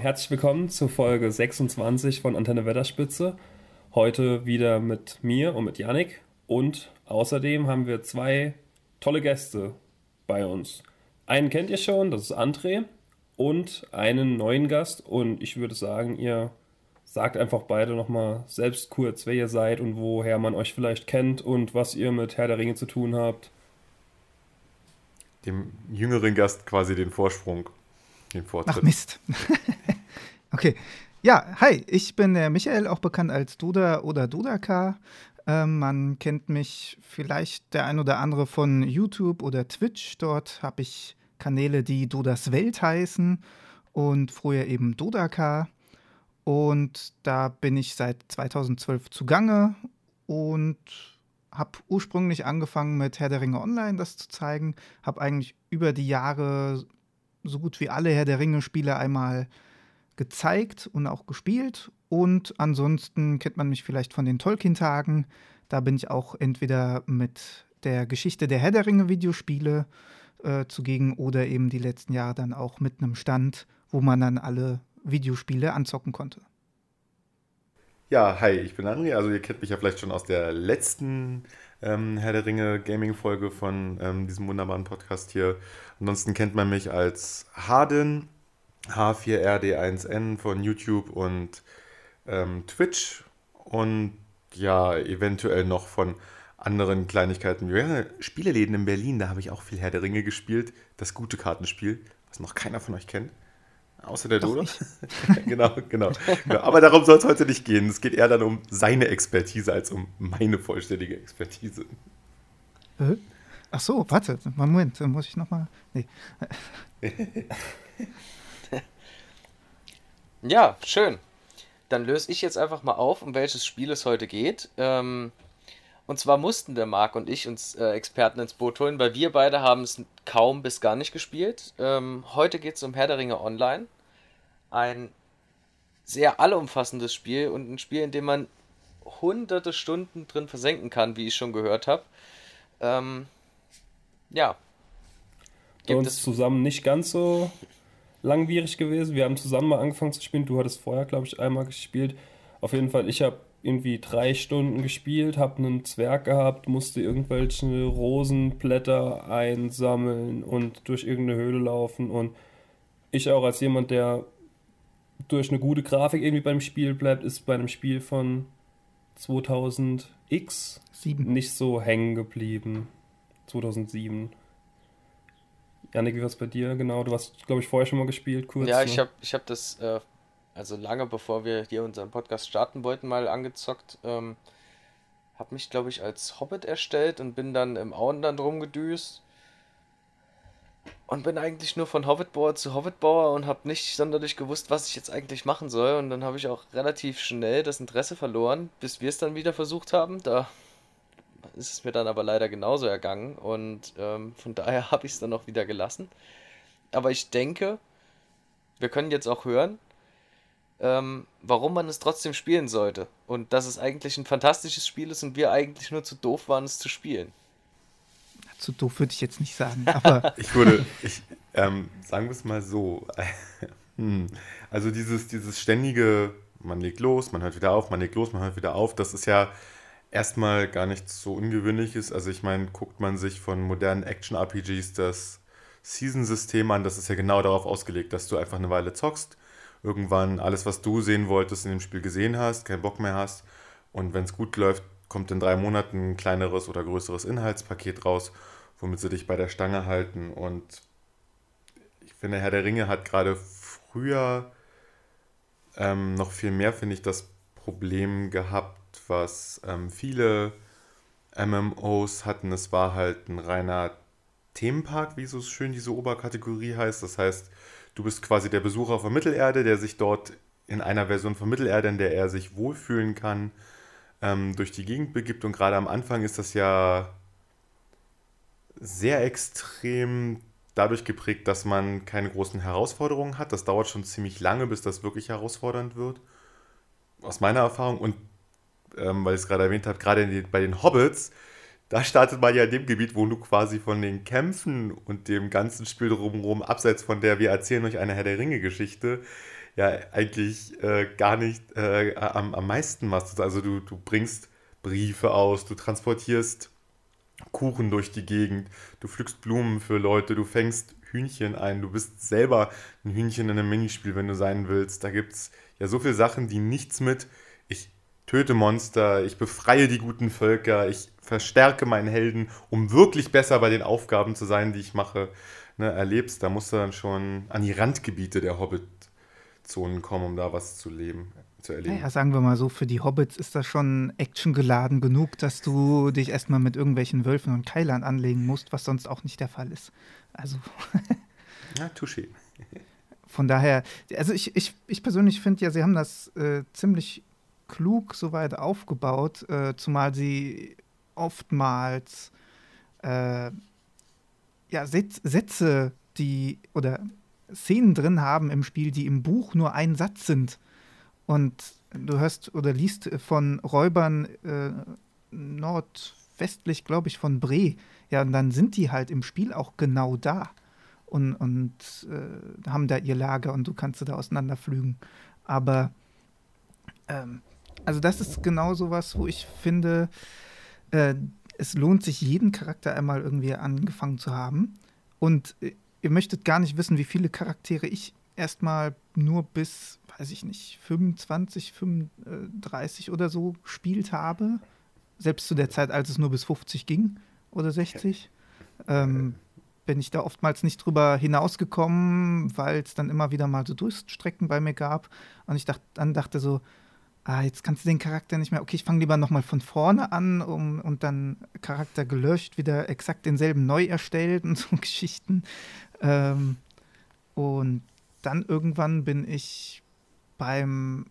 Herzlich willkommen zur Folge 26 von Antenne Wetterspitze. Heute wieder mit mir und mit Yannick. Und außerdem haben wir zwei tolle Gäste bei uns. Einen kennt ihr schon, das ist André. Und einen neuen Gast. Und ich würde sagen, ihr sagt einfach beide nochmal selbst kurz, wer ihr seid und woher man euch vielleicht kennt und was ihr mit Herr der Ringe zu tun habt. Dem jüngeren Gast quasi den Vorsprung den Vortritt. Ach Mist. okay. Ja, hi, ich bin der Michael, auch bekannt als Duda oder Dudaka. Ähm, man kennt mich vielleicht der ein oder andere von YouTube oder Twitch. Dort habe ich Kanäle, die Dudas Welt heißen und früher eben Dudaka. Und da bin ich seit 2012 zugange und habe ursprünglich angefangen mit Herr der Ringe Online das zu zeigen, habe eigentlich über die Jahre so gut wie alle Herr der Ringe-Spiele einmal gezeigt und auch gespielt. Und ansonsten kennt man mich vielleicht von den Tolkien-Tagen. Da bin ich auch entweder mit der Geschichte der Herr der Ringe-Videospiele äh, zugegen oder eben die letzten Jahre dann auch mit einem Stand, wo man dann alle Videospiele anzocken konnte. Ja, hi, ich bin André. Also ihr kennt mich ja vielleicht schon aus der letzten ähm, Herr der Ringe Gaming-Folge von ähm, diesem wunderbaren Podcast hier. Ansonsten kennt man mich als Harden, H4RD1N von YouTube und ähm, Twitch und ja, eventuell noch von anderen Kleinigkeiten. Wir Spieleläden in Berlin, da habe ich auch viel Herr der Ringe gespielt. Das gute Kartenspiel, was noch keiner von euch kennt. Außer der Dodo. genau, genau, genau. Aber darum soll es heute nicht gehen. Es geht eher dann um seine Expertise als um meine vollständige Expertise. Äh? Ach so, warte, Moment, dann muss ich nochmal. Nee. ja, schön. Dann löse ich jetzt einfach mal auf, um welches Spiel es heute geht. Ähm, und zwar mussten der Marc und ich uns äh, Experten ins Boot holen, weil wir beide haben es kaum bis gar nicht gespielt. Ähm, heute geht es um Herr der Ringe Online. Ein sehr allumfassendes Spiel und ein Spiel, in dem man hunderte Stunden drin versenken kann, wie ich schon gehört habe. Ähm, ja. Bei uns zusammen nicht ganz so langwierig gewesen. Wir haben zusammen mal angefangen zu spielen. Du hattest vorher, glaube ich, einmal gespielt. Auf jeden Fall, ich habe irgendwie drei Stunden gespielt, habe einen Zwerg gehabt, musste irgendwelche Rosenblätter einsammeln und durch irgendeine Höhle laufen. Und ich auch als jemand, der durch eine gute Grafik irgendwie beim Spiel bleibt, ist bei einem Spiel von 2000X Sieben. nicht so hängen geblieben. 2007. Janik, wie war es bei dir? Genau, du hast, glaube ich, vorher schon mal gespielt, kurz. Ja, ich ne? habe ich hab das äh, also lange bevor wir hier unseren Podcast starten wollten, mal angezockt. Ähm, hab mich, glaube ich, als Hobbit erstellt und bin dann im Auenland rumgedüst. Und bin eigentlich nur von Hobbitbauer zu Hobbitbauer und habe nicht sonderlich gewusst, was ich jetzt eigentlich machen soll. Und dann habe ich auch relativ schnell das Interesse verloren, bis wir es dann wieder versucht haben. Da ist es mir dann aber leider genauso ergangen. Und ähm, von daher habe ich es dann auch wieder gelassen. Aber ich denke, wir können jetzt auch hören, ähm, warum man es trotzdem spielen sollte. Und dass es eigentlich ein fantastisches Spiel ist und wir eigentlich nur zu doof waren, es zu spielen. Zu doof würde ich jetzt nicht sagen, aber. ich würde, ich, ähm, sagen wir es mal so. hm. Also dieses, dieses ständige, man legt los, man hört wieder auf, man legt los, man hört wieder auf, das ist ja erstmal gar nichts so Ungewöhnliches. Also ich meine, guckt man sich von modernen Action-RPGs das Season-System an, das ist ja genau darauf ausgelegt, dass du einfach eine Weile zockst irgendwann alles, was du sehen wolltest, in dem Spiel gesehen hast, keinen Bock mehr hast. Und wenn es gut läuft, kommt in drei Monaten ein kleineres oder größeres Inhaltspaket raus, womit sie dich bei der Stange halten. Und ich finde, Herr der Ringe hat gerade früher ähm, noch viel mehr, finde ich, das Problem gehabt, was ähm, viele MMOs hatten. Es war halt ein reiner Themenpark, wie so schön diese Oberkategorie heißt. Das heißt, Du bist quasi der Besucher von Mittelerde, der sich dort in einer Version von Mittelerde, in der er sich wohlfühlen kann, ähm, durch die Gegend begibt. Und gerade am Anfang ist das ja sehr extrem dadurch geprägt, dass man keine großen Herausforderungen hat. Das dauert schon ziemlich lange, bis das wirklich herausfordernd wird. Aus meiner Erfahrung. Und ähm, weil ich es gerade erwähnt habe, gerade bei den Hobbits da startet man ja in dem Gebiet, wo du quasi von den Kämpfen und dem ganzen Spiel drumherum, abseits von der wir erzählen euch eine Herr der Ringe-Geschichte, ja eigentlich äh, gar nicht äh, am, am meisten machst. Also du, du bringst Briefe aus, du transportierst Kuchen durch die Gegend, du pflückst Blumen für Leute, du fängst Hühnchen ein, du bist selber ein Hühnchen in einem Minispiel, wenn du sein willst. Da gibt es ja so viele Sachen, die nichts mit ich töte Monster, ich befreie die guten Völker, ich verstärke meinen Helden, um wirklich besser bei den Aufgaben zu sein, die ich mache, ne, erlebst. Da musst du dann schon an die Randgebiete der Hobbit-Zonen kommen, um da was zu leben zu erleben. Naja, sagen wir mal so, für die Hobbits ist das schon actiongeladen genug, dass du dich erstmal mit irgendwelchen Wölfen und Keilern anlegen musst, was sonst auch nicht der Fall ist. Also. ja, touché. Von daher, also ich, ich, ich persönlich finde ja, sie haben das äh, ziemlich klug soweit aufgebaut, äh, zumal sie oftmals äh, ja, Sätze, die oder Szenen drin haben im Spiel, die im Buch nur ein Satz sind und du hörst oder liest von Räubern äh, nordwestlich, glaube ich, von Bre. Ja, und dann sind die halt im Spiel auch genau da und, und äh, haben da ihr Lager und du kannst sie da auseinanderflügen. Aber ähm, also das ist genau so was, wo ich finde, äh, es lohnt sich, jeden Charakter einmal irgendwie angefangen zu haben. Und äh, ihr möchtet gar nicht wissen, wie viele Charaktere ich erstmal nur bis weiß ich nicht, 25, 35 oder so gespielt habe. Selbst zu der Zeit, als es nur bis 50 ging oder 60. Ähm, bin ich da oftmals nicht drüber hinausgekommen, weil es dann immer wieder mal so Durststrecken bei mir gab. Und ich dacht, dann dachte so, ah, jetzt kannst du den Charakter nicht mehr, okay, ich fange lieber nochmal von vorne an um, und dann Charakter gelöscht, wieder exakt denselben neu erstellt und so Geschichten. Ähm, und dann irgendwann bin ich beim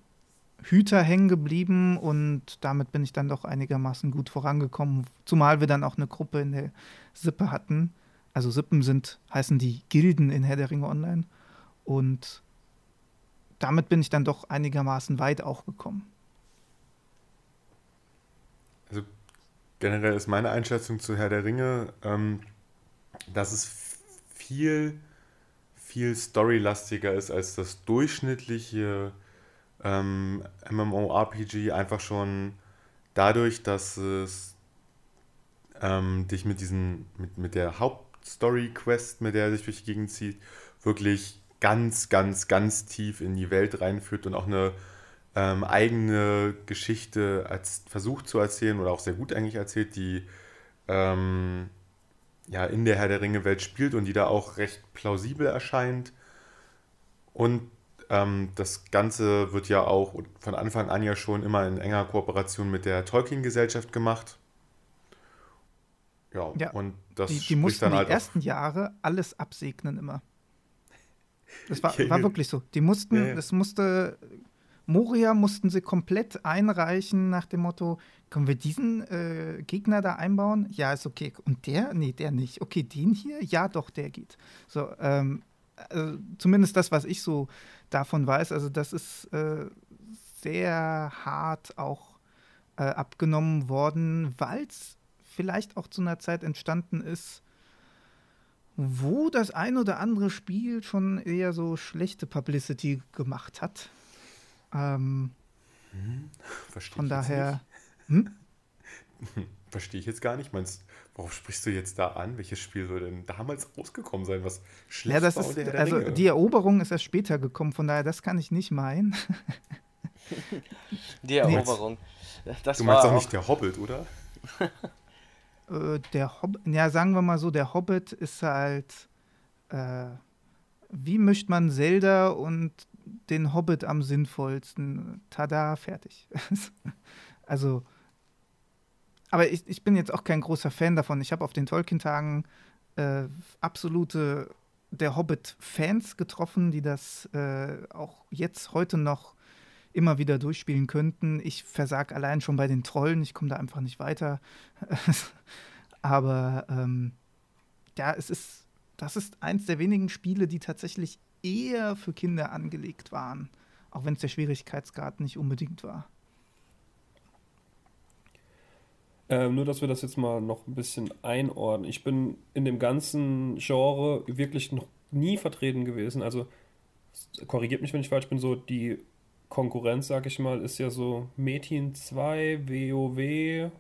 Hüter hängen geblieben und damit bin ich dann doch einigermaßen gut vorangekommen, zumal wir dann auch eine Gruppe in der Sippe hatten. Also Sippen sind, heißen die Gilden in Herr der Ringe Online. Und damit bin ich dann doch einigermaßen weit auch gekommen. Also generell ist meine Einschätzung zu Herr der Ringe, ähm, dass es viel viel storylastiger ist als das durchschnittliche ähm, MMORPG, einfach schon dadurch, dass es ähm, dich mit diesen, mit, mit der Hauptstory-Quest, mit der er sich durch die Gegend zieht, wirklich ganz, ganz, ganz tief in die Welt reinführt und auch eine ähm, eigene Geschichte als, versucht zu erzählen oder auch sehr gut eigentlich erzählt, die ähm, ja, in der Herr der Ringe-Welt spielt und die da auch recht plausibel erscheint. Und ähm, das Ganze wird ja auch von Anfang an ja schon immer in enger Kooperation mit der Tolkien-Gesellschaft gemacht. Ja, ja, und das die, die mussten dann halt die ersten Jahre alles absegnen immer. Das war, war wirklich so. Die mussten, ja, ja. das musste Moria mussten sie komplett einreichen nach dem Motto, können wir diesen äh, Gegner da einbauen? Ja, ist okay. Und der? Nee, der nicht. Okay, den hier? Ja, doch, der geht. So, ähm, also zumindest das, was ich so davon weiß, also das ist äh, sehr hart auch äh, abgenommen worden, weil es vielleicht auch zu einer Zeit entstanden ist, wo das ein oder andere Spiel schon eher so schlechte Publicity gemacht hat. Ähm, hm, von daher. Hm? Verstehe ich jetzt gar nicht. Meinst, worauf sprichst du jetzt da an? Welches Spiel soll denn damals rausgekommen sein, was schlecht ja, das war? Ist, also Ringe? die Eroberung ist erst später gekommen, von daher, das kann ich nicht meinen. die Eroberung. Das du meinst doch nicht der Hobbit, oder? äh, der Hobbit, ja, sagen wir mal so, der Hobbit ist halt. Äh, wie mischt man Zelda und den Hobbit am sinnvollsten. Tada, fertig. also, aber ich, ich bin jetzt auch kein großer Fan davon. Ich habe auf den Tolkien-Tagen äh, absolute der Hobbit-Fans getroffen, die das äh, auch jetzt heute noch immer wieder durchspielen könnten. Ich versag allein schon bei den Trollen, ich komme da einfach nicht weiter. Aber ähm, ja, es ist, das ist eins der wenigen Spiele, die tatsächlich eher für Kinder angelegt waren, auch wenn es der Schwierigkeitsgrad nicht unbedingt war. Ähm, nur, dass wir das jetzt mal noch ein bisschen einordnen. Ich bin in dem ganzen Genre wirklich noch nie vertreten gewesen. Also korrigiert mich, wenn ich falsch bin, so die Konkurrenz, sag ich mal, ist ja so Metin 2, WoW.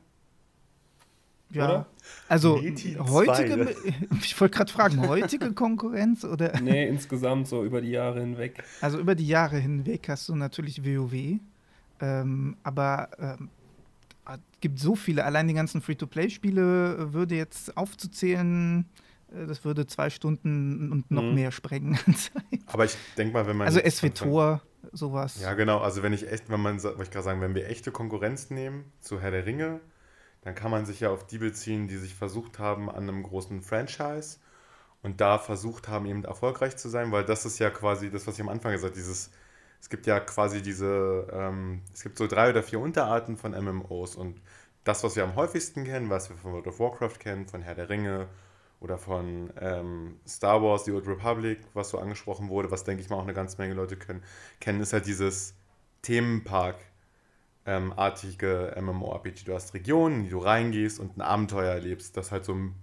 Ja, Oder? also Metin heutige, 2. ich wollte gerade fragen, heutige Konkurrenz oder? Nee, insgesamt so über die Jahre hinweg. Also über die Jahre hinweg hast du natürlich WoW, ähm, aber ähm, es gibt so viele, allein die ganzen Free-to-Play-Spiele äh, würde jetzt aufzuzählen, äh, das würde zwei Stunden und noch Mhm. mehr sprengen an Zeit. Aber ich denke mal, wenn man. Also SWTOR, sowas. Ja, genau. Also wenn ich echt, wenn man, wollte ich gerade sagen, wenn wir echte Konkurrenz nehmen zu Herr der Ringe, dann kann man sich ja auf die beziehen, die sich versucht haben an einem großen Franchise und da versucht haben, eben erfolgreich zu sein, weil das ist ja quasi das, was ich am Anfang gesagt habe, dieses, es gibt ja quasi diese, ähm, es gibt so drei oder vier Unterarten von MMOs und das, was wir am häufigsten kennen, was wir von World of Warcraft kennen, von Herr der Ringe oder von ähm, Star Wars, The Old Republic, was so angesprochen wurde, was denke ich mal auch eine ganze Menge Leute können, kennen, ist halt dieses Themenpark ähm, MMORPG. Du hast Regionen, die du reingehst und ein Abenteuer erlebst, das halt so ein-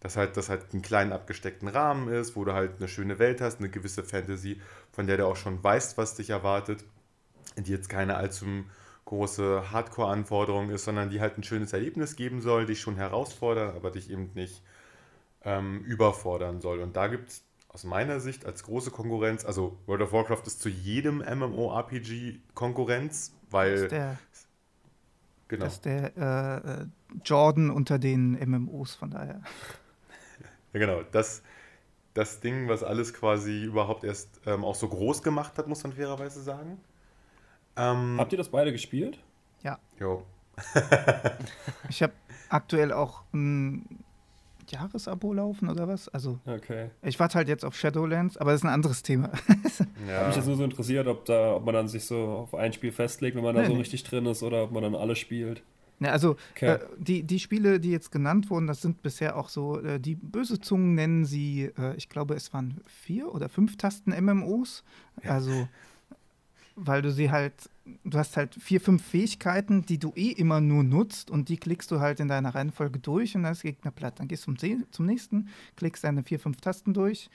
das halt, das halt einen kleinen abgesteckten Rahmen ist, wo du halt eine schöne Welt hast, eine gewisse Fantasy, von der du auch schon weißt, was dich erwartet, die jetzt keine allzu große Hardcore-Anforderung ist, sondern die halt ein schönes Erlebnis geben soll, dich schon herausfordern, aber dich eben nicht ähm, überfordern soll. Und da gibt es aus meiner Sicht als große Konkurrenz, also World of Warcraft ist zu jedem MMORPG Konkurrenz, Das weil ist der, genau. das ist der äh, Jordan unter den MMOs, von daher. Ja, genau. Das, das Ding, was alles quasi überhaupt erst ähm, auch so groß gemacht hat, muss man fairerweise sagen. Ähm, Habt ihr das beide gespielt? jo. Ich habe aktuell auch ein Jahresabo laufen oder was? Also Okay. ich warte halt jetzt auf Shadowlands, aber das ist ein anderes Thema. Ja. Hat mich jetzt nur so interessiert, ob, da, ob man dann sich so auf ein Spiel festlegt, wenn man da Nee, so nee. richtig drin ist, oder ob man dann alle spielt. Ne, also Okay. äh, die, die Spiele, die jetzt genannt wurden, das sind bisher auch so, äh, die böse Zungen nennen sie, äh, ich glaube, es waren vier oder fünf Tasten MMOs. Also, weil du sie halt, du hast halt vier, fünf Fähigkeiten, die du eh immer nur nutzt und die klickst du halt in deiner Reihenfolge durch und dann ist Gegner platt. Dann gehst du zum, zum nächsten, klickst deine vier, fünf Tasten durch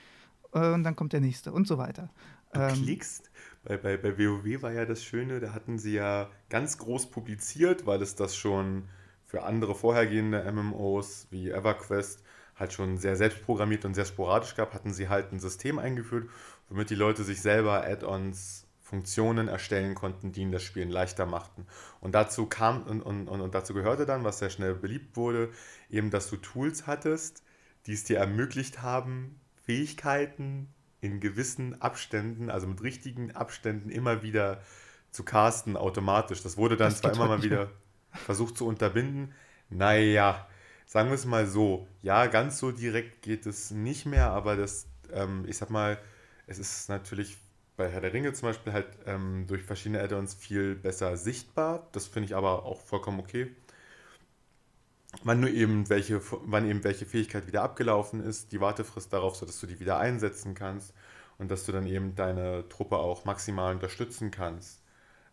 äh, und dann kommt der nächste und so weiter. Du Ähm, klickst. Bei, bei, bei WoW war ja das Schöne, da hatten sie ja ganz groß publiziert, weil es das schon für andere vorhergehende MMOs wie EverQuest halt schon sehr selbstprogrammiert und sehr sporadisch gab, hatten sie halt ein System eingeführt, womit die Leute sich selber Add-ons, Funktionen erstellen konnten, die ihnen das Spielen leichter machten. Und dazu kam und, und, und, dazu gehörte dann, was sehr schnell beliebt wurde, eben, dass du Tools hattest, die es dir ermöglicht haben, Fähigkeiten in gewissen Abständen, also mit richtigen Abständen immer wieder zu casten automatisch. Das wurde dann Das zwar immer mal wieder versucht zu unterbinden. Naja, sagen wir es mal so. Ja, ganz so direkt geht es nicht mehr, aber das, ähm, ich sag mal, es ist natürlich bei Herr der Ringe zum Beispiel halt ähm, durch verschiedene Add-ons viel besser sichtbar. Das finde ich aber auch vollkommen okay. Wann nur eben welche, wann eben welche Fähigkeit wieder abgelaufen ist, die Wartefrist darauf, sodass du die wieder einsetzen kannst und dass du dann eben deine Truppe auch maximal unterstützen kannst.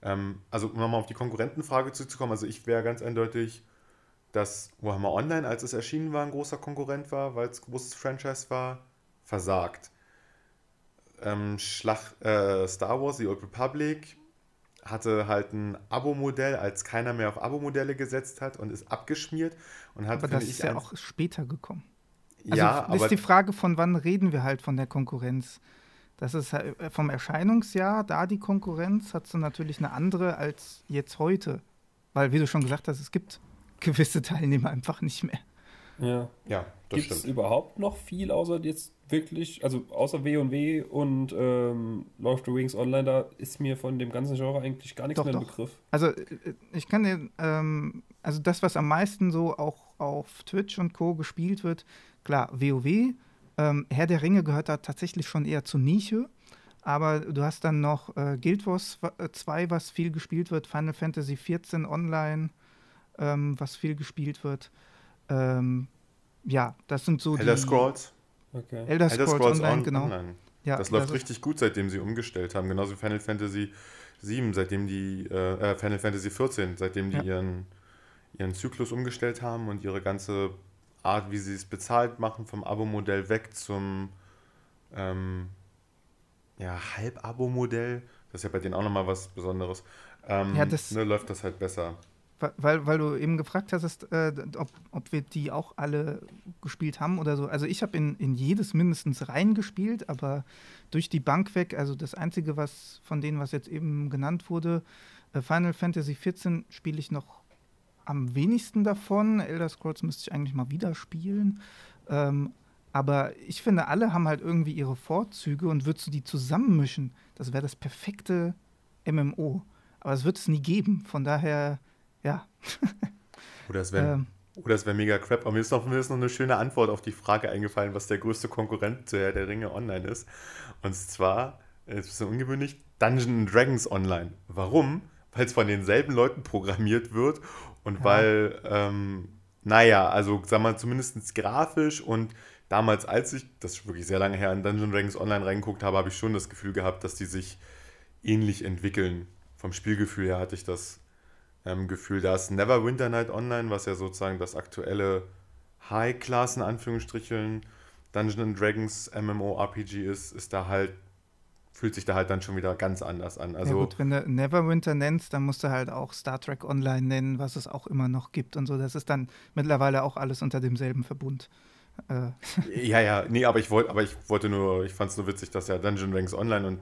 Ähm, also um nochmal auf die Konkurrentenfrage zurückzukommen, also ich wäre ganz eindeutig, dass Warhammer Online, als es erschienen war, ein großer Konkurrent war, weil es ein großes Franchise war, versagt. Ähm, Schlag, äh, Star Wars, The Old Republic, hatte halt ein Abo-Modell, als keiner mehr auf Abo-Modelle gesetzt hat und ist abgeschmiert und hat, aber das ist ja auch später gekommen. Also ja, das ist aber die Frage, von wann reden wir halt von der Konkurrenz? Das ist äh, vom Erscheinungsjahr, da die Konkurrenz, hat sie natürlich eine andere als jetzt heute. Weil, wie du schon gesagt hast, es gibt gewisse Teilnehmer einfach nicht mehr. Ja. ja, das Gibt es stimmt. überhaupt noch viel, außer jetzt wirklich, also außer W&W und ähm, Lord of the Rings Online, da ist mir von dem ganzen Genre eigentlich gar nichts Doch, mehr im. Begriff. Also, äh, ich kann dir, ähm, also das, was am meisten so auch auf Twitch und Co. gespielt wird, klar, WoW, ähm, Herr der Ringe gehört da tatsächlich schon eher zur Nische. Aber du hast dann noch äh, Guild Wars 2, was viel gespielt wird, Final Fantasy 14 Online, ähm, was viel gespielt wird. Ähm, ja, das sind so Elder die. Scrolls. Okay. Elder Elder Scrolls, Scrolls Online, on, genau. Online. Ja, das läuft ist- richtig gut, seitdem sie umgestellt haben. Genauso wie Final Fantasy 7, seitdem die, äh, äh, Final Fantasy 14, seitdem die Ja. ihren, ihren Zyklus umgestellt haben und ihre ganze Art, wie sie es bezahlt machen, vom Abo-Modell weg zum, ähm, ja, Halb-Abo-Modell. Das ist ja bei denen auch nochmal was Besonderes. Ähm, ja, das, ne, läuft das halt besser. Weil, weil du eben gefragt hast, äh, ob, ob wir die auch alle gespielt haben oder so. Also ich habe in, in jedes mindestens reingespielt, aber durch die Bank weg, also das Einzige, was von denen, was jetzt eben genannt wurde, äh, Final Fantasy XIV spiele ich noch am wenigsten davon. Elder Scrolls müsste ich eigentlich mal wieder spielen. Ähm, aber ich finde, alle haben halt irgendwie ihre Vorzüge und würdest du die zusammenmischen, das wäre das perfekte MMO. Aber es wird es nie geben. Von daher, ja. Oder es wäre ähm, wär mega crap. Aber mir ist, noch, mir ist noch eine schöne Antwort auf die Frage eingefallen, was der größte Konkurrent zu Herr der Ringe online ist. Und zwar, ist ein bisschen ungewöhnlich, Dungeons Dragons Online. Warum? Weil es von denselben Leuten programmiert wird und ja. weil, ähm, naja, also sagen wir zumindest grafisch und damals, als ich, das ist wirklich sehr lange her, in Dungeons Dragons Online reingeguckt habe, habe ich schon das Gefühl gehabt, dass die sich ähnlich entwickeln. Vom Spielgefühl her hatte ich das ähm, Gefühl, da ist Neverwinter Night Online, was ja sozusagen das aktuelle High-Class in Anführungsstrichen Dungeons Dragons MMORPG ist, ist da halt fühlt sich da halt dann schon wieder ganz anders an. Also, ja gut, wenn du Neverwinter nennst, dann musst du halt auch Star Trek Online nennen, was es auch immer noch gibt und so. Das ist dann mittlerweile auch alles unter demselben Verbund. Äh. Ja, ja, nee, aber ich wollte, aber ich wollte nur, ich fand es nur witzig, dass ja Dungeon Ranks Online und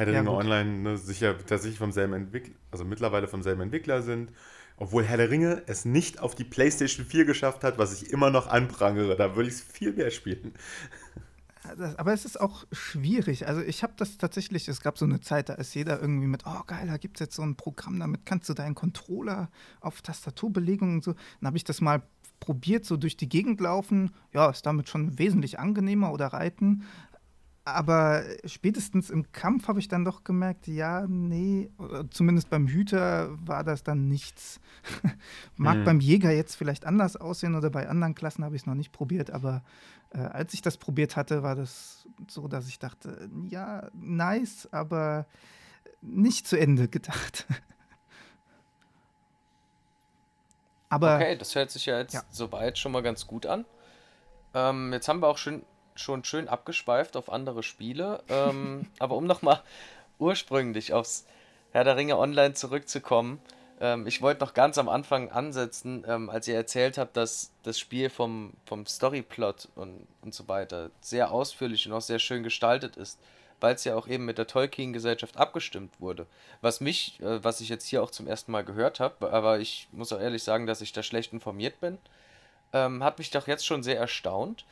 Herr der Ringe Online ne, sicher tatsächlich vom selben Entwickler, also mittlerweile vom selben Entwickler sind. Obwohl Herr der Ringe es nicht auf die PlayStation 4 geschafft hat, was ich immer noch anprangere. Da würde ich es viel mehr spielen. Aber es ist auch schwierig. Also ich habe das tatsächlich, es gab so eine Zeit, da ist jeder irgendwie mit, oh geil, da gibt es jetzt so ein Programm, damit kannst du deinen Controller auf Tastaturbelegung und so. Dann habe ich das mal probiert, so durch die Gegend laufen. Ja, ist damit schon wesentlich angenehmer oder reiten. Aber spätestens im Kampf habe ich dann doch gemerkt, ja, nee, zumindest beim Hüter war das dann nichts. Mag mhm. beim Jäger jetzt vielleicht anders aussehen oder bei anderen Klassen habe ich es noch nicht probiert, aber äh, als ich das probiert hatte, war das so, dass ich dachte, ja, nice, aber nicht zu Ende gedacht. aber, okay, das hört sich ja jetzt ja. soweit schon mal ganz gut an. Ähm, jetzt haben wir auch schon schon schön abgeschweift auf andere Spiele. Ähm, aber um nochmal ursprünglich aufs Herr der Ringe Online zurückzukommen, ähm, ich wollte noch ganz am Anfang ansetzen, ähm, als ihr erzählt habt, dass das Spiel vom, vom Storyplot und, und so weiter sehr ausführlich und auch sehr schön gestaltet ist, weil es ja auch eben mit der Tolkien-Gesellschaft abgestimmt wurde. Was mich, äh, was ich jetzt hier auch zum ersten Mal gehört habe, aber ich muss auch ehrlich sagen, dass ich da schlecht informiert bin, ähm, hat mich doch jetzt schon sehr erstaunt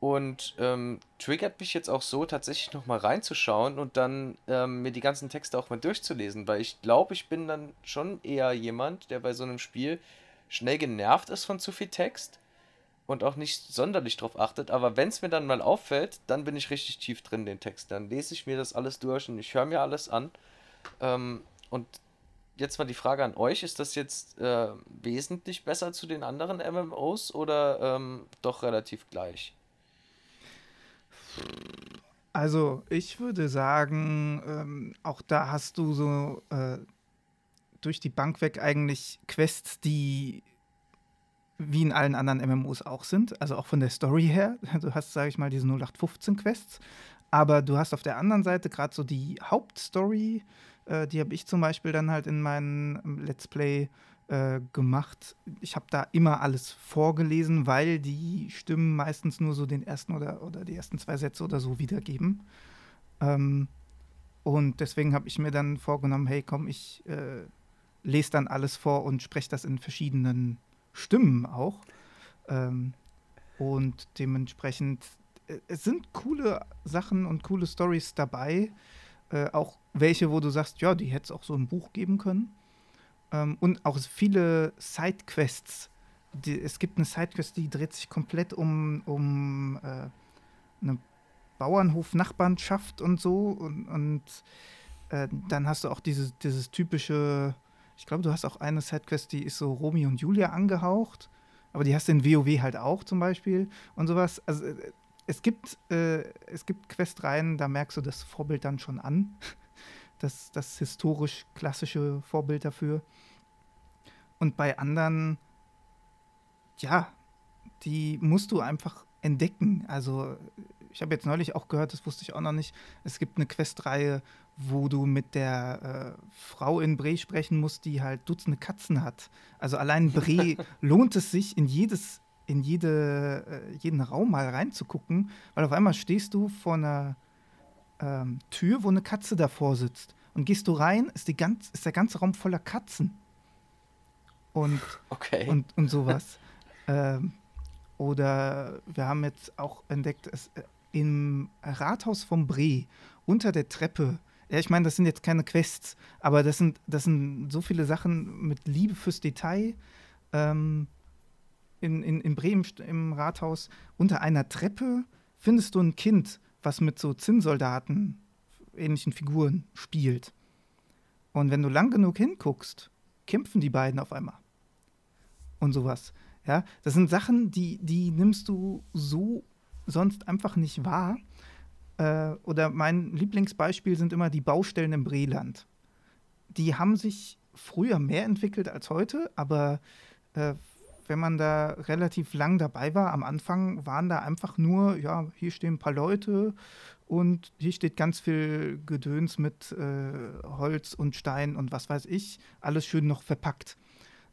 und ähm, triggert mich jetzt auch so, tatsächlich nochmal reinzuschauen und dann ähm, mir die ganzen Texte auch mal durchzulesen, weil ich glaube, ich bin dann schon eher jemand, der bei so einem Spiel schnell genervt ist von zu viel Text und auch nicht sonderlich drauf achtet. Aber wenn es mir dann mal auffällt, dann bin ich richtig tief drin in den Text. Dann lese ich mir das alles durch und ich höre mir alles an. Ähm, und jetzt mal die Frage an euch: Ist das jetzt äh, wesentlich besser zu den anderen MMOs oder ähm, doch relativ gleich? Also ich würde sagen, ähm, auch da hast du so äh, durch die Bank weg eigentlich Quests, die wie in allen anderen MMOs auch sind, also auch von der Story her. Du hast, sage ich mal, diese 0815 Quests, aber du hast auf der anderen Seite gerade so die Hauptstory, äh, die habe ich zum Beispiel dann halt in meinem Let's Play äh, gemacht. Ich habe da immer alles vorgelesen, weil die Stimmen meistens nur so den ersten oder, oder die ersten zwei Sätze oder so wiedergeben. Ähm, und deswegen habe ich mir dann vorgenommen, hey komm, ich äh, lese dann alles vor und spreche das in verschiedenen Stimmen auch. Ähm, und dementsprechend, äh, es sind coole Sachen und coole Stories dabei. Äh, auch welche, wo du sagst, ja, die hätte es auch so ein Buch geben können. Ähm, und auch viele Sidequests. Die, es gibt eine Sidequest, die dreht sich komplett um, um äh, eine Bauernhof-Nachbarschaft und so. Und, und äh, dann hast du auch dieses, dieses typische, ich glaube, du hast auch eine Sidequest, die ist so Romy und Julia angehaucht. Aber die hast du in WoW halt auch zum Beispiel und sowas. Also äh, es gibt, äh, es gibt Questreihen, da merkst du das Vorbild dann schon an. Das, das historisch klassische Vorbild dafür. Und bei anderen, ja, die musst du einfach entdecken. Also ich habe jetzt neulich auch gehört, das wusste ich auch noch nicht, es gibt eine Questreihe, wo du mit der äh, Frau in Bre sprechen musst, die halt Dutzende Katzen hat. Also allein Bre lohnt es sich, in jedes, in jede, äh, jeden Raum mal reinzugucken, weil auf einmal stehst du vor einer ähm, Tür, wo eine Katze davor sitzt. Und gehst du rein, ist, die ganz, ist der ganze Raum voller Katzen. Und, okay. und, und sowas. ähm, oder wir haben jetzt auch entdeckt, es, äh, im Rathaus vom Bre, unter der Treppe, ja, ich meine, das sind jetzt keine Quests, aber das sind, das sind so viele Sachen mit Liebe fürs Detail. Ähm, in, in, in Bremen im Rathaus, unter einer Treppe findest du ein Kind, was mit so Zinnsoldaten, ähnlichen Figuren spielt. Und wenn du lang genug hinguckst, kämpfen die beiden auf einmal. Und sowas. Ja, das sind Sachen, die, die nimmst du so sonst einfach nicht wahr. Äh, oder mein Lieblingsbeispiel sind immer die Baustellen im Breland. Die haben sich früher mehr entwickelt als heute, aber äh, wenn man da relativ lang dabei war, am Anfang waren da einfach nur, ja, hier stehen ein paar Leute und hier steht ganz viel Gedöns mit äh, Holz und Stein und was weiß ich, alles schön noch verpackt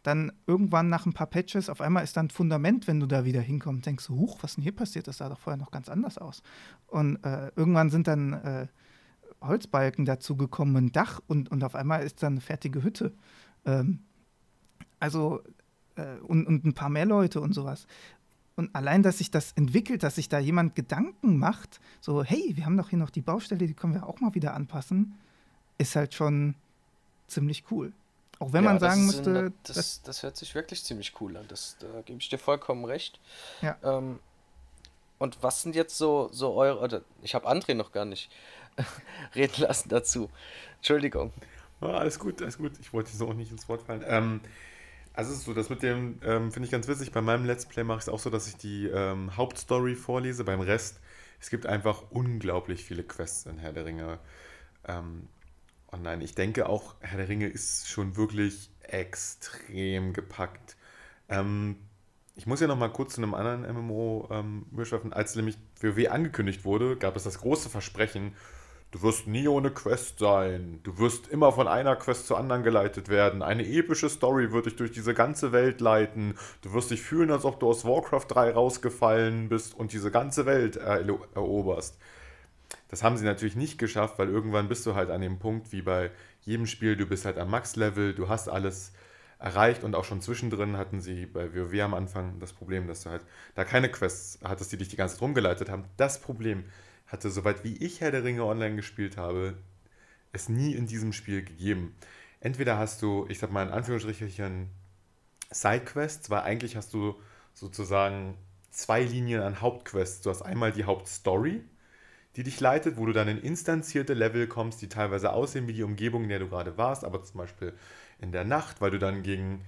dann irgendwann nach ein paar Patches, auf einmal ist dann ein Fundament, wenn du da wieder hinkommst, denkst du, huch, was denn hier passiert? Das sah doch vorher noch ganz anders aus. Und äh, irgendwann sind dann äh, Holzbalken dazu gekommen, ein Dach und, und auf einmal ist dann eine fertige Hütte. Ähm, also, äh, und, und ein paar mehr Leute und sowas. Und allein, dass sich das entwickelt, dass sich da jemand Gedanken macht, so, hey, wir haben doch hier noch die Baustelle, die können wir auch mal wieder anpassen, ist halt schon ziemlich cool. Auch wenn ja, man sagen müsste. Ein, das, das, das, hört sich wirklich ziemlich cool an. Das, da gebe ich dir vollkommen recht. Ja. Ähm, und was sind jetzt so, so eure. Oder ich habe André noch gar nicht reden lassen dazu. Entschuldigung. Ja, alles gut, alles gut. Ich wollte so auch nicht ins Wort fallen. Ähm, also ist so, das mit dem ähm, finde ich ganz witzig. Bei meinem Let's Play mache ich es auch so, dass ich die ähm, Hauptstory vorlese. Beim Rest, es gibt einfach unglaublich viele Quests in Herr der Ringe. Ähm, Oh nein, ich denke auch, Herr der Ringe ist schon wirklich extrem gepackt. Ähm, ich muss ja noch mal kurz zu einem anderen MMO ähm, überschwaffen. Als nämlich WoW angekündigt wurde, gab es das große Versprechen, du wirst nie ohne Quest sein. Du wirst immer von einer Quest zur anderen geleitet werden. Eine epische Story wird dich durch diese ganze Welt leiten. Du wirst dich fühlen, als ob du aus Warcraft 3 rausgefallen bist und diese ganze Welt eroberst. Das haben sie natürlich nicht geschafft, weil irgendwann bist du halt an dem Punkt, wie bei jedem Spiel, du bist halt am Max-Level, du hast alles erreicht und auch schon zwischendrin hatten sie bei WoW am Anfang das Problem, dass du halt da keine Quests hattest, die dich die ganze Zeit rumgeleitet haben. Das Problem hatte, soweit wie ich Herr der Ringe online gespielt habe, es nie in diesem Spiel gegeben. Entweder hast du, ich sag mal in Anführungsstrichen, Sidequests, weil eigentlich hast du sozusagen zwei Linien an Hauptquests. Du hast einmal die Hauptstory, die dich leitet, wo du dann in instanzierte Level kommst, die teilweise aussehen wie die Umgebung, in der du gerade warst, aber zum Beispiel in der Nacht, weil du dann gegen,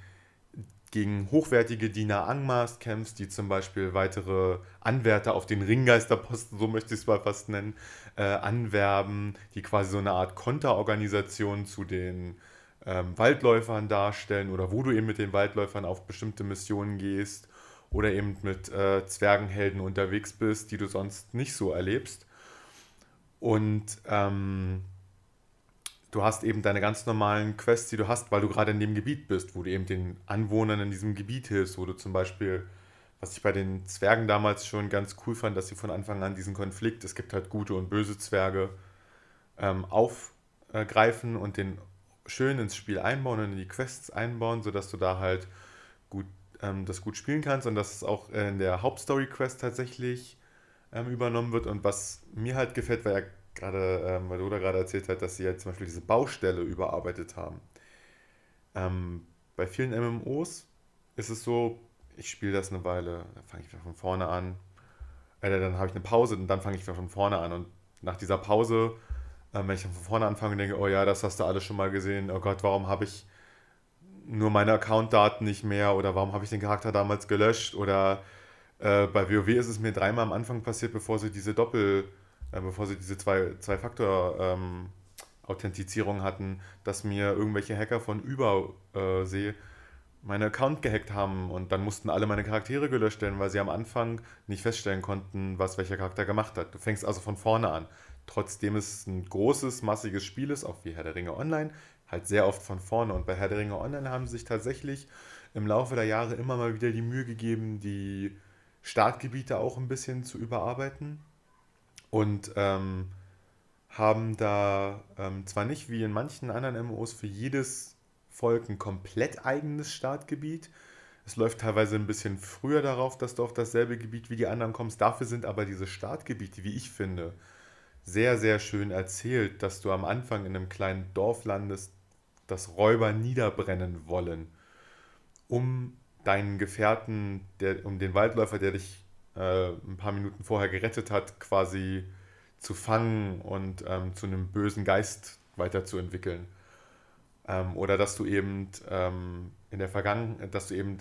gegen hochwertige Diener Angmars kämpfst, die zum Beispiel weitere Anwärter auf den Ringgeisterposten, so möchte ich es mal fast nennen, äh, anwerben, die quasi so eine Art Konterorganisation zu den ähm, Waldläufern darstellen oder wo du eben mit den Waldläufern auf bestimmte Missionen gehst oder eben mit äh, Zwergenhelden unterwegs bist, die du sonst nicht so erlebst. Und ähm, du hast eben deine ganz normalen Quests, die du hast, weil du gerade in dem Gebiet bist, wo du eben den Anwohnern in diesem Gebiet hilfst, wo du zum Beispiel, was ich bei den Zwergen damals schon ganz cool fand, dass sie von Anfang an diesen Konflikt, es gibt halt gute und böse Zwerge, ähm, aufgreifen und den schön ins Spiel einbauen und in die Quests einbauen, sodass du da halt gut ähm, das gut spielen kannst und dass es auch in der Hauptstory-Quest tatsächlich ähm, übernommen wird. Und was mir halt gefällt, weil gerade, ähm, weil Oda gerade erzählt hat, dass sie ja zum Beispiel diese Baustelle überarbeitet haben. Ähm, bei vielen MMOs ist es so, ich spiele das eine Weile, dann fange ich wieder von vorne an, äh, dann habe ich eine Pause und dann fange ich wieder von vorne an. Und nach dieser Pause, äh, wenn ich dann von vorne anfange und denke, oh ja, das hast du alles schon mal gesehen, oh Gott, warum habe ich nur meine Accountdaten nicht mehr oder warum habe ich den Charakter damals gelöscht oder äh, bei WoW ist es mir dreimal am Anfang passiert, bevor sie diese Doppel, äh, bevor sie diese zwei, zwei Faktor ähm, Authentifizierung hatten, dass mir irgendwelche Hacker von Übersee meine Account gehackt haben und dann mussten alle meine Charaktere gelöscht werden, weil sie am Anfang nicht feststellen konnten, was welcher Charakter gemacht hat. Du fängst also von vorne an. Trotzdem es ein großes, massiges Spiel ist, auch wie Herr der Ringe Online, halt sehr oft von vorne. Und bei Herr der Ringe Online haben sie sich tatsächlich im Laufe der Jahre immer mal wieder die Mühe gegeben, die Startgebiete auch ein bisschen zu überarbeiten. Und ähm, haben da ähm, zwar nicht wie in manchen anderen MMOs für jedes Volk ein komplett eigenes Startgebiet. Es läuft teilweise ein bisschen früher darauf, dass du auf dasselbe Gebiet wie die anderen kommst. Dafür sind aber diese Startgebiete, wie ich finde, sehr, sehr schön erzählt, dass du am Anfang in einem kleinen Dorf landest, das Räuber niederbrennen wollen, um deinen Gefährten, der, um den Waldläufer, der dich äh, ein paar Minuten vorher gerettet hat, quasi zu fangen und ähm, zu einem bösen Geist weiterzuentwickeln. Ähm, oder dass du eben ähm, in der Vergangenheit, dass du eben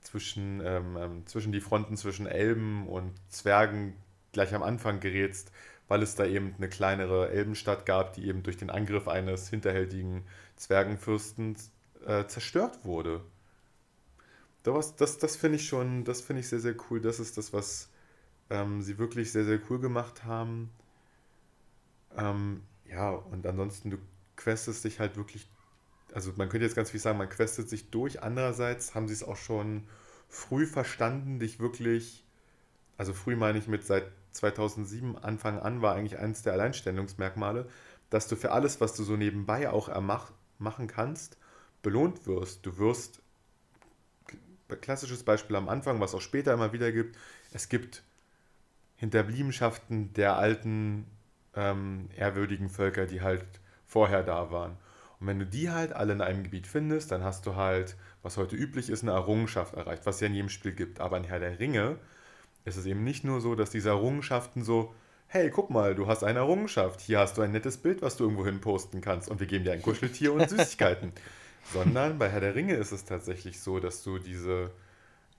zwischen, ähm, ähm, zwischen die Fronten zwischen Elben und Zwergen gleich am Anfang gerätst, weil es da eben eine kleinere Elbenstadt gab, die eben durch den Angriff eines hinterhältigen Zwergenfürsten äh, zerstört wurde. Das, das, das finde ich schon, das finde ich sehr, sehr cool. Das ist das, was ähm, sie wirklich sehr, sehr cool gemacht haben. Ähm, ja, und ansonsten, du questest dich halt wirklich, also man könnte jetzt ganz viel sagen, man questet sich durch. Andererseits haben sie es auch schon früh verstanden, dich wirklich, also früh meine ich mit seit 2007 Anfang an, war eigentlich eines der Alleinstellungsmerkmale, dass du für alles, was du so nebenbei auch machen kannst, belohnt wirst. Du wirst, klassisches Beispiel am Anfang, was auch später immer wieder gibt, es gibt Hinterbliebenschaften der alten ähm, ehrwürdigen Völker, die halt vorher da waren. Und wenn du die halt alle in einem Gebiet findest, dann hast du halt, was heute üblich ist, eine Errungenschaft erreicht, was es ja in jedem Spiel gibt. Aber in Herr der Ringe ist es eben nicht nur so, dass diese Errungenschaften so, hey, guck mal, du hast eine Errungenschaft, hier hast du ein nettes Bild, was du irgendwo hin posten kannst und wir geben dir ein Kuscheltier und Süßigkeiten. Sondern bei Herr der Ringe ist es tatsächlich so, dass du diese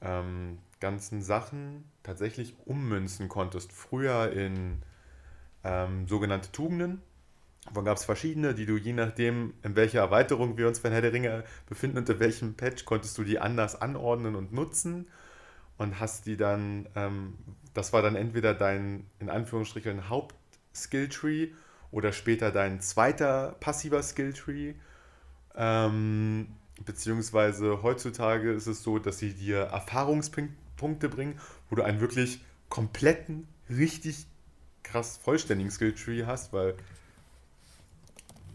ähm, ganzen Sachen tatsächlich ummünzen konntest. Früher in ähm, sogenannte Tugenden. Davon gab es verschiedene, die du je nachdem, in welcher Erweiterung wir uns von Herr der Ringe befinden, unter welchem Patch, konntest du die anders anordnen und nutzen und hast die dann, ähm, das war dann entweder dein, in Anführungsstrichen, Haupt-Skilltree oder später dein zweiter passiver Skilltree. Ähm, beziehungsweise heutzutage ist es so, dass sie dir Erfahrungspunkte bringen, wo du einen wirklich kompletten, richtig krass vollständigen Skilltree hast, weil,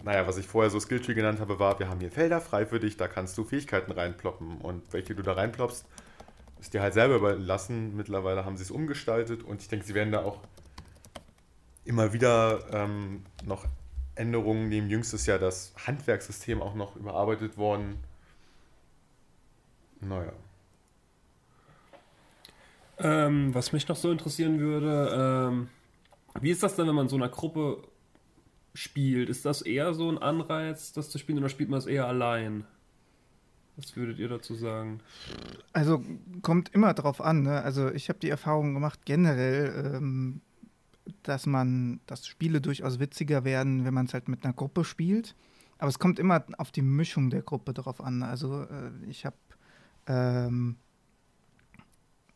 naja, was ich vorher so Skilltree genannt habe, war, wir haben hier Felder frei für dich, da kannst du Fähigkeiten reinploppen und welche du da reinploppst, ist dir halt selber überlassen. Mittlerweile haben sie es umgestaltet und ich denke, sie werden da auch immer wieder ähm, noch Änderungen nehmen. Jüngstes Jahr das Handwerkssystem auch noch überarbeitet worden. Naja. Ähm, was mich noch so interessieren würde, ähm, wie ist das denn, wenn man so einer Gruppe spielt? Ist das eher so ein Anreiz, das zu spielen, oder spielt man es eher allein? Was würdet ihr dazu sagen? Also kommt immer drauf an. Ne? Also ich habe die Erfahrung gemacht generell, ähm, dass man, dass Spiele durchaus witziger werden, wenn man es halt mit einer Gruppe spielt. Aber es kommt immer auf die Mischung der Gruppe drauf an. Also äh, ich habe ähm,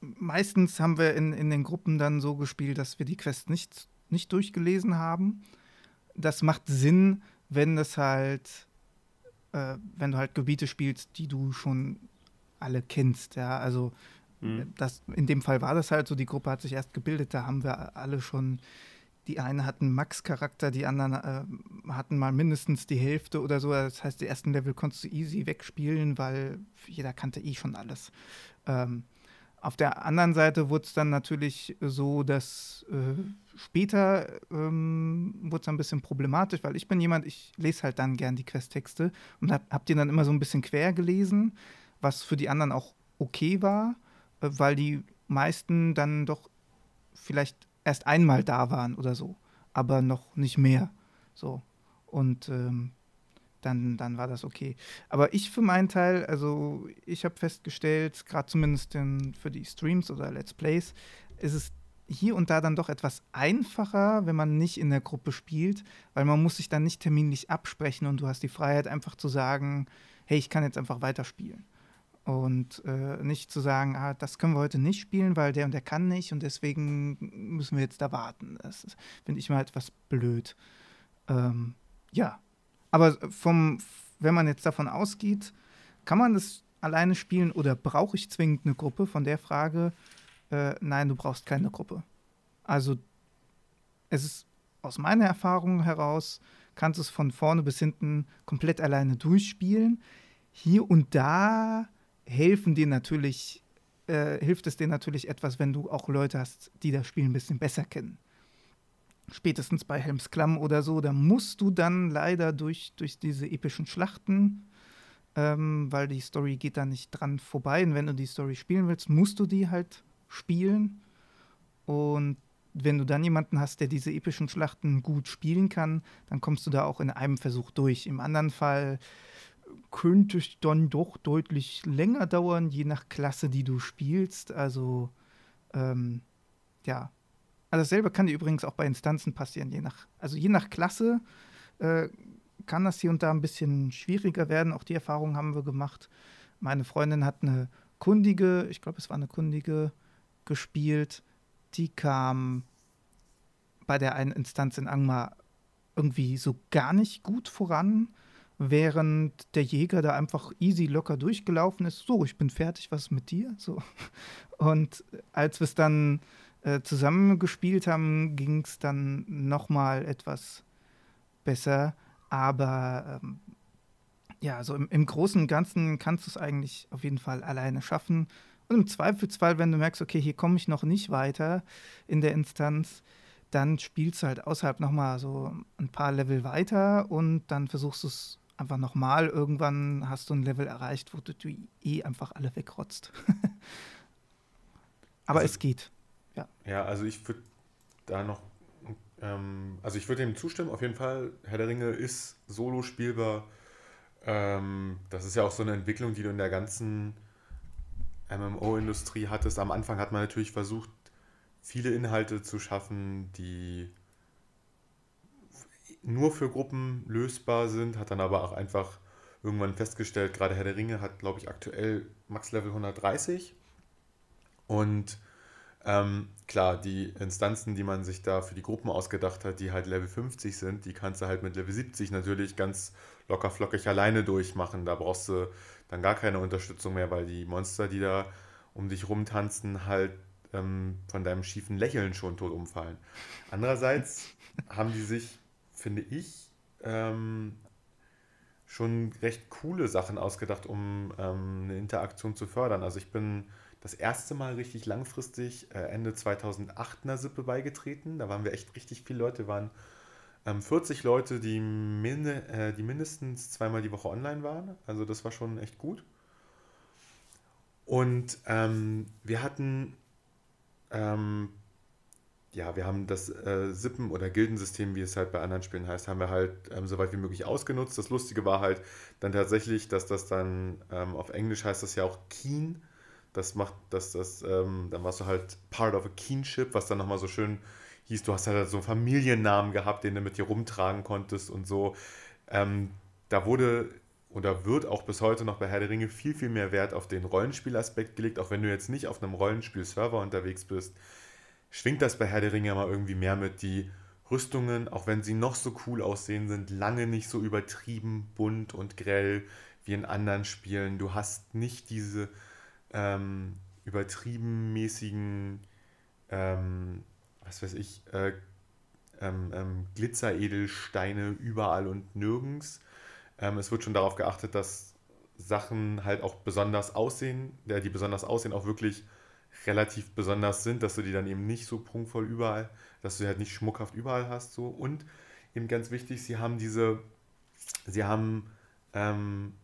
meistens haben wir in, in den Gruppen dann so gespielt, dass wir die Quest nicht, nicht durchgelesen haben. Das macht Sinn, wenn es halt, äh, wenn du halt Gebiete spielst, die du schon alle kennst, ja. Also mhm. das, in dem Fall war das halt so, die Gruppe hat sich erst gebildet, da haben wir alle schon, die einen hatten Max-Charakter, die anderen äh, hatten mal mindestens die Hälfte oder so. Das heißt, die ersten Level konntest du easy wegspielen, weil jeder kannte eh schon alles. Ähm, auf der anderen Seite wurde es dann natürlich so, dass äh, später ähm, wurde es ein bisschen problematisch, weil ich bin jemand, ich lese halt dann gern die Questtexte und hab, hab die dann immer so ein bisschen quer gelesen, was für die anderen auch okay war, weil die meisten dann doch vielleicht erst einmal da waren oder so, aber noch nicht mehr. So. Und ähm, dann, dann war das okay. Aber ich für meinen Teil, also ich habe festgestellt, gerade zumindest in, für die Streams oder Let's Plays, ist es hier und da dann doch etwas einfacher, wenn man nicht in der Gruppe spielt, weil man muss sich dann nicht terminlich absprechen und du hast die Freiheit einfach zu sagen, hey, ich kann jetzt einfach weiterspielen. Und äh, nicht zu sagen, ah, das können wir heute nicht spielen, weil der und der kann nicht und deswegen müssen wir jetzt da warten. Das finde ich mal etwas blöd. Ähm, ja, aber vom, wenn man jetzt davon ausgeht, kann man das alleine spielen oder brauche ich zwingend eine Gruppe? Von der Frage, äh, nein, du brauchst keine Gruppe. Also es ist aus meiner Erfahrung heraus, kannst du es von vorne bis hinten komplett alleine durchspielen. Hier und da helfen dir natürlich, äh, hilft es dir natürlich etwas, wenn du auch Leute hast, die das Spiel ein bisschen besser kennen. Spätestens bei Helms Klamm oder so, da musst du dann leider durch, durch diese epischen Schlachten, ähm, weil die Story geht da nicht dran vorbei. Und wenn du die Story spielen willst, musst du die halt spielen. Und wenn du dann jemanden hast, der diese epischen Schlachten gut spielen kann, dann kommst du da auch in einem Versuch durch. Im anderen Fall könnte dann doch deutlich länger dauern, je nach Klasse, die du spielst. Also, ähm, ja. Also dasselbe kann dir übrigens auch bei Instanzen passieren, je nach, also je nach Klasse äh, kann das hier und da ein bisschen schwieriger werden. Auch die Erfahrung haben wir gemacht. Meine Freundin hat eine Kundige, ich glaube, es war eine Kundige, gespielt. Die kam bei der einen Instanz in Angmar irgendwie so gar nicht gut voran während der Jäger da einfach easy locker durchgelaufen ist. So, ich bin fertig, was ist mit dir? So. Und als wir es dann äh, zusammen gespielt haben, ging es dann nochmal etwas besser. Aber ähm, ja, so im, im Großen und Ganzen kannst du es eigentlich auf jeden Fall alleine schaffen. Und im Zweifelsfall, wenn du merkst, okay, hier komme ich noch nicht weiter in der Instanz, dann spielst du halt außerhalb nochmal so ein paar Level weiter und dann versuchst du es einfach nochmal. Irgendwann hast du ein Level erreicht, wo du die eh einfach alle wegrotzt. Aber also, es geht. Ja, ja also ich würde da noch, ähm, also ich würde dem zustimmen, auf jeden Fall. Herr der Ringe ist solo spielbar. Ähm, das ist ja auch so eine Entwicklung, die du in der ganzen MMO-Industrie hattest. Am Anfang hat man natürlich versucht, viele Inhalte zu schaffen, die nur für Gruppen lösbar sind, hat dann aber auch einfach irgendwann festgestellt, gerade Herr der Ringe hat, glaube ich, aktuell Max Level 130. Und ähm, klar, die Instanzen, die man sich da für die Gruppen ausgedacht hat, die halt Level 50 sind, die kannst du halt mit Level 70 natürlich ganz locker flockig alleine durchmachen. Da brauchst du dann gar keine Unterstützung mehr, weil die Monster, die da um dich rumtanzen, halt ähm, von deinem schiefen Lächeln schon tot umfallen. Andererseits haben die sich finde ich, ähm, schon recht coole Sachen ausgedacht, um ähm, eine Interaktion zu fördern. Also ich bin das erste Mal richtig langfristig äh, Ende 2008 einer Sippe beigetreten. Da waren wir echt richtig viele Leute, waren ähm, 40 Leute, die, min äh, die mindestens zweimal die Woche online waren. Also das war schon echt gut. Und ähm, wir hatten ähm, ja, wir haben das äh, Sippen- oder Gildensystem, wie es halt bei anderen Spielen heißt, haben wir halt ähm, so weit wie möglich ausgenutzt. Das Lustige war halt dann tatsächlich, dass das dann ähm, auf Englisch heißt das ja auch Keen. Das macht, dass das, ähm, dann warst du halt part of a Keenship, was dann nochmal so schön hieß, du hast halt so einen Familiennamen gehabt, den du mit dir rumtragen konntest und so. Ähm, da wurde oder wird auch bis heute noch bei Herr der Ringe viel, viel mehr Wert auf den Rollenspielaspekt gelegt, auch wenn du jetzt nicht auf einem Rollenspiel-Server unterwegs bist schwingt das bei Herr der Ringe mal irgendwie mehr mit. Die Rüstungen, auch wenn sie noch so cool aussehen, sind lange nicht so übertrieben bunt und grell wie in anderen Spielen. Du hast nicht diese ähm, übertrieben mäßigen, ähm, was weiß ich, äh, ähm, ähm, Glitzeredelsteine überall und nirgends. Ähm, es wird schon darauf geachtet, dass Sachen halt auch besonders aussehen, äh, die besonders aussehen, auch wirklich relativ besonders sind, dass du die dann eben nicht so prunkvoll überall, dass du die halt nicht schmuckhaft überall hast. So. Und eben ganz wichtig, sie haben diese, sie haben ähm,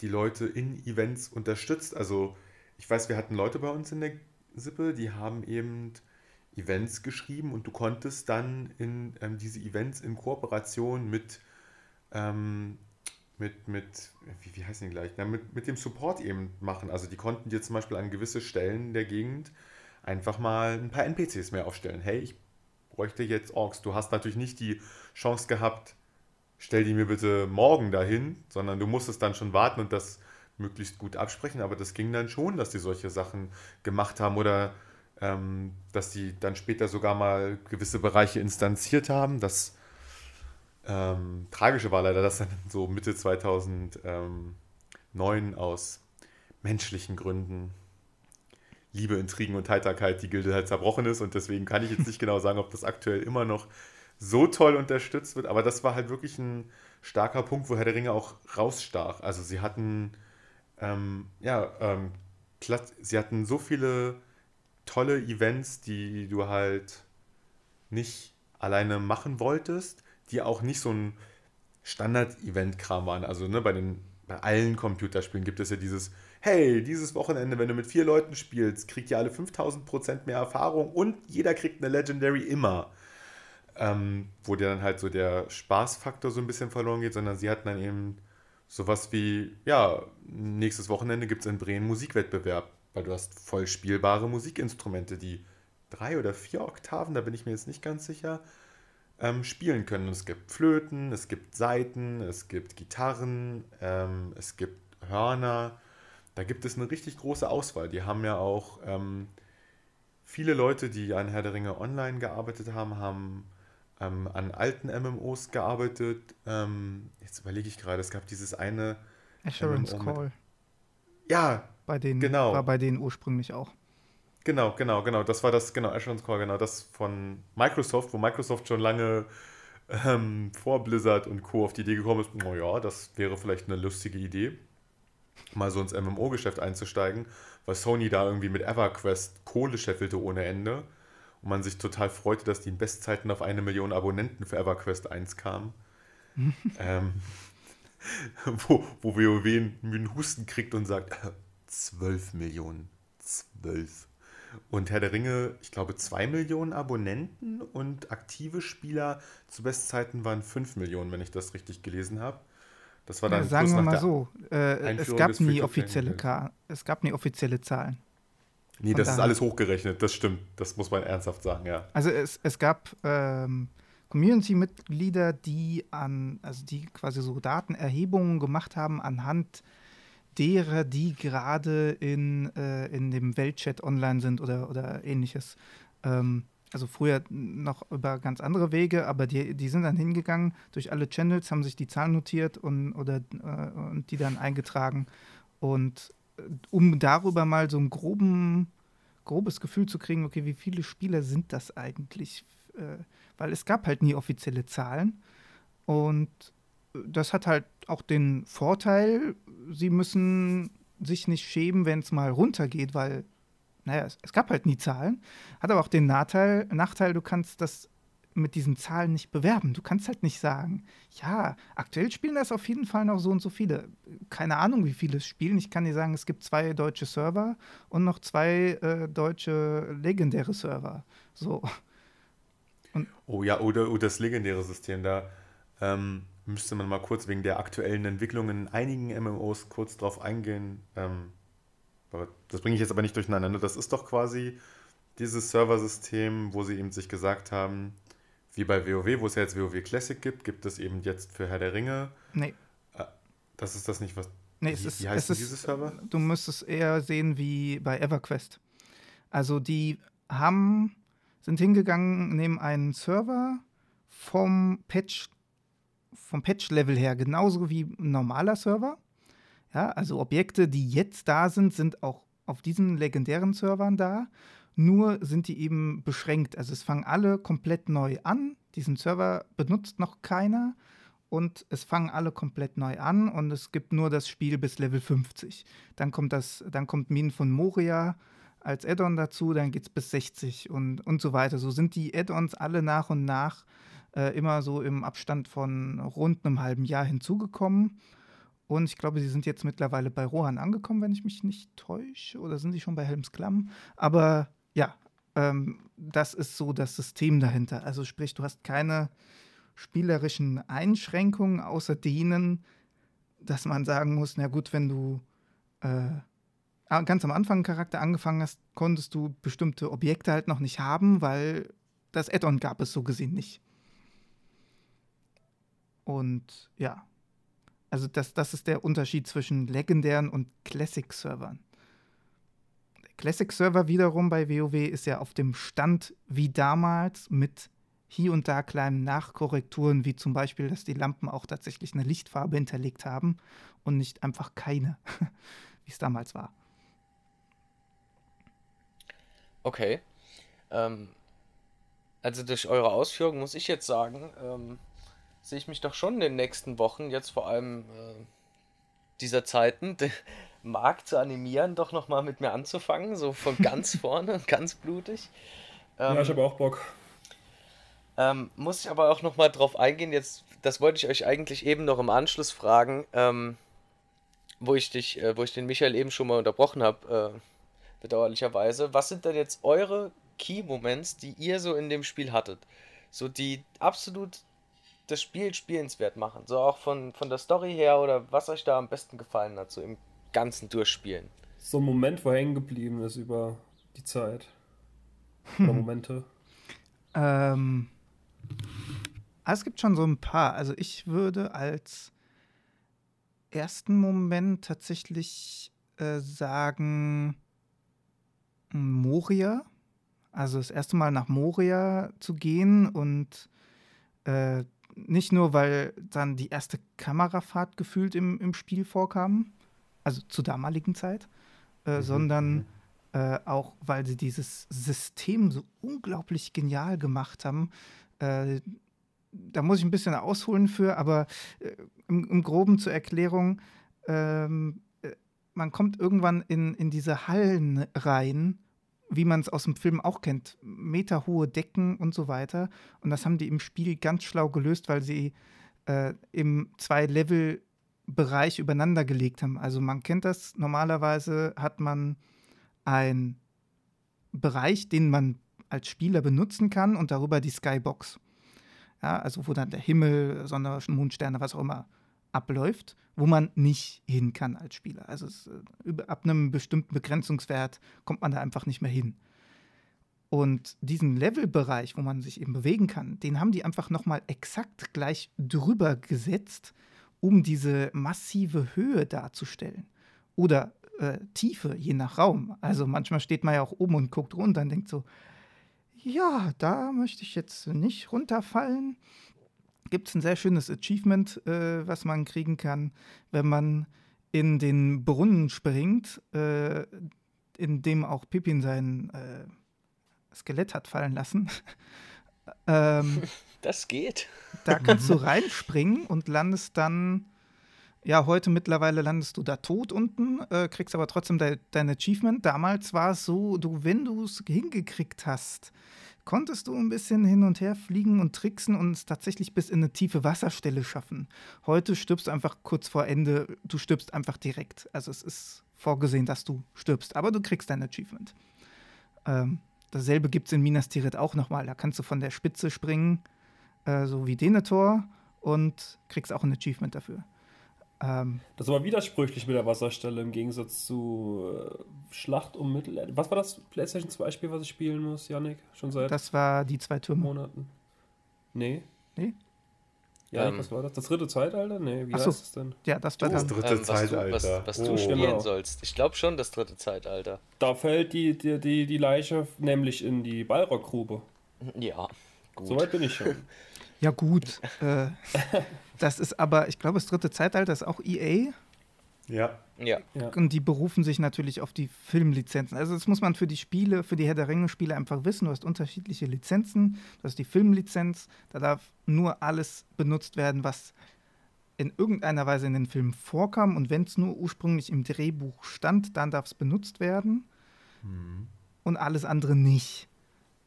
die Leute in Events unterstützt. Also ich weiß, wir hatten Leute bei uns in der Sippe, die haben eben Events geschrieben und du konntest dann in ähm, diese Events in Kooperation mit ähm, mit, mit wie, wie heißen die gleich? Na, mit, mit dem Support eben machen. Also die konnten dir zum Beispiel an gewisse Stellen der Gegend einfach mal ein paar NPCs mehr aufstellen. Hey, ich bräuchte jetzt Orks. Du hast natürlich nicht die Chance gehabt, stell die mir bitte morgen dahin, sondern du musstest dann schon warten und das möglichst gut absprechen, aber das ging dann schon, dass die solche Sachen gemacht haben oder ähm, dass die dann später sogar mal gewisse Bereiche instanziert haben. Das ähm, Tragische war leider, dass dann so Mitte 2009 aus menschlichen Gründen Liebe, Intrigen und Heiterkeit die Gilde halt zerbrochen ist. Und deswegen kann ich jetzt nicht genau sagen, ob das aktuell immer noch so toll unterstützt wird, aber das war halt wirklich ein starker Punkt, wo Herr der Ringe auch rausstach. Also sie hatten ähm, ja, ähm, sie hatten so viele tolle Events, die du halt nicht alleine machen wolltest, die auch nicht so ein Standard-Event-Kram waren. Also ne, bei, den, bei allen Computerspielen gibt es ja dieses, hey, dieses Wochenende, wenn du mit vier Leuten spielst, kriegt ihr alle 5000% mehr Erfahrung und jeder kriegt eine Legendary immer. Ähm, wo dir dann halt so der Spaßfaktor so ein bisschen verloren geht, sondern sie hatten dann eben sowas wie, ja, nächstes Wochenende gibt es in Bremen Musikwettbewerb, weil du hast voll spielbare Musikinstrumente, die drei oder vier Oktaven, da bin ich mir jetzt nicht ganz sicher, ähm, spielen können. es gibt Flöten, es gibt Saiten, es gibt Gitarren, ähm, es gibt Hörner. Da gibt es eine richtig große Auswahl. Die haben ja auch ähm, viele Leute, die an Herr der Ringe online gearbeitet haben, haben ähm, an alten MMOs gearbeitet. Ähm, jetzt überlege ich gerade, es gab dieses eine. Assurance MMO Call. Ja, bei denen, genau. War bei denen ursprünglich auch. Genau, genau, genau. Das war das, genau, Assurance Call, genau, das von Microsoft, wo Microsoft schon lange ähm, vor Blizzard und Co. auf die Idee gekommen ist, naja, das wäre vielleicht eine lustige Idee, mal so ins MMO-Geschäft einzusteigen, weil Sony da irgendwie mit EverQuest Kohle scheffelte ohne Ende und man sich total freute, dass die in Bestzeiten auf eine Million Abonnenten für EverQuest 1 kamen. ähm, wo, wo WoW einen Husten kriegt und sagt, äh, 12 Millionen. 12. Und Herr der Ringe, ich glaube, 2 Millionen Abonnenten und aktive Spieler zu Bestzeiten waren 5 Millionen, wenn ich das richtig gelesen habe. Das war dann ja, sagen wir mal so, äh, es gab nie offizielle es gab nie offizielle Zahlen. Nee, das ist alles hochgerechnet, das stimmt. Das muss man ernsthaft sagen, ja. Also es, es gab ähm, Community-Mitglieder, die an, also die quasi so Datenerhebungen gemacht haben anhand derer, die gerade in, äh, in dem Weltchat online sind oder, oder ähnliches. Ähm, also früher noch über ganz andere Wege, aber die, die sind dann hingegangen durch alle Channels, haben sich die Zahlen notiert und, oder, äh, und die dann eingetragen. Und um darüber mal so ein groben, grobes Gefühl zu kriegen, okay, wie viele Spieler sind das eigentlich? Äh, weil es gab halt nie offizielle Zahlen. Und das hat halt auch den Vorteil, sie müssen sich nicht schämen, wenn es mal runtergeht, weil, naja, es, es, gab halt nie Zahlen. Hat aber auch den Nachteil, Nachteil, du kannst das mit diesen Zahlen nicht bewerben. Du kannst halt nicht sagen, ja, aktuell spielen das auf jeden Fall noch so und so viele. Keine Ahnung, wie viele es spielen. Ich kann dir sagen, es gibt zwei deutsche Server und noch zwei äh, deutsche legendäre Server. So. Und oh ja, oder, oder das legendäre System da. Ähm, müsste man mal kurz wegen der aktuellen Entwicklungen in einigen MMOs kurz drauf eingehen. Ähm, das bringe ich jetzt aber nicht durcheinander. Das ist doch quasi dieses Serversystem, wo sie eben sich gesagt haben, wie bei WoW, wo es ja jetzt WoW Classic gibt, gibt es eben jetzt für Herr der Ringe. Nee. Äh, das ist das nicht, was. Nee, es wie, ist, wie heißt es dieses Server? Du müsstest eher sehen wie bei EverQuest. Also die haben, sind hingegangen, nehmen einen Server vom Patch, vom Patch-Level her genauso wie ein normaler Server. Ja, also Objekte, die jetzt da sind, sind auch auf diesen legendären Servern da nur sind die eben beschränkt. Also es fangen alle komplett neu an. Diesen Server benutzt noch keiner und es fangen alle komplett neu an und es gibt nur das Spiel bis Level 50. Dann kommt das, dann kommt Minen von Moria als Add-on dazu, dann geht es bis 60 und, und so weiter. So sind die Add-ons alle nach und nach äh, immer so im Abstand von rund einem halben Jahr hinzugekommen. Und ich glaube, sie sind jetzt mittlerweile bei Rohan angekommen, wenn ich mich nicht täusche. Oder sind sie schon bei Helms Klamm? Aber ja, ähm, das ist so das System dahinter. Also sprich, du hast keine spielerischen Einschränkungen außer denen, dass man sagen muss, na gut, wenn du äh, ganz am Anfang einen Charakter angefangen hast, konntest du bestimmte Objekte halt noch nicht haben, weil das Add-on gab es so gesehen nicht. Und ja, Also das, das ist der Unterschied zwischen legendären und Classic-Servern. Der Classic-Server wiederum bei WoW ist ja auf dem Stand wie damals mit hier und da kleinen Nachkorrekturen, wie zum Beispiel, dass die Lampen auch tatsächlich eine Lichtfarbe hinterlegt haben und nicht einfach keine, wie es damals war. Okay. Ähm, also durch eure Ausführungen muss ich jetzt sagen, ähm, sehe ich mich doch schon in den nächsten Wochen, jetzt vor allem äh, dieser Zeiten, den Markt zu animieren, doch nochmal mit mir anzufangen, so von ganz vorne, ganz blutig. Ähm, ja, ich habe auch Bock. Ähm, muss ich aber auch nochmal drauf eingehen, jetzt, das wollte ich euch eigentlich eben noch im Anschluss fragen, ähm, wo ich dich, äh, wo ich den Michael eben schon mal unterbrochen habe, äh, bedauerlicherweise. Was sind denn jetzt eure Key-Moments, die ihr so in dem Spiel hattet? So die absolut das Spiel spielenswert machen. So auch von, von der Story her oder was euch da am besten gefallen hat, so im ganzen Durchspielen. So ein Moment, wo hängen geblieben ist über die Zeit. Oder Momente. Ähm, ah, es gibt schon so ein paar. Also ich würde als ersten Moment tatsächlich äh, sagen Moria. Also das erste Mal nach Moria zu gehen und äh, nicht nur, weil dann die erste Kamerafahrt gefühlt im, im Spiel vorkam, also zur damaligen Zeit, äh, mhm. sondern mhm. äh, auch, weil sie dieses System so unglaublich genial gemacht haben. Äh, da muss ich ein bisschen ausholen für, aber äh, im, im, Groben zur Erklärung, ähm, äh, man kommt irgendwann in, in diese Hallen rein, wie man es aus dem Film auch kennt, meterhohe Decken und so weiter. Und das haben die im Spiel ganz schlau gelöst, weil sie äh, im Zwei-Level-Bereich übereinander gelegt haben. Also man kennt das, normalerweise hat man einen Bereich, den man als Spieler benutzen kann und darüber die Skybox. Ja, also wo dann der Himmel, Sonne, Mondsterne, was auch immer abläuft, wo man nicht hin kann als Spieler. Also es, äh, ab einem bestimmten Begrenzungswert kommt man da einfach nicht mehr hin. Und diesen Levelbereich, wo man sich eben bewegen kann, den haben die einfach nochmal exakt gleich drüber gesetzt, um diese massive Höhe darzustellen. Oder äh, Tiefe, je nach Raum. Also manchmal steht man ja auch oben und guckt runter und denkt so, ja, da möchte ich jetzt nicht runterfallen gibt es ein sehr schönes Achievement, äh, was man kriegen kann, wenn man in den Brunnen springt, äh, in dem auch Pippin sein äh, Skelett hat fallen lassen. ähm, das geht. Da kannst du reinspringen und landest dann, ja, heute mittlerweile landest du da tot unten, äh, kriegst aber trotzdem de dein Achievement. Damals war es so, du, wenn du es hingekriegt hast, konntest du ein bisschen hin und her fliegen und tricksen und es tatsächlich bis in eine tiefe Wasserstelle schaffen. Heute stirbst du einfach kurz vor Ende, du stirbst einfach direkt. Also es ist vorgesehen, dass du stirbst, aber du kriegst dein Achievement. Ähm, dasselbe gibt es in Minas Tirith auch nochmal. Da kannst du von der Spitze springen, äh, so wie Denethor, und kriegst auch ein Achievement dafür. Ähm, das war widersprüchlich mit der Wasserstelle im Gegensatz zu äh, Schlacht um Mittelerde. Was war das PlayStation 2 Spiel, was ich spielen muss, Yannick? Schon seit. Das war die zwei Türme. Monaten. Nee. Nee? Ja, ähm, was war das? Das dritte Zeitalter? Nee, wie heißt es denn? Ja, das war das dritte ähm, was Zeitalter. Du, was, was oh. du spielen genau. sollst. Ich glaube schon, das dritte Zeitalter. Da fällt die, die, die, die Leiche nämlich in die Balrog-Grube. Ja, gut. Soweit bin ich schon. Ja, gut. äh, das ist aber, ich glaube, das dritte Zeitalter ist auch EA. Ja. ja. Und die berufen sich natürlich auf die Filmlizenzen. Also, das muss man für die Spiele, für die Herr der Ringe-Spiele einfach wissen. Du hast unterschiedliche Lizenzen. Du hast die Filmlizenz. Da darf nur alles benutzt werden, was in irgendeiner Weise in den Filmen vorkam. Und wenn es nur ursprünglich im Drehbuch stand, dann darf es benutzt werden. Mhm. Und alles andere nicht.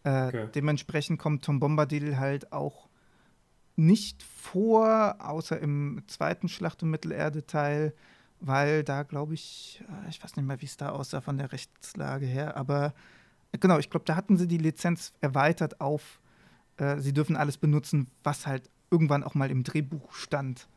Äh, okay. Dementsprechend kommt Tom Bombadil halt auch nicht vor, außer im zweiten Schlacht- um Mittelerde-Teil, weil da glaube ich, äh, ich weiß nicht mehr, wie es da aussah von der Rechtslage her, aber äh, genau, ich glaube, da hatten sie die Lizenz erweitert auf, äh, sie dürfen alles benutzen, was halt irgendwann auch mal im Drehbuch stand.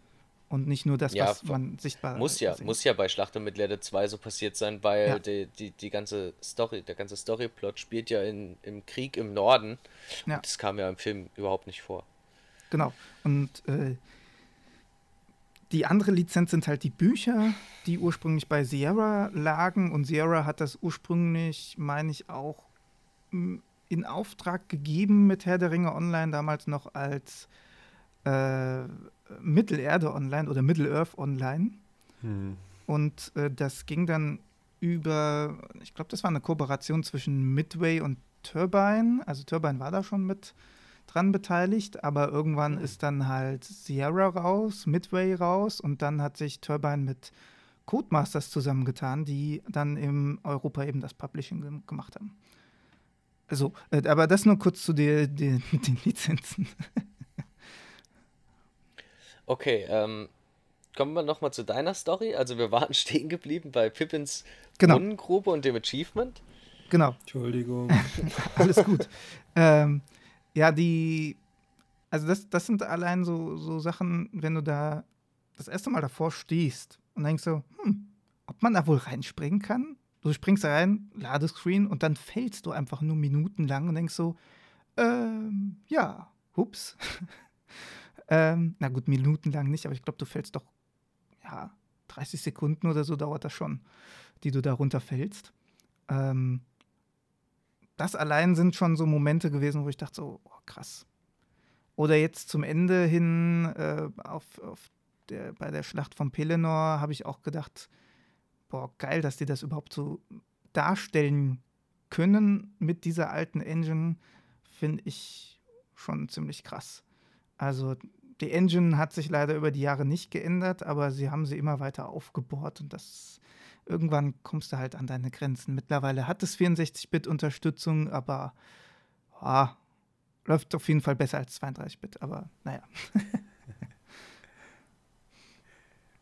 Und nicht nur das, ja, was man sichtbar muss ja sieht. Muss ja bei Schlacht um Mittelerde 2 so passiert sein, weil ja. die, die, die ganze Story, der ganze Storyplot spielt ja in, im Krieg im Norden. Ja. Und das kam ja im Film überhaupt nicht vor. Genau. Und äh, die andere Lizenz sind halt die Bücher, die ursprünglich bei Sierra lagen. Und Sierra hat das ursprünglich, meine ich, auch in Auftrag gegeben mit Herr der Ringe Online, damals noch als äh, Mittelerde Online oder Middle-earth Online. Hm. Und äh, das ging dann über, ich glaube, das war eine Kooperation zwischen Midway und Turbine. Also Turbine war da schon mit dran beteiligt, aber irgendwann ist dann halt Sierra raus, Midway raus und dann hat sich Turbine mit Codemasters zusammengetan, die dann in Europa eben das Publishing gemacht haben. Also, äh, aber das nur kurz zu der, der, den Lizenzen. okay, ähm, kommen wir nochmal zu deiner Story. Also wir waren stehen geblieben bei Pippins genau. Brunnengrube und dem Achievement. Genau. Entschuldigung. Alles gut. ähm, ja, die, also das, das sind allein so, so Sachen, wenn du da das erste Mal davor stehst und denkst so, hm, ob man da wohl reinspringen kann? Du springst da rein, Ladescreen und dann fällst du einfach nur minutenlang und denkst so, ähm, ja, hups. ähm, na gut, minutenlang nicht, aber ich glaube, du fällst doch, ja, 30 Sekunden oder so dauert das schon, die du da runterfällst. Ähm, das allein sind schon so Momente gewesen, wo ich dachte so, oh, krass. Oder jetzt zum Ende hin äh, auf, auf der, bei der Schlacht von Pelennor habe ich auch gedacht, boah, geil, dass die das überhaupt so darstellen können mit dieser alten Engine, finde ich schon ziemlich krass. Also die Engine hat sich leider über die Jahre nicht geändert, aber sie haben sie immer weiter aufgebohrt und das irgendwann kommst du halt an deine Grenzen. Mittlerweile hat es 64-Bit-Unterstützung, aber oh, läuft auf jeden Fall besser als 32-Bit, aber naja.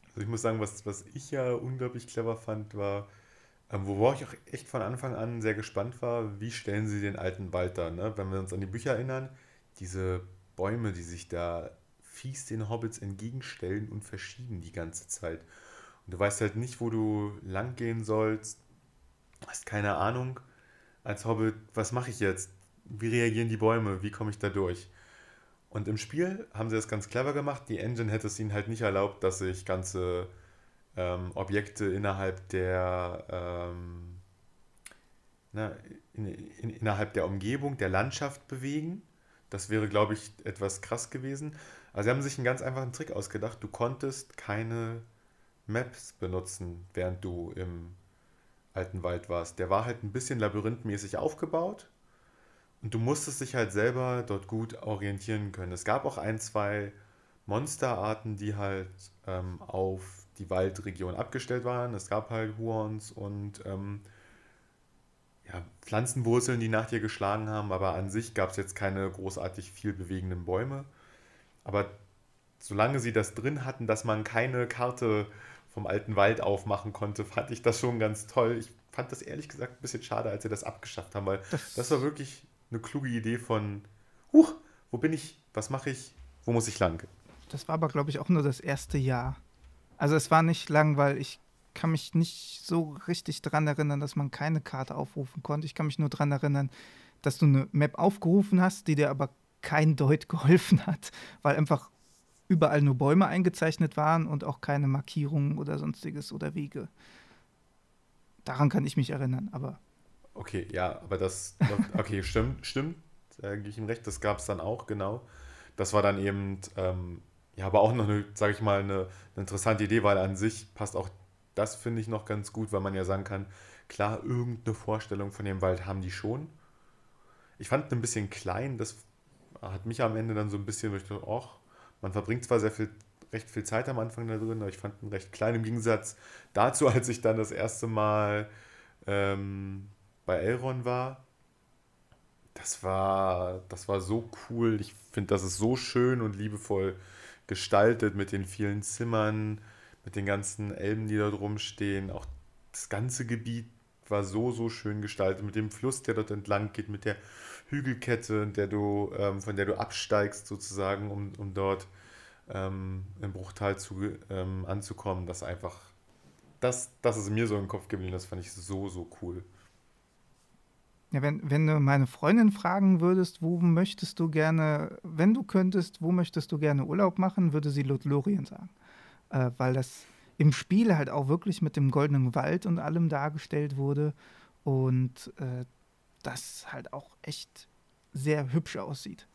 also ich muss sagen, was, was ich ja unglaublich clever fand, war, ähm, wo ich auch echt von Anfang an sehr gespannt war, wie stellen sie den alten Wald da, ne? wenn wir uns an die Bücher erinnern, diese Bäume, die sich da fies den Hobbits entgegenstellen und verschieben die ganze Zeit. Du weißt halt nicht, wo du lang gehen sollst. Hast keine Ahnung. Als Hobbit, was mache ich jetzt? Wie reagieren die Bäume? Wie komme ich da durch? Und im Spiel haben sie das ganz clever gemacht. Die Engine hätte es ihnen halt nicht erlaubt, dass sich ganze ähm, Objekte innerhalb der ähm, na, in, in, innerhalb der Umgebung, der Landschaft bewegen. Das wäre, glaube ich, etwas krass gewesen. Also sie haben sich einen ganz einfachen Trick ausgedacht. Du konntest keine Maps benutzen, während du im alten Wald warst. Der war halt ein bisschen labyrinthmäßig aufgebaut und du musstest dich halt selber dort gut orientieren können. Es gab auch ein, zwei Monsterarten, die halt ähm, auf die Waldregion abgestellt waren. Es gab halt Huons und ähm, ja, Pflanzenwurzeln, die nach dir geschlagen haben, aber an sich gab es jetzt keine großartig viel bewegenden Bäume. Aber solange sie das drin hatten, dass man keine Karte vom alten Wald aufmachen konnte, fand ich das schon ganz toll. Ich fand das ehrlich gesagt ein bisschen schade, als sie das abgeschafft haben, weil das, das war wirklich eine kluge Idee von, huch, wo bin ich, was mache ich, wo muss ich lang? Das war aber, glaube ich, auch nur das erste Jahr. Also es war nicht lang, weil ich kann mich nicht so richtig daran erinnern, dass man keine Karte aufrufen konnte. Ich kann mich nur daran erinnern, dass du eine Map aufgerufen hast, die dir aber kein Deut geholfen hat, weil einfach überall nur Bäume eingezeichnet waren und auch keine Markierungen oder sonstiges oder Wege. Daran kann ich mich erinnern, aber. Okay, ja, aber das, okay, stimmt, stimmt, da gebe ich ihm recht, das gab es dann auch, genau. Das war dann eben, ähm, ja, aber auch noch eine, sage ich mal, eine, eine interessante Idee, weil an sich passt auch das, finde ich, noch ganz gut, weil man ja sagen kann, klar, irgendeine Vorstellung von dem Wald haben die schon. Ich fand ein bisschen klein, das hat mich am Ende dann so ein bisschen, ich dachte, ach, man verbringt zwar sehr viel, recht viel Zeit am Anfang da drin, aber ich fand ihn recht klein im Gegensatz dazu, als ich dann das erste Mal ähm, bei Elrond war. Das war, das war so cool. Ich finde, das ist so schön und liebevoll gestaltet mit den vielen Zimmern, mit den ganzen Elben, die da drum stehen. Auch das ganze Gebiet war so, so schön gestaltet mit dem Fluss, der dort entlang geht, mit der Hügelkette, der du, ähm, von der du absteigst sozusagen, um, um dort ähm, im Bruchtal zu, ähm, anzukommen. Das einfach, das, das ist mir so im Kopf geblieben, das fand ich so, so cool. Ja, wenn, wenn du meine Freundin fragen würdest, wo möchtest du gerne, wenn du könntest, wo möchtest du gerne Urlaub machen, würde sie Lothlorien sagen. äh, weil das im Spiel halt auch wirklich mit dem goldenen Wald und allem dargestellt wurde und äh, das halt auch echt sehr hübsch aussieht.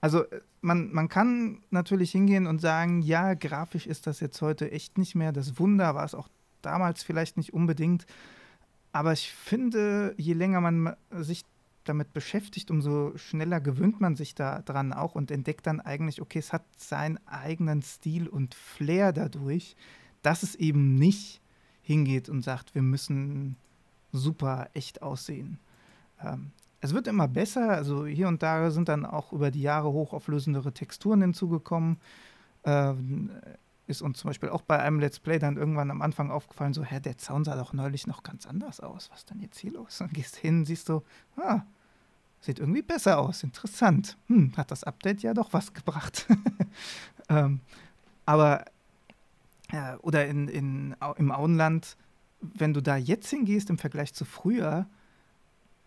Also äh, man, man kann natürlich hingehen und sagen, ja, grafisch ist das jetzt heute echt nicht mehr das Wunder, war es auch damals vielleicht nicht unbedingt. Aber ich finde, je länger man sich damit beschäftigt, umso schneller gewöhnt man sich daran auch und entdeckt dann eigentlich, okay, es hat seinen eigenen Stil und Flair dadurch, dass es eben nicht hingeht und sagt, wir müssen super echt aussehen. Ähm, es wird immer besser, also hier und da sind dann auch über die Jahre hochauflösendere Texturen hinzugekommen. Ähm, ist uns zum Beispiel auch bei einem Let's Play dann irgendwann am Anfang aufgefallen, so, hä, der Zaun sah doch neulich noch ganz anders aus. Was ist denn jetzt hier los? Und gehst hin, siehst du, ah, sieht irgendwie besser aus, interessant. Hm, hat das Update ja doch was gebracht. ähm, aber, ja, oder in, in, im Auenland, wenn du da jetzt hingehst im Vergleich zu früher,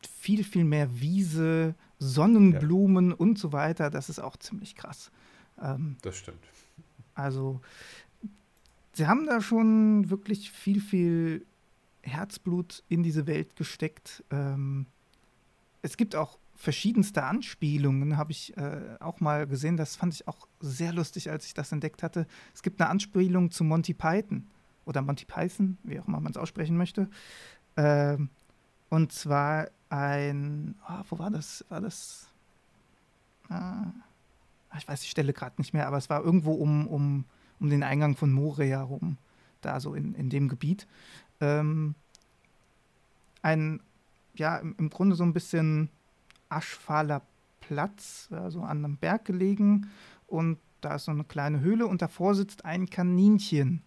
viel, viel mehr Wiese, Sonnenblumen ja. und so weiter, das ist auch ziemlich krass. Ähm, das stimmt. Also, sie haben da schon wirklich viel, viel Herzblut in diese Welt gesteckt. Ähm, es gibt auch verschiedenste Anspielungen, habe ich äh, auch mal gesehen. Das fand ich auch sehr lustig, als ich das entdeckt hatte. Es gibt eine Anspielung zu Monty Python oder Monty Python, wie auch immer man es aussprechen möchte. Ähm, und zwar ein, oh, wo war das? War das? Ah, ich weiß die Stelle gerade nicht mehr, aber es war irgendwo um, um, um den Eingang von Moria rum, da so in, in dem Gebiet. Ähm, ein, ja, im, im, Grunde so ein bisschen aschfahler Platz, also an einem Berg gelegen und da ist so eine kleine Höhle und davor sitzt ein Kaninchen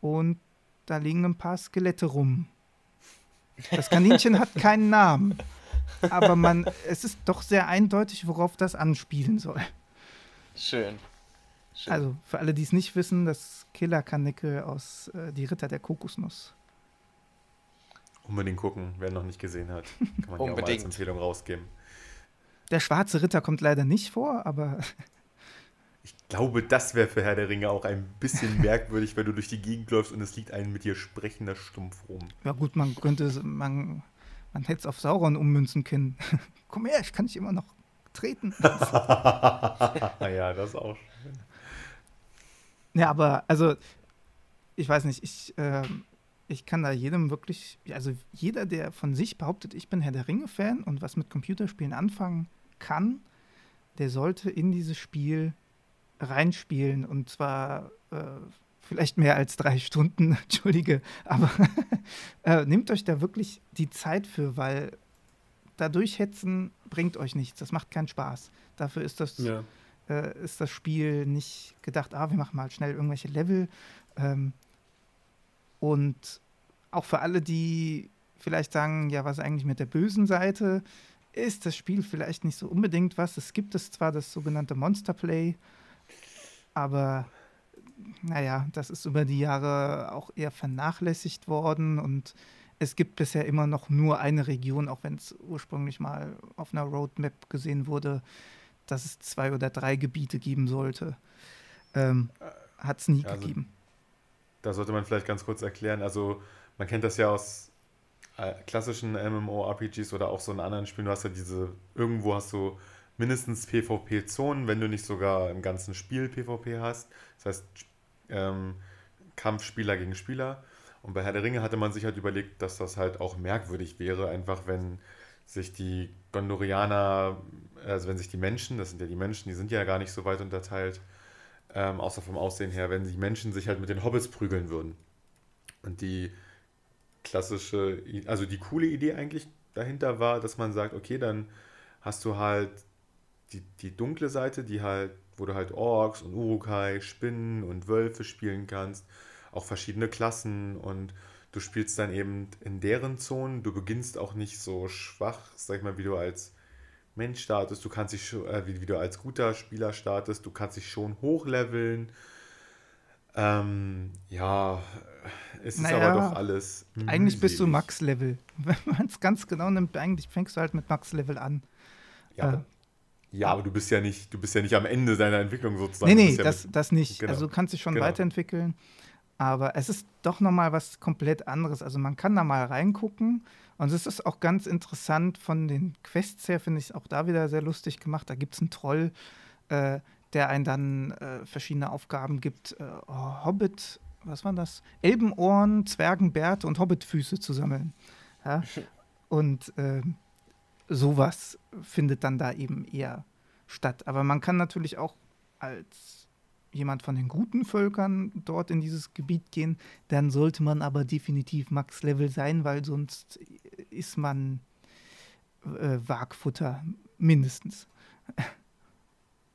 und da liegen ein paar Skelette rum. Das Kaninchen hat keinen Namen, aber man, es ist doch sehr eindeutig, worauf das anspielen soll. Schön. Schön. Also für alle, die es nicht wissen, das Killer-Kanickel aus äh, Die Ritter der Kokosnuss. Unbedingt gucken, wer noch nicht gesehen hat. Kann man hier auch mal als Empfehlung rausgeben. Der schwarze Ritter kommt leider nicht vor, aber. Ich glaube, das wäre für Herr der Ringe auch ein bisschen merkwürdig, wenn du durch die Gegend läufst und es liegt ein mit dir sprechender Stumpf rum. Ja, gut, man könnte. Man, man hätte es auf Sauron ummünzen können. Komm her, ich kann dich immer noch treten. ja, das ist auch schön. Ja, aber also, ich weiß nicht, ich, äh, ich kann da jedem wirklich, also jeder, der von sich behauptet, ich bin Herr der Ringe-Fan und was mit Computerspielen anfangen kann, der sollte in dieses Spiel reinspielen und zwar äh, vielleicht mehr als drei Stunden, entschuldige, aber äh, nehmt euch da wirklich die Zeit für, weil da durchhetzen bringt euch nichts. Das macht keinen Spaß. Dafür ist das, ja. äh, ist das Spiel nicht gedacht, ah, wir machen mal schnell irgendwelche Level. Ähm, und auch für alle, die vielleicht sagen, ja, was eigentlich mit der bösen Seite, ist das Spiel vielleicht nicht so unbedingt was. Es gibt es zwar das sogenannte Monster Play, aber naja, das ist über die Jahre auch eher vernachlässigt worden und es gibt bisher immer noch nur eine Region, auch wenn es ursprünglich mal auf einer Roadmap gesehen wurde, dass es zwei oder drei Gebiete geben sollte. Ähm, Hat es nie also, gegeben. Da sollte man vielleicht ganz kurz erklären. Also, man kennt das ja aus äh, klassischen MMORPGs oder auch so in anderen Spielen. Du hast ja diese, irgendwo hast du mindestens PvP-Zonen, wenn du nicht sogar im ganzen Spiel PvP hast. Das heißt, ähm, Kampf Spieler gegen Spieler. Und bei Herr der Ringe hatte man sich halt überlegt, dass das halt auch merkwürdig wäre, einfach wenn sich die Gondorianer, also wenn sich die Menschen, das sind ja die Menschen, die sind ja gar nicht so weit unterteilt, ähm, außer vom Aussehen her, wenn die Menschen sich halt mit den Hobbits prügeln würden. Und die klassische, also die coole Idee eigentlich dahinter war, dass man sagt, okay, dann hast du halt die, die dunkle Seite, die halt, wo du halt Orks und Urukai, Spinnen und Wölfe spielen kannst auch verschiedene Klassen und du spielst dann eben in deren Zonen. Du beginnst auch nicht so schwach, sag ich mal, wie du als Mensch startest. Du kannst dich, äh, wie, wie, du als guter Spieler startest. Du kannst dich schon hochleveln. Ähm, ja, es ist naja, aber doch alles. Eigentlich bist du Max-Level. Wenn man es ganz genau nimmt, eigentlich fängst du halt mit Max-Level an. Ja, äh, Ja, aber du bist ja nicht, du bist ja nicht am Ende deiner Entwicklung sozusagen. Nee, nee, ja das, das nicht. Genau. Also du kannst dich schon genau. weiterentwickeln. Aber es ist doch nochmal was komplett anderes. Also man kann da mal reingucken. Und es ist auch ganz interessant von den Quests her, finde ich es auch da wieder sehr lustig gemacht. Da gibt es einen Troll, äh, der einen dann äh, verschiedene Aufgaben gibt. Äh, oh, Hobbit, was war das? Elbenohren, Zwergenbärte und Hobbitfüße zu sammeln. Ja? Und äh, sowas findet dann da eben eher statt. Aber man kann natürlich auch als jemand von den guten Völkern dort in dieses Gebiet gehen, dann sollte man aber definitiv Max-Level sein, weil sonst ist man äh, Wagfutter mindestens.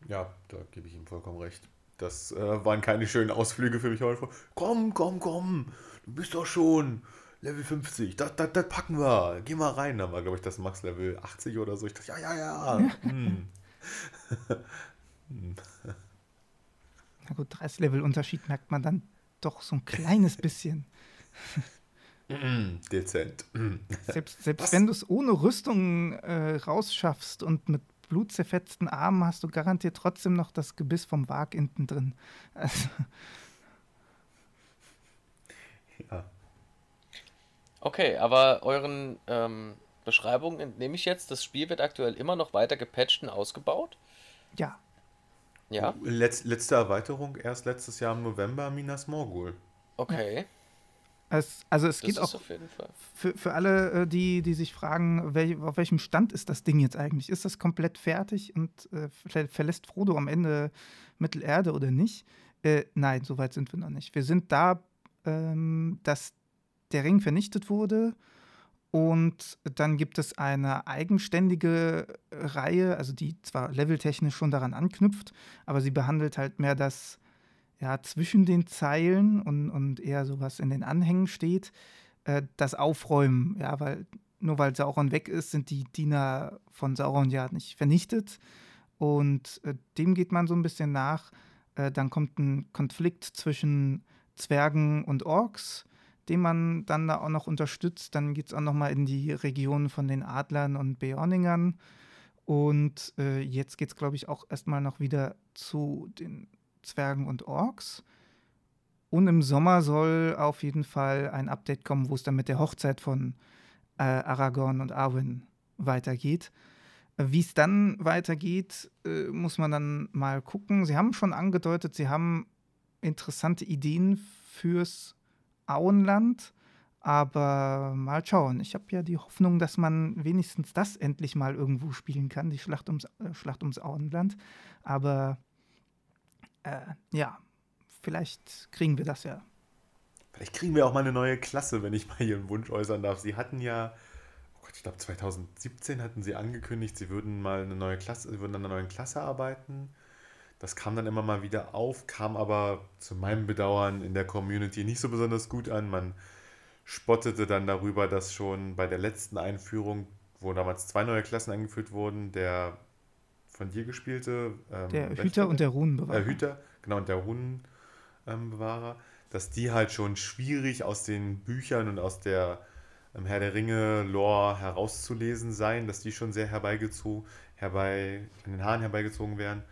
Ja, da gebe ich ihm vollkommen recht. Das äh, waren keine schönen Ausflüge für mich heute. Komm, komm, komm, du bist doch schon Level 50, das, das, das packen wir. Geh mal rein. Da war, glaube ich, das Max Level 80 oder so. Ich dachte, ja, ja, ja. hm. Na gut, 30 Level Unterschied merkt man dann doch so ein kleines bisschen. Dezent. selbst selbst wenn du es ohne Rüstung äh, rausschaffst und mit blutzerfetzten Armen hast du garantiert trotzdem noch das Gebiss vom Wag hinten drin. Also. Ja. Okay, aber euren ähm, Beschreibungen entnehme ich jetzt, das Spiel wird aktuell immer noch weiter gepatcht und ausgebaut? Ja. Ja. Letz, letzte Erweiterung erst letztes Jahr im November Minas Morgul. Okay. Ja. Es, also es das geht auch für, für alle, äh, die, die sich fragen, wel, auf welchem Stand ist das Ding jetzt eigentlich? Ist das komplett fertig und äh, verlässt Frodo am Ende Mittelerde oder nicht? Äh, nein, so weit sind wir noch nicht. Wir sind da, ähm, dass der Ring vernichtet wurde. Und dann gibt es eine eigenständige Reihe, also die zwar leveltechnisch schon daran anknüpft, aber sie behandelt halt mehr das ja, zwischen den Zeilen und, und eher sowas in den Anhängen steht, äh, das Aufräumen. Ja, weil nur weil Sauron weg ist, sind die Diener von Sauron ja nicht vernichtet. Und äh, dem geht man so ein bisschen nach. Äh, dann kommt ein Konflikt zwischen Zwergen und Orks den man dann da auch noch unterstützt. Dann geht es auch noch mal in die Region von den Adlern und Beorningern. Und äh, jetzt geht es, glaube ich, auch erstmal noch wieder zu den Zwergen und Orks. Und im Sommer soll auf jeden Fall ein Update kommen, wo es dann mit der Hochzeit von äh, Aragorn und Arwen weitergeht. Wie es dann weitergeht, äh, muss man dann mal gucken. Sie haben schon angedeutet, sie haben interessante Ideen fürs Auenland. Aber mal schauen. Ich habe ja die Hoffnung, dass man wenigstens das endlich mal irgendwo spielen kann, die Schlacht ums, äh, Schlacht ums Auenland. Aber äh, ja, vielleicht kriegen wir das ja. Vielleicht kriegen wir auch mal eine neue Klasse, wenn ich mal einen Wunsch äußern darf. Sie hatten ja, oh Gott, ich glaube 2017 hatten sie angekündigt, sie würden mal eine neue Klasse, sie würden an einer neuen Klasse arbeiten. Das kam dann immer mal wieder auf, kam aber zu meinem Bedauern in der Community nicht so besonders gut an. Man spottete dann darüber, dass schon bei der letzten Einführung, wo damals zwei neue Klassen eingeführt wurden, der von dir gespielte. Ähm, der Hüter und der Runenbewahrer. Der Hüter, genau, und der Runenbewahrer, ähm, dass die halt schon schwierig aus den Büchern und aus der ähm, Herr der Ringe-Lore herauszulesen seien, dass die schon sehr herbeigezogen, herbei, in den Haaren herbeigezogen werden.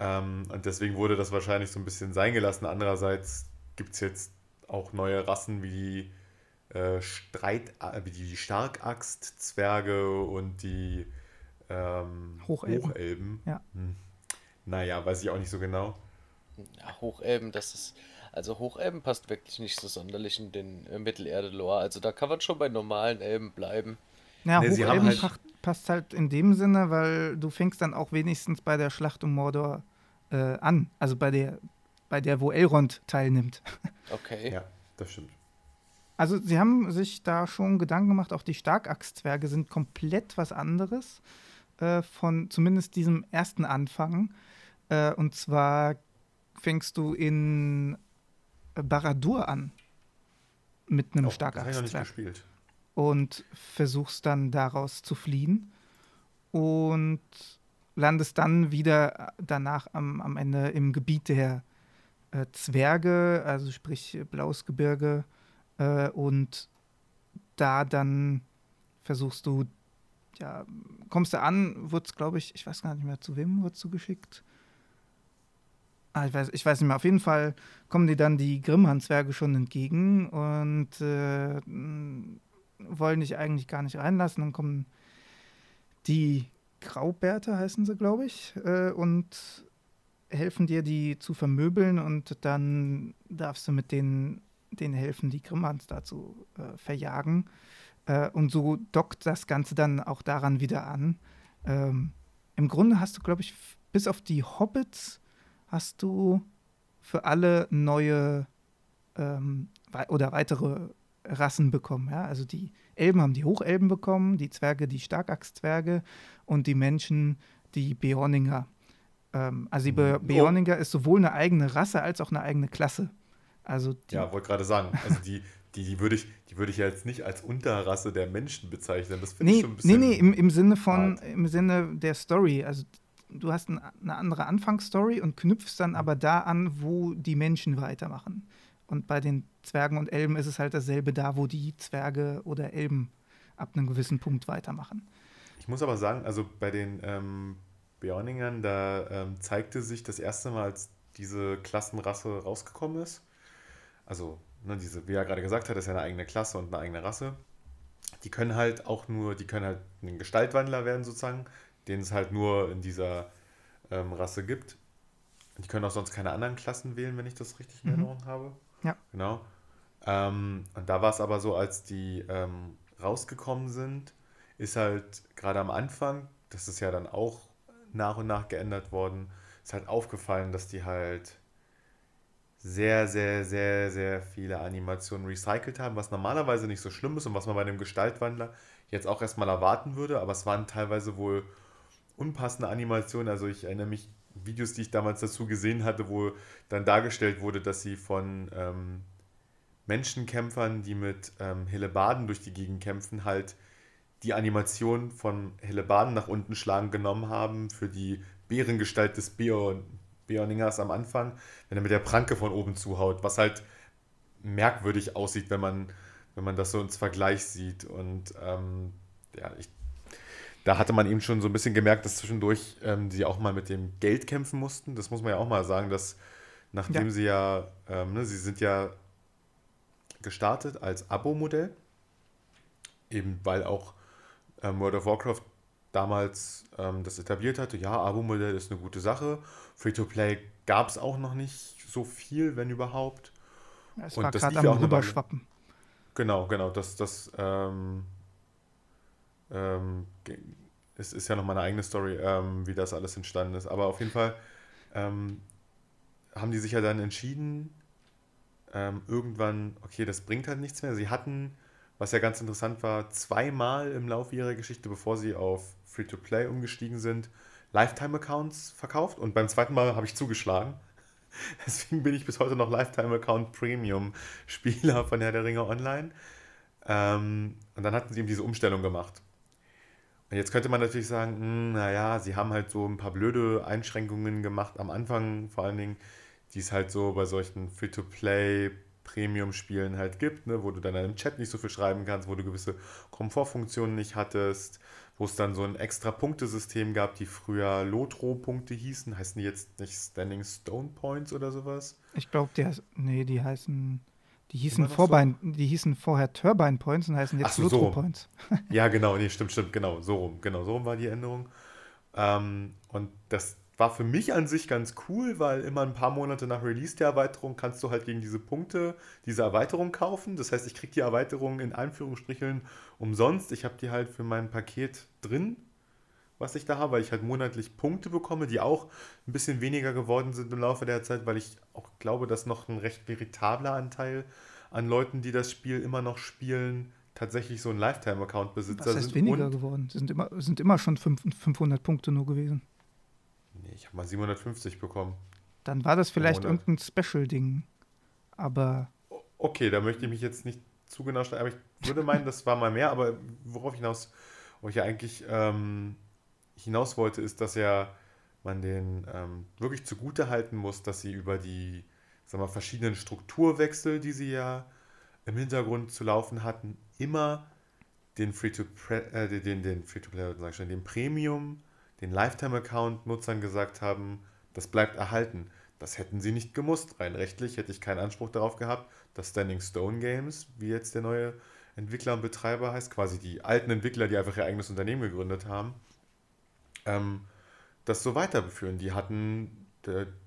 Ähm, und deswegen wurde das wahrscheinlich so ein bisschen sein gelassen. Andererseits gibt es jetzt auch neue Rassen wie die äh, Streit, äh, wie die Starkaxt-Zwerge und die ähm, Hochelben. Hochelben. Ja. Hm. Naja, weiß ich auch nicht so genau. Ja, Hochelben, das ist. Also Hochelben passt wirklich nicht so sonderlich in den äh, Mittelerde-Lore. Also da kann man schon bei normalen Elben bleiben. Ja, nee, Hochelben halt passt halt in dem Sinne, weil du fängst dann auch wenigstens bei der Schlacht um Mordor äh, an. Also bei der, bei der, wo Elrond teilnimmt. Okay. Ja, das stimmt. Also sie haben sich da schon Gedanken gemacht, auch die Starkachszwerge sind komplett was anderes äh, von zumindest diesem ersten Anfang. Äh, und zwar fängst du in Baradur an mit einem oh, Starkachszwerg. Und versuchst dann daraus zu fliehen. Und landest dann wieder danach am, am Ende im Gebiet der äh, Zwerge, also sprich Blaues Gebirge. Äh, und da dann versuchst du ja, kommst du an, wird es, glaube ich, ich weiß gar nicht mehr, zu wem wird es geschickt. Ah, ich, weiß, ich weiß nicht mehr. Auf jeden Fall kommen die dann die Grimmhandzwerge schon entgegen und äh, wollen dich eigentlich gar nicht reinlassen. Dann kommen die Graubärte, heißen sie, glaube ich, äh, und helfen dir, die zu vermöbeln und dann darfst du mit denen, denen helfen, die Grimmhans dazu äh, verjagen. Äh, und so dockt das Ganze dann auch daran wieder an. Ähm, Im Grunde hast du, glaube ich, bis auf die Hobbits hast du für alle neue ähm, oder weitere Rassen bekommen. Ja? Also die Elben haben die Hochelben bekommen, die Zwerge die Starkachszwerge und die Menschen die Beorninger. Ähm, also die Be Beorninger ist sowohl eine eigene Rasse als auch eine eigene Klasse. Also ja, wollte gerade sagen, also die, die, die würde ich, die ich ja jetzt nicht als Unterrasse der Menschen bezeichnen. Das finde nee, ich schon ein bisschen. Nee, nee, im, im Sinne von, hart. im Sinne der Story. Also du hast ein, eine andere Anfangsstory und knüpfst dann aber da an, wo die Menschen weitermachen. Und bei den Zwergen und Elben ist es halt dasselbe da, wo die Zwerge oder Elben ab einem gewissen Punkt weitermachen. Ich muss aber sagen, also bei den ähm, Beorningern, da ähm, zeigte sich das erste Mal, als diese Klassenrasse rausgekommen ist. Also, ne, diese, wie er gerade gesagt hat, ist ja eine eigene Klasse und eine eigene Rasse. Die können halt auch nur, die können halt ein Gestaltwandler werden sozusagen den es halt nur in dieser ähm, Rasse gibt. Die können auch sonst keine anderen Klassen wählen, wenn ich das richtig in mhm. Erinnerung habe. Ja. Genau. Ähm, und da war es aber so, als die ähm, rausgekommen sind, ist halt gerade am Anfang, das ist ja dann auch nach und nach geändert worden, ist halt aufgefallen, dass die halt sehr, sehr, sehr, sehr viele Animationen recycelt haben, was normalerweise nicht so schlimm ist und was man bei einem Gestaltwandler jetzt auch erstmal erwarten würde, aber es waren teilweise wohl unpassende Animation. Also ich erinnere mich Videos, die ich damals dazu gesehen hatte, wo dann dargestellt wurde, dass sie von ähm, Menschenkämpfern, die mit ähm, Hellebarden durch die Gegend kämpfen, halt die Animation von Hellebarden nach unten schlagen genommen haben für die Bärengestalt des Beon, Beoningers am Anfang, wenn er mit der Pranke von oben zuhaut, was halt merkwürdig aussieht, wenn man, wenn man das so ins Vergleich sieht. Und ähm, ja, ich da hatte man eben schon so ein bisschen gemerkt, dass zwischendurch ähm, sie auch mal mit dem Geld kämpfen mussten. Das muss man ja auch mal sagen, dass nachdem ja. sie ja, ähm, ne, sie sind ja gestartet als Abo-Modell, eben weil auch ähm, World of Warcraft damals ähm, das etabliert hatte, ja, Abo-Modell ist eine gute Sache. Free-to-Play gab es auch noch nicht so viel, wenn überhaupt. es Und war gerade am Rüberschwappen. Genau, genau, das, das ähm, ähm, es ist ja noch mal eine eigene Story, ähm, wie das alles entstanden ist. Aber auf jeden Fall ähm, haben die sich ja dann entschieden, ähm, irgendwann, okay, das bringt halt nichts mehr. Sie hatten, was ja ganz interessant war, zweimal im Laufe ihrer Geschichte, bevor sie auf Free-to-Play umgestiegen sind, Lifetime-Accounts verkauft. Und beim zweiten Mal habe ich zugeschlagen. Deswegen bin ich bis heute noch Lifetime-Account Premium-Spieler von Herr der Ringe Online. Ähm, und dann hatten sie eben diese Umstellung gemacht. Jetzt könnte man natürlich sagen, hm, naja, sie haben halt so ein paar blöde Einschränkungen gemacht am Anfang, vor allen Dingen, die es halt so bei solchen Free-to-Play Premium-Spielen halt gibt, ne, wo du dann im Chat nicht so viel schreiben kannst, wo du gewisse Komfortfunktionen nicht hattest, wo es dann so ein extra Punktesystem gab, die früher Lotro-Punkte hießen. Heißen die jetzt nicht Standing Stone Points oder sowas? Ich glaube, die, nee, die heißen die hießen, Vorbein, so? die hießen vorher Turbine Points und heißen jetzt so, Lutro so Points. ja, genau, nee, stimmt, stimmt, genau, so rum. Genau, so rum war die Änderung. Ähm, und das war für mich an sich ganz cool, weil immer ein paar Monate nach Release der Erweiterung kannst du halt gegen diese Punkte diese Erweiterung kaufen. Das heißt, ich kriege die Erweiterung in Einführungsstricheln umsonst. Ich habe die halt für mein Paket drin, was ich da habe, weil ich halt monatlich Punkte bekomme, die auch ein bisschen weniger geworden sind im Laufe der Zeit, weil ich auch glaube, dass noch ein recht veritabler Anteil an Leuten, die das Spiel immer noch spielen, tatsächlich so ein Lifetime-Account besitzer Was heißt sind. weniger geworden? Sind immer, sind immer schon 500 Punkte nur gewesen. Nee, ich habe mal 750 bekommen. Dann war das vielleicht irgendein Special-Ding. Aber. Okay, da möchte ich mich jetzt nicht zu genau stellen, aber ich würde meinen, das war mal mehr, aber worauf ich hinaus, wo ich ja eigentlich ähm, hinaus wollte, ist, dass ja man den ähm, wirklich zugute halten muss, dass sie über die sagen wir, verschiedenen Strukturwechsel, die sie ja im Hintergrund zu laufen hatten, immer den Free-to-Play, äh, den, den schon, den Premium, den Lifetime-Account-Nutzern gesagt haben, das bleibt erhalten. Das hätten sie nicht gemusst. Rein rechtlich hätte ich keinen Anspruch darauf gehabt, dass Standing Stone Games, wie jetzt der neue Entwickler und Betreiber heißt, quasi die alten Entwickler, die einfach ihr eigenes Unternehmen gegründet haben, ähm, das so weiterführen. Die hatten,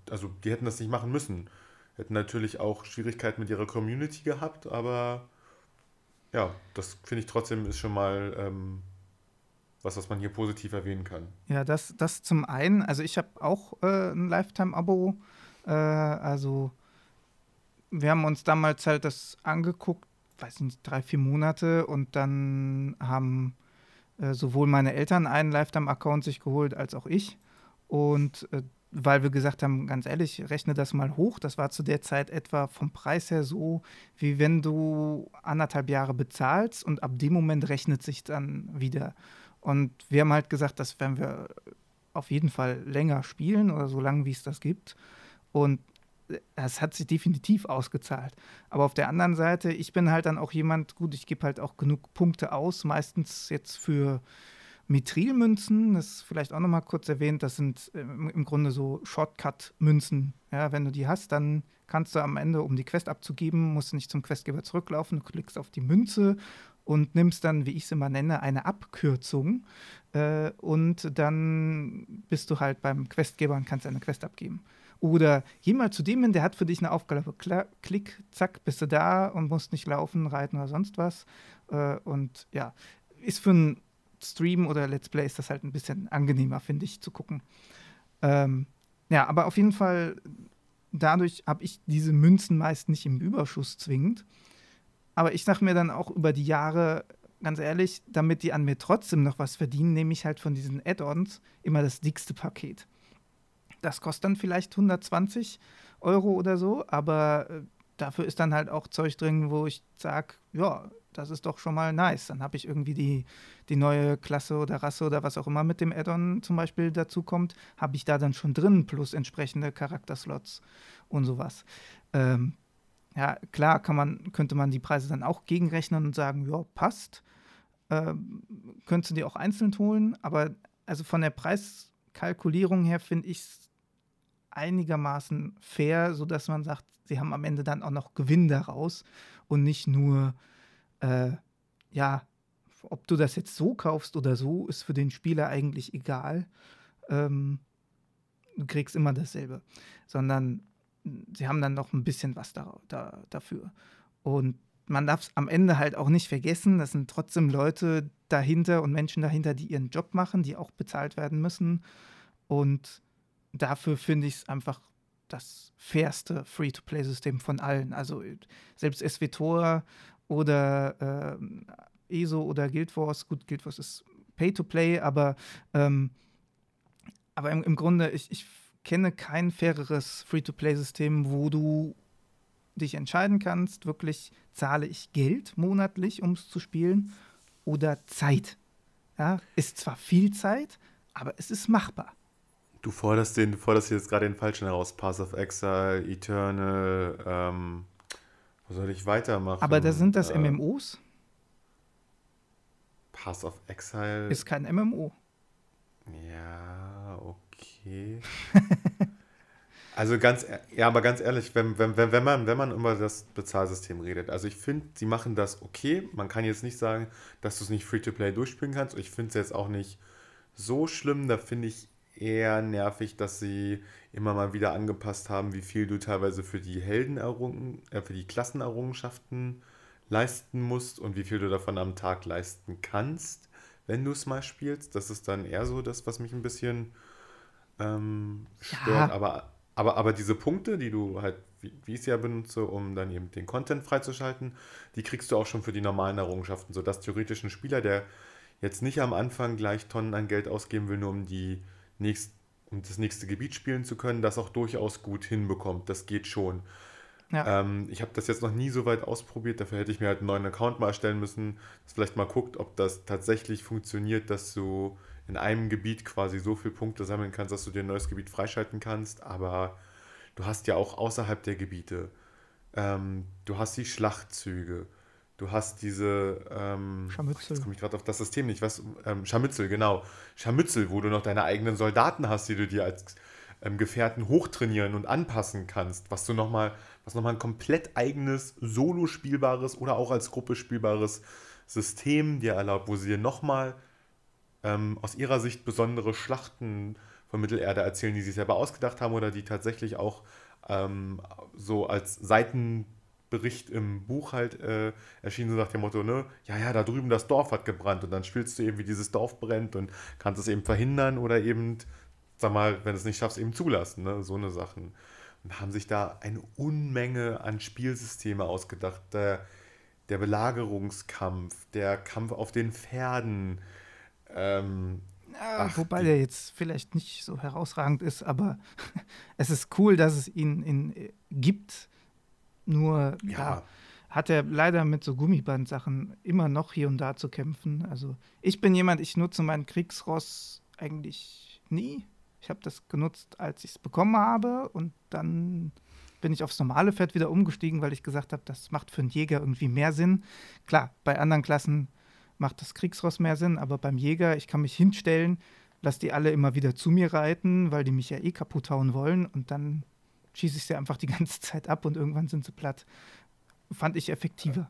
also die hätten das nicht machen müssen. Hätten natürlich auch Schwierigkeiten mit ihrer Community gehabt, aber ja, das finde ich trotzdem ist schon mal ähm, was, was man hier positiv erwähnen kann. Ja, das, das zum einen. Also ich habe auch äh, ein Lifetime-Abo. Äh, also wir haben uns damals halt das angeguckt, weiß nicht, drei, vier Monate und dann haben äh, sowohl meine Eltern einen Lifetime-Account sich geholt als auch ich. Und äh, weil wir gesagt haben, ganz ehrlich, rechne das mal hoch. Das war zu der Zeit etwa vom Preis her so, wie wenn du anderthalb Jahre bezahlst und ab dem Moment rechnet sich dann wieder. Und wir haben halt gesagt, das werden wir auf jeden Fall länger spielen oder so lange, wie es das gibt. Und es hat sich definitiv ausgezahlt. Aber auf der anderen Seite, ich bin halt dann auch jemand, gut, ich gebe halt auch genug Punkte aus, meistens jetzt für Mithrilmünzen, das ist vielleicht auch nochmal kurz erwähnt, das sind im Grunde so Shortcut-Münzen. Ja, wenn du die hast, dann kannst du am Ende, um die Quest abzugeben, musst du nicht zum Questgeber zurücklaufen, du klickst auf die Münze und nimmst dann, wie ich es immer nenne, eine Abkürzung äh, und dann bist du halt beim Questgeber und kannst eine Quest abgeben. Oder geh mal zu dem hin, der hat für dich eine Aufgabe. Klick, zack, bist du da und musst nicht laufen, reiten oder sonst was. Äh, und ja, ist für einen Stream oder Let's Play ist das halt ein bisschen angenehmer, finde ich, zu gucken. Ähm, ja, aber auf jeden Fall, dadurch habe ich diese Münzen meist nicht im Überschuss zwingend. Aber ich sage mir dann auch über die Jahre, ganz ehrlich, damit die an mir trotzdem noch was verdienen, nehme ich halt von diesen Add-ons immer das dickste Paket. Das kostet dann vielleicht 120 Euro oder so, aber äh, dafür ist dann halt auch Zeug drin, wo ich sage, ja, das ist doch schon mal nice. Dann habe ich irgendwie die, die neue Klasse oder Rasse oder was auch immer mit dem Add-on zum Beispiel dazu kommt, habe ich da dann schon drin, plus entsprechende Charakterslots und sowas. Ähm, ja, klar kann man, könnte man die Preise dann auch gegenrechnen und sagen, ja, passt. Ähm, könntest du dir auch einzeln holen, aber also von der Preiskalkulierung her finde ich es einigermaßen fair, sodass man sagt, sie haben am Ende dann auch noch Gewinn daraus und nicht nur äh, ja, ob du das jetzt so kaufst oder so, ist für den Spieler eigentlich egal. Ähm, du kriegst immer dasselbe. Sondern sie haben dann noch ein bisschen was da, da, dafür. Und man darf es am Ende halt auch nicht vergessen, das sind trotzdem Leute dahinter und Menschen dahinter, die ihren Job machen, die auch bezahlt werden müssen. Und dafür finde ich es einfach das fairste Free-to-Play-System von allen. Also selbst SWTOR oder äh, ESO oder Guild Wars. Gut, Guild Wars ist Pay-to-Play, aber, ähm, aber im, im Grunde, ich, ich kenne kein faireres Free-to-Play-System, wo du dich entscheiden kannst, wirklich zahle ich Geld monatlich, um es zu spielen, oder Zeit. Ja, ist zwar viel Zeit, aber es ist machbar. Du forderst, den, du forderst jetzt gerade den falschen heraus. Pass of Exile, Eternal, ähm, wo soll ich weitermachen? Aber da sind das äh, MMOs? Pass of Exile. Ist kein MMO. Ja, okay. also ganz, ja, aber ganz ehrlich, wenn, wenn, wenn, wenn, man, wenn man über das Bezahlsystem redet, also ich finde, sie machen das okay. Man kann jetzt nicht sagen, dass du es nicht Free-to-Play durchspielen kannst. Ich finde es jetzt auch nicht so schlimm. Da finde ich eher nervig, dass sie immer mal wieder angepasst haben, wie viel du teilweise für die Heldenerrungen, äh, für die Klassenerrungenschaften leisten musst und wie viel du davon am Tag leisten kannst, wenn du es mal spielst. Das ist dann eher so das, was mich ein bisschen ähm, stört. Ja. Aber, aber, aber diese Punkte, die du halt, wie, wie ich es ja benutze, um dann eben den Content freizuschalten, die kriegst du auch schon für die normalen Errungenschaften, sodass theoretisch ein Spieler, der jetzt nicht am Anfang gleich Tonnen an Geld ausgeben will, nur um die nächst, um das nächste Gebiet spielen zu können, das auch durchaus gut hinbekommt. Das geht schon. Ja. Ähm, ich habe das jetzt noch nie so weit ausprobiert, dafür hätte ich mir halt einen neuen Account mal erstellen müssen, dass vielleicht mal guckt, ob das tatsächlich funktioniert, dass du in einem Gebiet quasi so viele Punkte sammeln kannst, dass du dir ein neues Gebiet freischalten kannst, aber du hast ja auch außerhalb der Gebiete, ähm, du hast die Schlachtzüge, Du hast diese. Ähm, Scharmützel. Jetzt komme ich gerade auf das System nicht. Was? Ähm, Scharmützel, genau. Scharmützel, wo du noch deine eigenen Soldaten hast, die du dir als ähm, Gefährten hochtrainieren und anpassen kannst. Was du nochmal, was nochmal ein komplett eigenes, solo spielbares oder auch als Gruppe spielbares System dir erlaubt, wo sie dir nochmal ähm, aus ihrer Sicht besondere Schlachten von Mittelerde erzählen, die sie selber ausgedacht haben oder die tatsächlich auch ähm, so als Seitenbericht im Buch halt äh, erschienen sind nach dem Motto, ne, ja, ja, da drüben das Dorf hat gebrannt und dann spielst du eben, wie dieses Dorf brennt und kannst es eben verhindern oder eben, sag mal, wenn du es nicht schaffst, eben zulassen, ne, so eine Sachen. Und haben sich da eine Unmenge an Spielsysteme ausgedacht. Der, der Belagerungskampf, der Kampf auf den Pferden, ähm, ja, Ach, wobei der jetzt vielleicht nicht so herausragend ist, aber es ist cool, dass es ihn in, äh, gibt. Nur ja. ja. hat er leider mit so Gummiband-Sachen immer noch hier und da zu kämpfen. Also ich bin jemand, ich nutze meinen Kriegsross eigentlich nie. Ich habe das genutzt, als ich es bekommen habe und dann bin ich aufs normale Pferd wieder umgestiegen, weil ich gesagt habe, das macht für einen Jäger irgendwie mehr Sinn. Klar, bei anderen Klassen macht das Kriegsross mehr Sinn, aber beim Jäger, ich kann mich hinstellen, lass die alle immer wieder zu mir reiten, weil die mich ja eh kaputt hauen wollen und dann schieße ich sie einfach die ganze Zeit ab und irgendwann sind sie platt. Fand ich effektiver.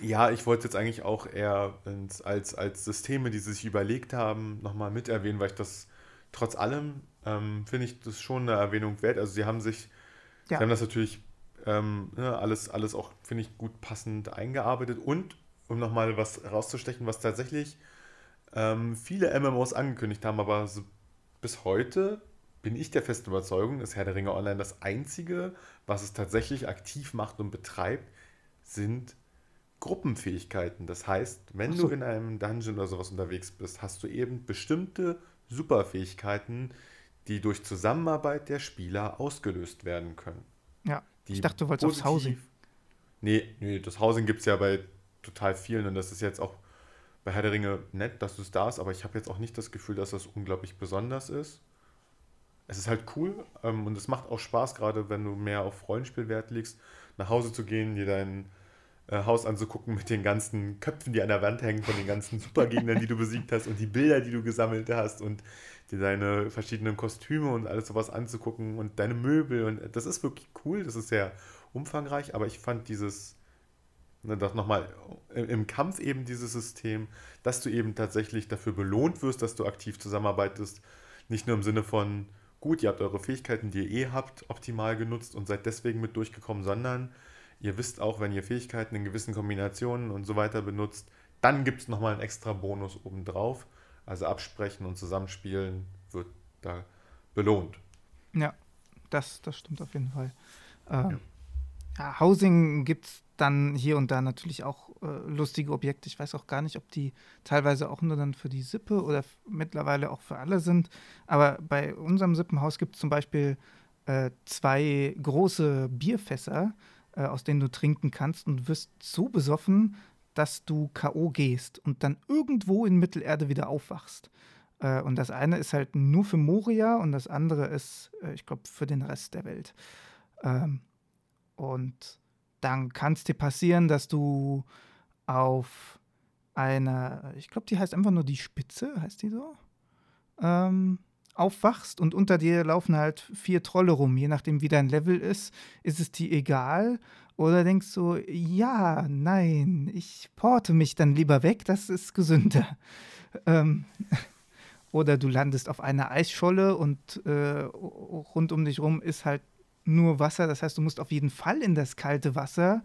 Ja, ich wollte jetzt eigentlich auch eher als, als Systeme, die sie sich überlegt haben, nochmal mit erwähnen, weil ich das trotz allem ähm, finde ich das schon eine Erwähnung wert. Also sie haben sich, ja. sie haben das natürlich ähm, ne, alles, alles auch, finde ich, gut passend eingearbeitet und um nochmal was rauszustechen, was tatsächlich ähm, viele MMOs angekündigt haben, aber so bis heute bin ich der festen Überzeugung, ist Herr der Ringe Online das einzige, was es tatsächlich aktiv macht und betreibt, sind Gruppenfähigkeiten. Das heißt, wenn so. du in einem Dungeon oder sowas unterwegs bist, hast du eben bestimmte Superfähigkeiten, die durch Zusammenarbeit der Spieler ausgelöst werden können. Ja, ich dachte, du wolltest aufs Housing. Nee, nee, das Housing gibt es ja bei total vielen und das ist jetzt auch bei Herr der Ringe nett, dass es da ist, aber ich habe jetzt auch nicht das Gefühl, dass das unglaublich besonders ist. Es ist halt cool ähm, und es macht auch Spaß, gerade wenn du mehr auf Rollenspielwert legst, nach Hause zu gehen, dir dein äh, Haus anzugucken mit den ganzen Köpfen, die an der Wand hängen, von den ganzen Supergegnern, die du besiegt hast und die Bilder, die du gesammelt hast und dir deine verschiedenen Kostüme und alles sowas anzugucken und deine Möbel und das ist wirklich cool, das ist sehr umfangreich, aber ich fand dieses Ne, das nochmal im Kampf eben dieses System, dass du eben tatsächlich dafür belohnt wirst, dass du aktiv zusammenarbeitest. Nicht nur im Sinne von, gut, ihr habt eure Fähigkeiten, die ihr eh habt, optimal genutzt und seid deswegen mit durchgekommen, sondern ihr wisst auch, wenn ihr Fähigkeiten in gewissen Kombinationen und so weiter benutzt, dann gibt es nochmal einen extra Bonus obendrauf. Also absprechen und zusammenspielen wird da belohnt. Ja, das, das stimmt auf jeden Fall. Äh, ja. Ja, Housing gibt es dann hier und da natürlich auch äh, lustige Objekte. Ich weiß auch gar nicht, ob die teilweise auch nur dann für die Sippe oder mittlerweile auch für alle sind. Aber bei unserem Sippenhaus gibt es zum Beispiel äh, zwei große Bierfässer, äh, aus denen du trinken kannst und wirst so besoffen, dass du K.O. gehst und dann irgendwo in Mittelerde wieder aufwachst. Äh, und das eine ist halt nur für Moria und das andere ist, äh, ich glaube, für den Rest der Welt. Ähm, und dann kann es dir passieren, dass du auf einer, ich glaube, die heißt einfach nur die Spitze, heißt die so, ähm, aufwachst und unter dir laufen halt vier Trolle rum. Je nachdem, wie dein Level ist, ist es dir egal. Oder denkst du, ja, nein, ich porte mich dann lieber weg, das ist gesünder. Ähm, oder du landest auf einer Eisscholle und äh, rund um dich rum ist halt nur Wasser. Das heißt, du musst auf jeden Fall in das kalte Wasser.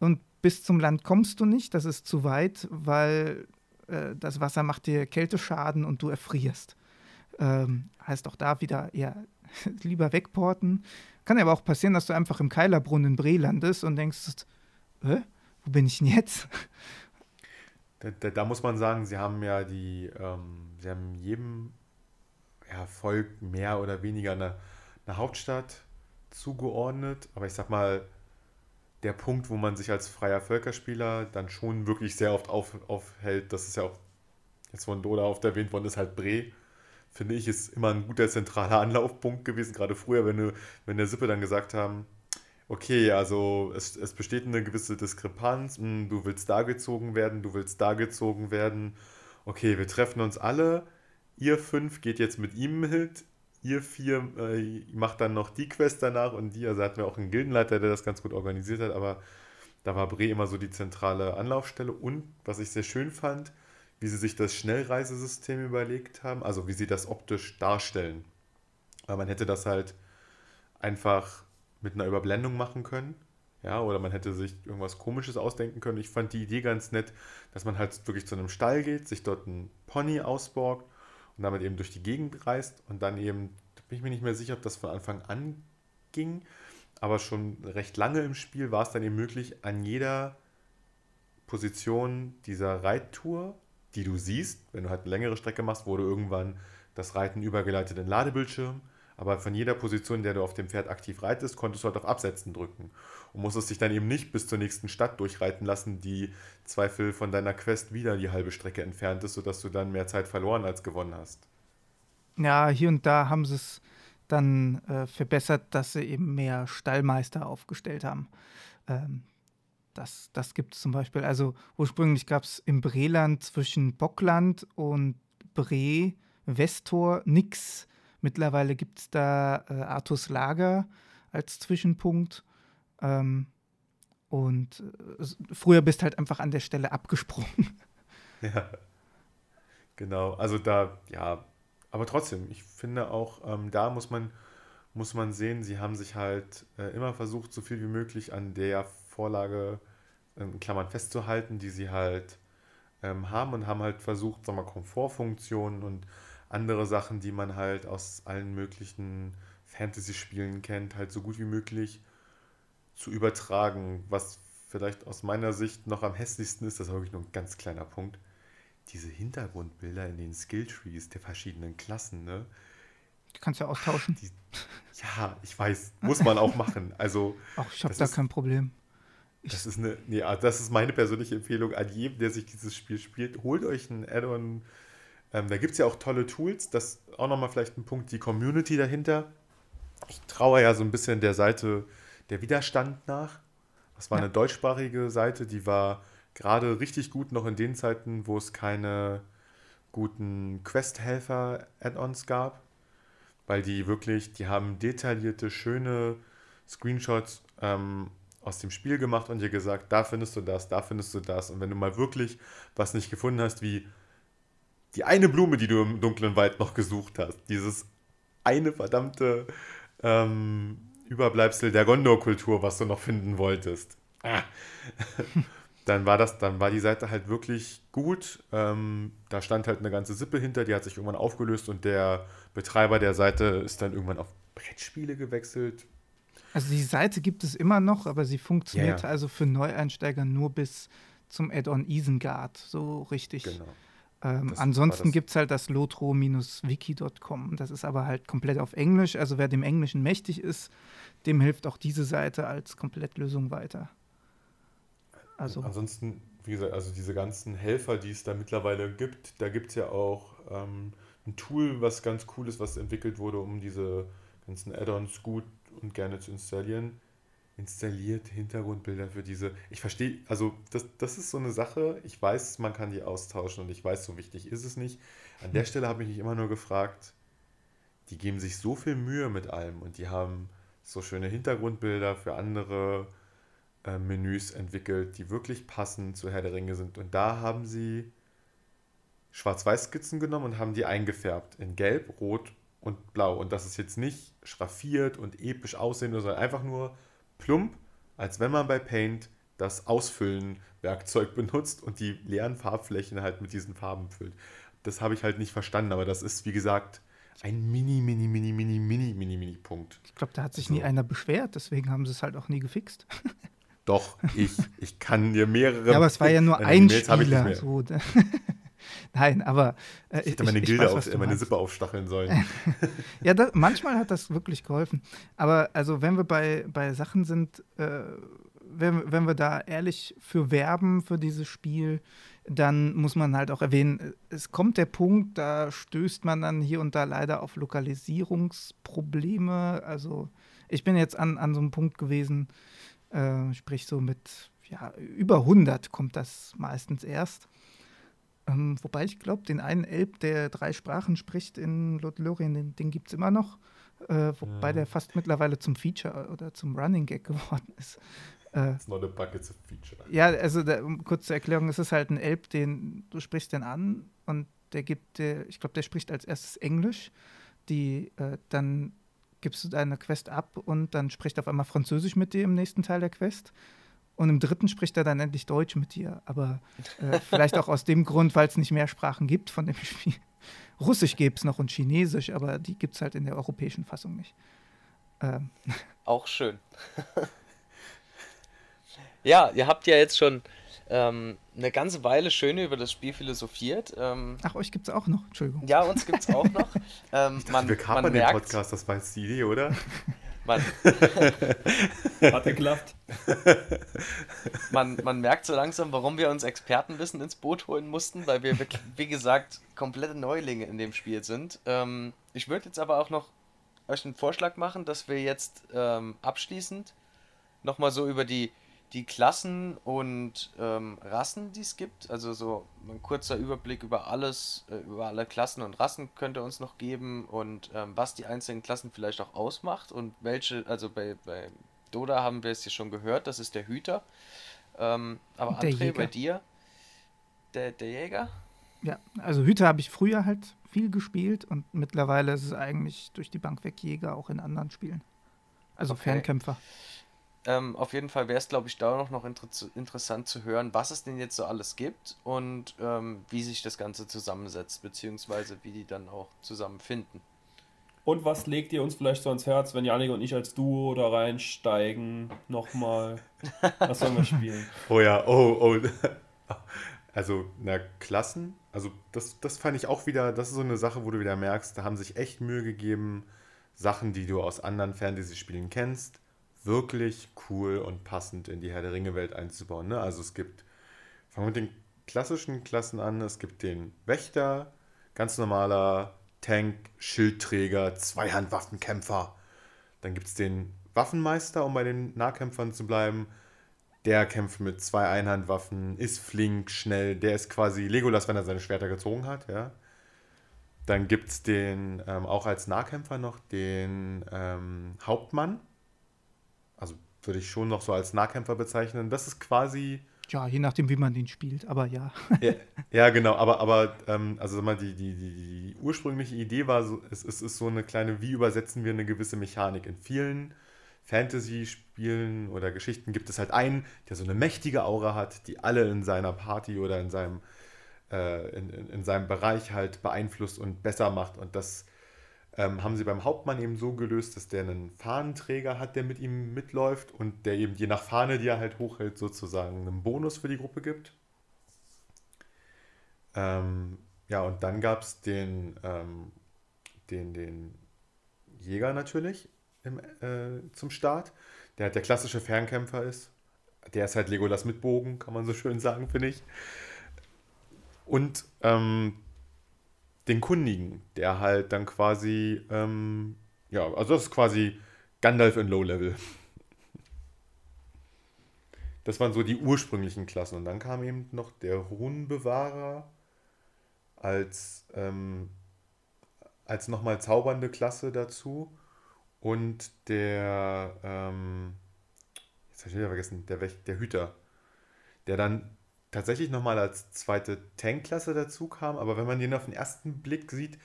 Und bis zum Land kommst du nicht. Das ist zu weit, weil äh, das Wasser macht dir Kälteschaden und du erfrierst. Ähm, heißt auch da wieder eher lieber wegporten. Kann aber auch passieren, dass du einfach im Keilerbrunnen in Bre landest und denkst, Hä? wo bin ich denn jetzt? Da, da, da, muss man sagen, sie haben ja die, ähm, sie haben jedem Volk mehr oder weniger eine, eine Hauptstadt, zugeordnet, aber ich sag mal, der Punkt, wo man sich als freier Völkerspieler dann schon wirklich sehr oft auf, aufhält, das ist ja auch jetzt von Doda oft erwähnt worden, ist halt Bre. Finde ich, ist immer ein guter zentraler Anlaufpunkt gewesen, gerade früher, wenn, du, wenn der Sippe dann gesagt haben, okay, also es, es besteht eine gewisse Diskrepanz, hm, du willst da gezogen werden, du willst da gezogen werden, okay, wir treffen uns alle, ihr fünf geht jetzt mit ihm mit, ihr vier äh, macht dann noch die Quest danach und die, also hatten wir auch einen Gildenleiter, der das ganz gut organisiert hat, aber da war Bre immer so die zentrale Anlaufstelle und was ich sehr schön fand, wie sie sich das Schnellreisesystem überlegt haben, also wie sie das optisch darstellen. Weil man hätte das halt einfach mit einer Überblendung machen können. Ja, oder man hätte sich irgendwas Komisches ausdenken können. Ich fand die Idee ganz nett, dass man halt wirklich zu einem Stall geht, sich dort einen Pony ausborgt und damit eben durch die Gegend reist und dann eben, da bin ich mir nicht mehr sicher, ob das von Anfang an ging, aber schon recht lange im Spiel war es dann eben möglich, an jeder Position dieser Reittour, die du siehst, wenn du halt eine längere Strecke machst, wurde irgendwann das Reiten übergeleitet in Ladebildschirm aber von jeder Position, in der du auf dem Pferd aktiv reitest, konntest du halt auf Absetzen drücken. Und musstest dich dann eben nicht bis zur nächsten Stadt durchreiten lassen, die Zweifel von deiner Quest wieder die halbe Strecke entfernt ist, sodass du dann mehr Zeit verloren als gewonnen hast. Ja, hier und da haben sie es dann äh, verbessert, dass sie eben mehr Stallmeister aufgestellt haben. Ähm, das das gibt es zum Beispiel. Also ursprünglich gab es im Breland zwischen Bockland und Bre, Westor, nix Mittlerweile gibt es da äh, Artus Lager als Zwischenpunkt. Ähm, und äh, früher bist halt einfach an der Stelle abgesprungen. Ja, genau. Also da, ja, aber trotzdem, ich finde auch, ähm, da muss man, muss man sehen, sie haben sich halt äh, immer versucht, so viel wie möglich an der Vorlage in Klammern festzuhalten, die sie halt ähm, haben und haben halt versucht, sagen wir, Komfortfunktionen und andere Sachen, die man halt aus allen möglichen Fantasy-Spielen kennt, halt so gut wie möglich zu übertragen. Was vielleicht aus meiner Sicht noch am hässlichsten ist, das ist wirklich nur ein ganz kleiner Punkt, diese Hintergrundbilder in den Skilltrees der verschiedenen Klassen, ne? Die kannst du ja austauschen. Die, ja, ich weiß, muss man auch machen. Also, Ach, ich habe da ist, kein Problem. Ich das ist eine, nee, das ist meine persönliche Empfehlung an jedem, der sich dieses Spiel spielt. Holt euch ein Add-on ähm, da gibt es ja auch tolle Tools. Das ist auch nochmal vielleicht ein Punkt, die Community dahinter. Ich traue ja so ein bisschen der Seite der Widerstand nach. Das war ja. eine deutschsprachige Seite, die war gerade richtig gut noch in den Zeiten, wo es keine guten Quest-Helfer-Add-ons gab. Weil die wirklich, die haben detaillierte, schöne Screenshots ähm, aus dem Spiel gemacht und dir gesagt, da findest du das, da findest du das. Und wenn du mal wirklich was nicht gefunden hast, wie die eine Blume, die du im dunklen Wald noch gesucht hast, dieses eine verdammte ähm, Überbleibsel der Gondor-Kultur, was du noch finden wolltest. Ah. dann war das, dann war die Seite halt wirklich gut. Ähm, da stand halt eine ganze Sippe hinter, die hat sich irgendwann aufgelöst und der Betreiber der Seite ist dann irgendwann auf Brettspiele gewechselt. Also die Seite gibt es immer noch, aber sie funktioniert ja, ja. also für Neueinsteiger nur bis zum Add-on Isengard, so richtig. Genau. Ähm, ansonsten gibt es halt das lotro-wiki.com. Das ist aber halt komplett auf Englisch. Also wer dem Englischen mächtig ist, dem hilft auch diese Seite als Komplettlösung weiter. Also. Ansonsten, wie gesagt, also diese ganzen Helfer, die es da mittlerweile gibt, da gibt es ja auch ähm, ein Tool, was ganz cool ist, was entwickelt wurde, um diese ganzen Add-ons gut und gerne zu installieren installiert Hintergrundbilder für diese. Ich verstehe, also das, das ist so eine Sache, ich weiß, man kann die austauschen und ich weiß, so wichtig ist es nicht. An der hm. Stelle habe ich mich immer nur gefragt, die geben sich so viel Mühe mit allem und die haben so schöne Hintergrundbilder für andere äh, Menüs entwickelt, die wirklich passend zu Herr der Ringe sind. Und da haben sie Schwarz-Weiß-Skizzen genommen und haben die eingefärbt in Gelb, Rot und Blau. Und das ist jetzt nicht schraffiert und episch aussehen, sondern einfach nur plump, als wenn man bei Paint das Ausfüllen-Werkzeug benutzt und die leeren Farbflächen halt mit diesen Farben füllt. Das habe ich halt nicht verstanden, aber das ist, wie gesagt, ein mini, mini, mini, mini, mini, mini, mini Punkt. Ich glaube, da hat sich so. nie einer beschwert, deswegen haben sie es halt auch nie gefixt. Doch, ich, ich kann dir mehrere. Ja, aber es war ja nur ein Spieler. So. Nein, aber. Äh, ich hätte meine ich, Gilde, ich weiß, auf, meine Sippe aufstacheln sollen. ja, das, manchmal hat das wirklich geholfen. Aber also, wenn wir bei, bei Sachen sind, äh, wenn, wenn wir da ehrlich für werben, für dieses Spiel, dann muss man halt auch erwähnen, es kommt der Punkt, da stößt man dann hier und da leider auf Lokalisierungsprobleme. Also Ich bin jetzt an, an so einem Punkt gewesen, äh, sprich so mit ja, über 100 kommt das meistens erst. Ähm, wobei ich glaube, den einen Elb, der drei Sprachen spricht in Lothlorien, den, den gibt es immer noch. Äh, wobei ja. der fast mittlerweile zum Feature oder zum Running Gag geworden ist. Äh, it's not a bucket, it's a feature. Ja, also da, um kurz zur Erklärung, es ist halt ein Elb, den du sprichst den an und der gibt, der, ich glaube, der spricht als erstes Englisch. Die, äh, dann gibst du deine Quest ab und dann spricht auf einmal Französisch mit dir im nächsten Teil der Quest. Und im dritten spricht er dann endlich Deutsch mit dir. Aber äh, vielleicht auch aus dem Grund, weil es nicht mehr Sprachen gibt von dem Spiel. Russisch gibt es noch und Chinesisch, aber die gibt es halt in der europäischen Fassung nicht. Ähm. Auch schön. ja, ihr habt ja jetzt schon ähm, eine ganze Weile schön über das Spiel philosophiert. Ähm, Ach, euch gibt es auch noch, Entschuldigung. Ja, uns gibt es auch noch. Ähm, dachte, man, wir kapern den Podcast, das war jetzt die Idee, oder? Man, Hat geklappt. Man, man merkt so langsam, warum wir uns Expertenwissen ins Boot holen mussten, weil wir, wie gesagt, komplette Neulinge in dem Spiel sind. Ähm, ich würde jetzt aber auch noch euch einen Vorschlag machen, dass wir jetzt ähm, abschließend nochmal so über die die Klassen und ähm, Rassen, die es gibt. Also so ein kurzer Überblick über alles, äh, über alle Klassen und Rassen könnte uns noch geben und ähm, was die einzelnen Klassen vielleicht auch ausmacht und welche, also bei, bei Doda haben wir es ja schon gehört, das ist der Hüter. Ähm, aber der André, Jäger. bei dir, der, der Jäger? Ja, also Hüter habe ich früher halt viel gespielt und mittlerweile ist es eigentlich durch die Bank weg Jäger auch in anderen Spielen. Also okay. Fernkämpfer. Ähm, auf jeden Fall wäre es, glaube ich, da noch, noch inter interessant zu hören, was es denn jetzt so alles gibt und ähm, wie sich das Ganze zusammensetzt, beziehungsweise wie die dann auch zusammenfinden. Und was legt ihr uns vielleicht so ans Herz, wenn Janik und ich als Duo da reinsteigen? Nochmal. Was sollen wir spielen? Oh ja, oh, oh. Also, na, Klassen, also das, das fand ich auch wieder, das ist so eine Sache, wo du wieder merkst, da haben sich echt Mühe gegeben, Sachen, die du aus anderen Fantasy-Spielen kennst, wirklich cool und passend in die Herr der Ringe-Welt einzubauen. Ne? Also es gibt, fangen wir mit den klassischen Klassen an, es gibt den Wächter, ganz normaler Tank, Schildträger, Zweihandwaffenkämpfer. Dann gibt es den Waffenmeister, um bei den Nahkämpfern zu bleiben. Der kämpft mit zwei Einhandwaffen, ist flink, schnell. Der ist quasi Legolas, wenn er seine Schwerter gezogen hat. Ja. Dann gibt es den, ähm, auch als Nahkämpfer noch, den ähm, Hauptmann würde ich schon noch so als Nahkämpfer bezeichnen. Das ist quasi. Ja, je nachdem, wie man den spielt, aber ja. ja, ja, genau, aber, aber ähm, also mal, die, die, die, die ursprüngliche Idee war, so, es, es ist so eine kleine, wie übersetzen wir eine gewisse Mechanik. In vielen Fantasy-Spielen oder Geschichten gibt es halt einen, der so eine mächtige Aura hat, die alle in seiner Party oder in seinem, äh, in, in, in seinem Bereich halt beeinflusst und besser macht. Und das ähm, haben sie beim Hauptmann eben so gelöst, dass der einen Fahnenträger hat, der mit ihm mitläuft und der eben je nach Fahne, die er halt hochhält, sozusagen einen Bonus für die Gruppe gibt. Ähm, ja, und dann gab es den, ähm, den, den Jäger natürlich im, äh, zum Start, der halt der klassische Fernkämpfer ist. Der ist halt Legolas mit Bogen, kann man so schön sagen, finde ich. Und ähm, den Kundigen, der halt dann quasi, ähm, ja, also das ist quasi Gandalf in Low Level. Das waren so die ursprünglichen Klassen. Und dann kam eben noch der Runenbewahrer als, ähm, als nochmal zaubernde Klasse dazu. Und der, ähm, jetzt habe ich wieder vergessen, der, der Hüter, der dann tatsächlich nochmal als zweite Tankklasse dazu kam, aber wenn man den auf den ersten Blick sieht,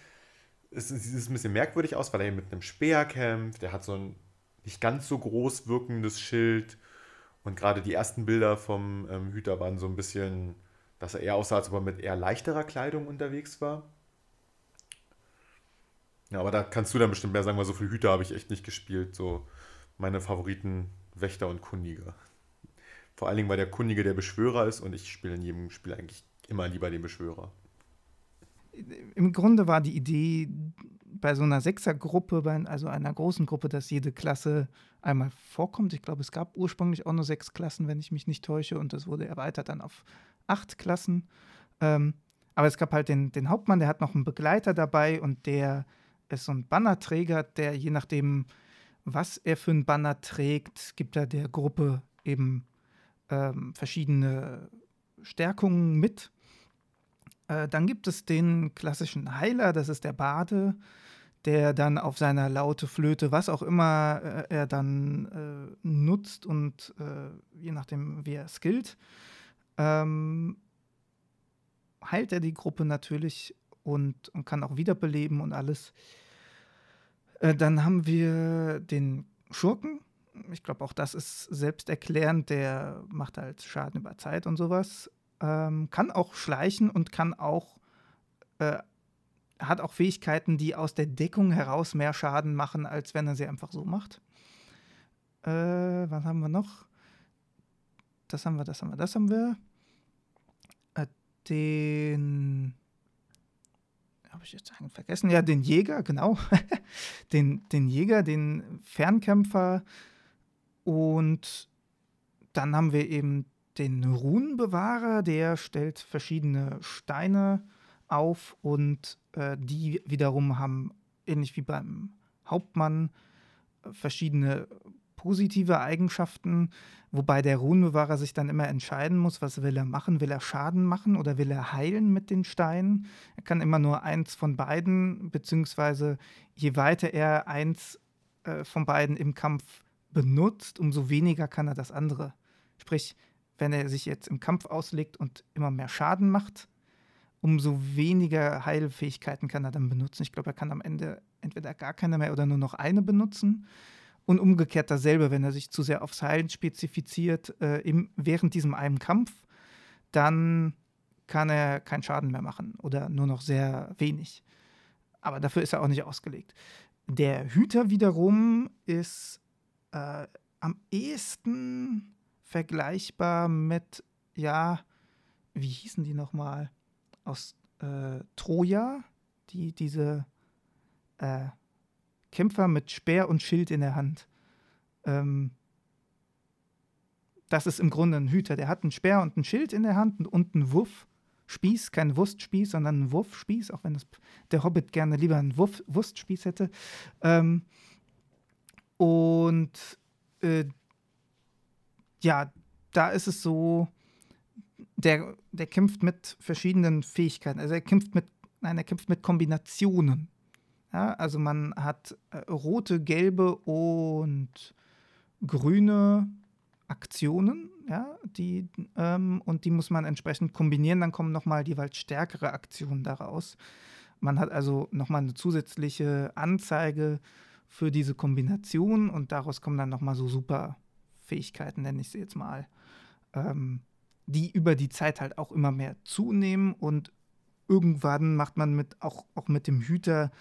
ist, sieht es ein bisschen merkwürdig aus, weil er mit einem Speer kämpft, der hat so ein nicht ganz so groß wirkendes Schild und gerade die ersten Bilder vom ähm, Hüter waren so ein bisschen, dass er eher aussah, als ob er mit eher leichterer Kleidung unterwegs war. Ja, aber da kannst du dann bestimmt mehr sagen, weil so viele Hüter habe ich echt nicht gespielt. So meine Favoriten Wächter und Kundige. Vor allen Dingen, weil der Kundige der Beschwörer ist und ich spiele in jedem Spiel eigentlich immer lieber den Beschwörer. Im Grunde war die Idee bei so einer Sechsergruppe, also einer großen Gruppe, dass jede Klasse einmal vorkommt. Ich glaube, es gab ursprünglich auch nur sechs Klassen, wenn ich mich nicht täusche, und das wurde erweitert dann auf acht Klassen. Ähm, aber es gab halt den, den Hauptmann, der hat noch einen Begleiter dabei und der ist so ein Bannerträger, der je nachdem, was er für ein Banner trägt, gibt er der Gruppe eben ähm, verschiedene Stärkungen mit. Äh, dann gibt es den klassischen Heiler, das ist der Bade, der dann auf seiner Laute Flöte, was auch immer äh, er dann äh, nutzt und äh, je nachdem, wie er skillt, ähm, heilt er die Gruppe natürlich und, und kann auch wiederbeleben und alles. Äh, dann haben wir den Schurken. Ich glaube, auch das ist selbsterklärend. Der macht halt Schaden über Zeit und sowas. Ähm, kann auch schleichen und kann auch, äh, hat auch Fähigkeiten, die aus der Deckung heraus mehr Schaden machen, als wenn er sie einfach so macht. Äh, was haben wir noch? Das haben wir, das haben wir, das haben wir. Äh, den habe ich jetzt eigentlich vergessen? Ja, den Jäger, genau. den, den Jäger, den Fernkämpfer. Und dann haben wir eben den Runenbewahrer, der stellt verschiedene Steine auf und äh, die wiederum haben, ähnlich wie beim Hauptmann, verschiedene positive Eigenschaften, wobei der Runenbewahrer sich dann immer entscheiden muss, was will er machen? Will er Schaden machen oder will er heilen mit den Steinen? Er kann immer nur eins von beiden, beziehungsweise je weiter er eins äh, von beiden im Kampf benutzt, umso weniger kann er das andere. Sprich, wenn er sich jetzt im Kampf auslegt und immer mehr Schaden macht, umso weniger Heilfähigkeiten kann er dann benutzen. Ich glaube, er kann am Ende entweder gar keine mehr oder nur noch eine benutzen. Und umgekehrt dasselbe, wenn er sich zu sehr aufs Heilen spezifiziert äh, im, während diesem einen Kampf, dann kann er keinen Schaden mehr machen oder nur noch sehr wenig. Aber dafür ist er auch nicht ausgelegt. Der Hüter wiederum ist äh, am ehesten vergleichbar mit, ja, wie hießen die nochmal? Aus äh, Troja, die diese äh, Kämpfer mit Speer und Schild in der Hand. Ähm, das ist im Grunde ein Hüter. Der hat einen Speer und ein Schild in der Hand und einen Wuffspieß, kein Wurstspieß, sondern einen Wurfspieß, auch wenn das, der Hobbit gerne lieber einen Wurf, Wurstspieß hätte. Ähm, und äh, ja, da ist es so, der, der kämpft mit verschiedenen Fähigkeiten. Also er kämpft mit, nein, er kämpft mit Kombinationen. Ja, also man hat äh, rote, gelbe und grüne Aktionen, ja, die, ähm, und die muss man entsprechend kombinieren, dann kommen nochmal jeweils stärkere Aktionen daraus. Man hat also nochmal eine zusätzliche Anzeige für diese Kombination und daraus kommen dann nochmal so super Fähigkeiten, nenne ich sie jetzt mal, ähm, die über die Zeit halt auch immer mehr zunehmen und irgendwann macht man mit auch, auch mit dem Hüter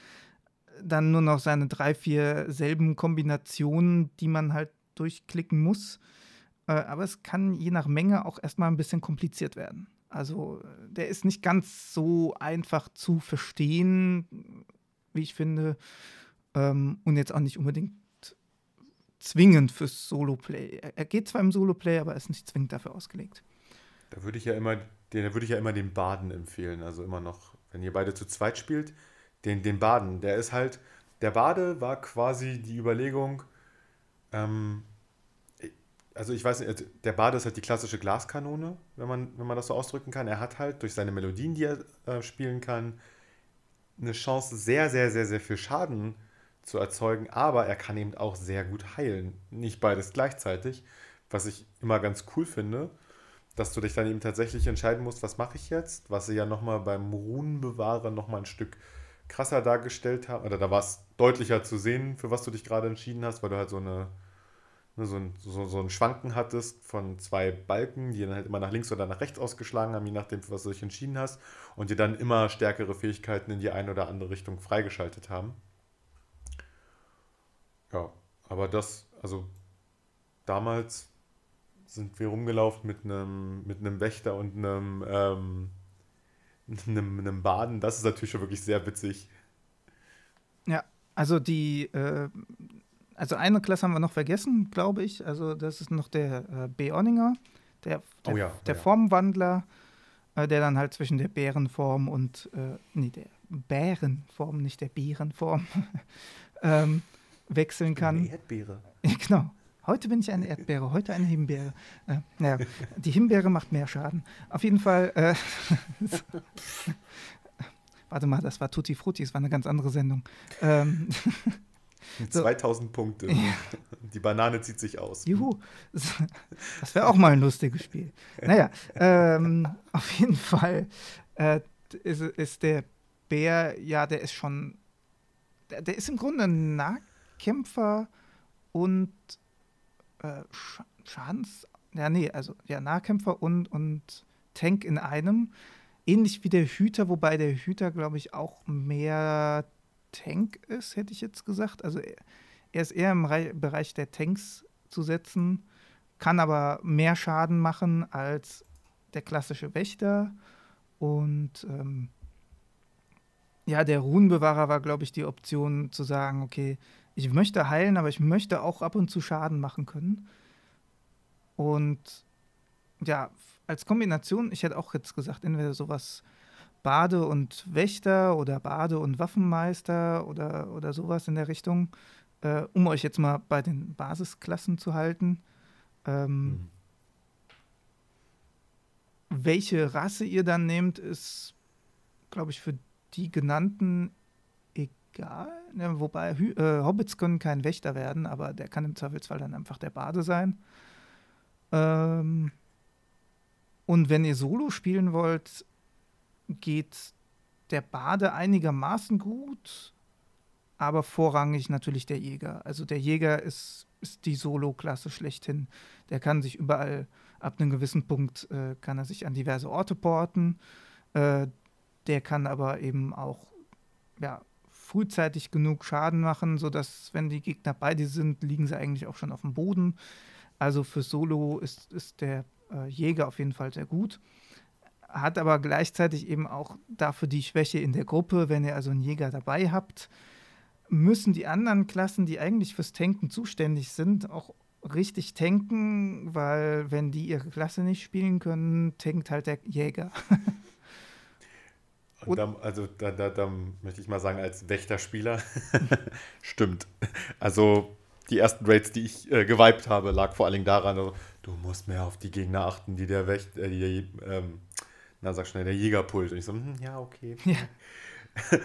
dann nur noch seine drei, vier selben Kombinationen, die man halt durchklicken muss. Äh, aber es kann je nach Menge auch erstmal ein bisschen kompliziert werden. Also der ist nicht ganz so einfach zu verstehen, wie ich finde. Ähm, und jetzt auch nicht unbedingt zwingend fürs Solo-Play. Er geht zwar im Solo-Play, aber ist nicht zwingend dafür ausgelegt. Da würde ich ja immer, den würde ich ja immer den Baden empfehlen. Also immer noch, wenn ihr beide zu zweit spielt, den, den Baden. Der ist halt, der Bade war quasi die Überlegung, ähm, also ich weiß nicht, der Bade ist halt die klassische Glaskanone, wenn man, wenn man das so ausdrücken kann. Er hat halt durch seine Melodien, die er äh, spielen kann, eine Chance, sehr, sehr, sehr, sehr viel Schaden zu erzeugen, aber er kann eben auch sehr gut heilen. Nicht beides gleichzeitig, was ich immer ganz cool finde, dass du dich dann eben tatsächlich entscheiden musst, was mache ich jetzt, was sie ja nochmal beim Runenbewahrer nochmal ein Stück krasser dargestellt haben, oder da war es deutlicher zu sehen, für was du dich gerade entschieden hast, weil du halt so eine ne, so, ein, so, so ein Schwanken hattest von zwei Balken, die dann halt immer nach links oder nach rechts ausgeschlagen haben, je nachdem, für was du dich entschieden hast, und dir dann immer stärkere Fähigkeiten in die eine oder andere Richtung freigeschaltet haben. Ja, aber das, also damals sind wir rumgelaufen mit einem, mit einem Wächter und einem, ähm, einem, einem Baden. Das ist natürlich schon wirklich sehr witzig. Ja, also die, äh, also eine Klasse haben wir noch vergessen, glaube ich. Also das ist noch der äh, Beoninger, der, der, oh ja, der ja. Formwandler, äh, der dann halt zwischen der Bärenform und, äh, nee, der Bärenform, nicht der Bärenform, ähm, wechseln kann. Eine Erdbeere. Genau. Heute bin ich eine Erdbeere, heute eine Himbeere. Äh, naja, die Himbeere macht mehr Schaden. Auf jeden Fall. Äh, warte mal, das war Tutti Frutti, das war eine ganz andere Sendung. Ähm, so. 2000 Punkte. Ja. Die Banane zieht sich aus. Juhu. Das wäre auch mal ein lustiges Spiel. Naja, ähm, auf jeden Fall äh, ist, ist, der Bär, ja, der ist schon. Der, der ist im Grunde ein Nahkämpfer und äh, Schadens. Ja, nee, also ja, Nahkämpfer und, und Tank in einem. Ähnlich wie der Hüter, wobei der Hüter, glaube ich, auch mehr Tank ist, hätte ich jetzt gesagt. Also er, er ist eher im Re Bereich der Tanks zu setzen, kann aber mehr Schaden machen als der klassische Wächter. Und ähm, ja, der Runenbewahrer war, glaube ich, die Option zu sagen, okay, ich möchte heilen, aber ich möchte auch ab und zu Schaden machen können. Und ja, als Kombination, ich hätte auch jetzt gesagt, entweder sowas Bade und Wächter oder Bade und Waffenmeister oder, oder sowas in der Richtung, äh, um euch jetzt mal bei den Basisklassen zu halten. Ähm, mhm. Welche Rasse ihr dann nehmt, ist, glaube ich, für die genannten egal. Ja, wobei äh, Hobbits können kein Wächter werden, aber der kann im Zweifelsfall dann einfach der Bade sein. Ähm, und wenn ihr Solo spielen wollt, geht der Bade einigermaßen gut, aber vorrangig natürlich der Jäger. Also der Jäger ist, ist die Solo-Klasse schlechthin. Der kann sich überall, ab einem gewissen Punkt, äh, kann er sich an diverse Orte porten. Äh, der kann aber eben auch ja, frühzeitig genug Schaden machen, sodass, wenn die Gegner bei dir sind, liegen sie eigentlich auch schon auf dem Boden. Also für Solo ist, ist der äh, Jäger auf jeden Fall sehr gut. Hat aber gleichzeitig eben auch dafür die Schwäche in der Gruppe. Wenn ihr also einen Jäger dabei habt, müssen die anderen Klassen, die eigentlich fürs Tanken zuständig sind, auch richtig tanken, weil wenn die ihre Klasse nicht spielen können, tankt halt der Jäger. Da, also da, da, da möchte ich mal sagen, als Wächterspieler stimmt. Also die ersten Raids, die ich äh, gewiped habe, lag vor allen Dingen daran, also, du musst mehr auf die Gegner achten, die der Wächter, äh, die ähm, na sag schnell, der Jäger pullt. Und ich so, hm, ja, okay. Ja.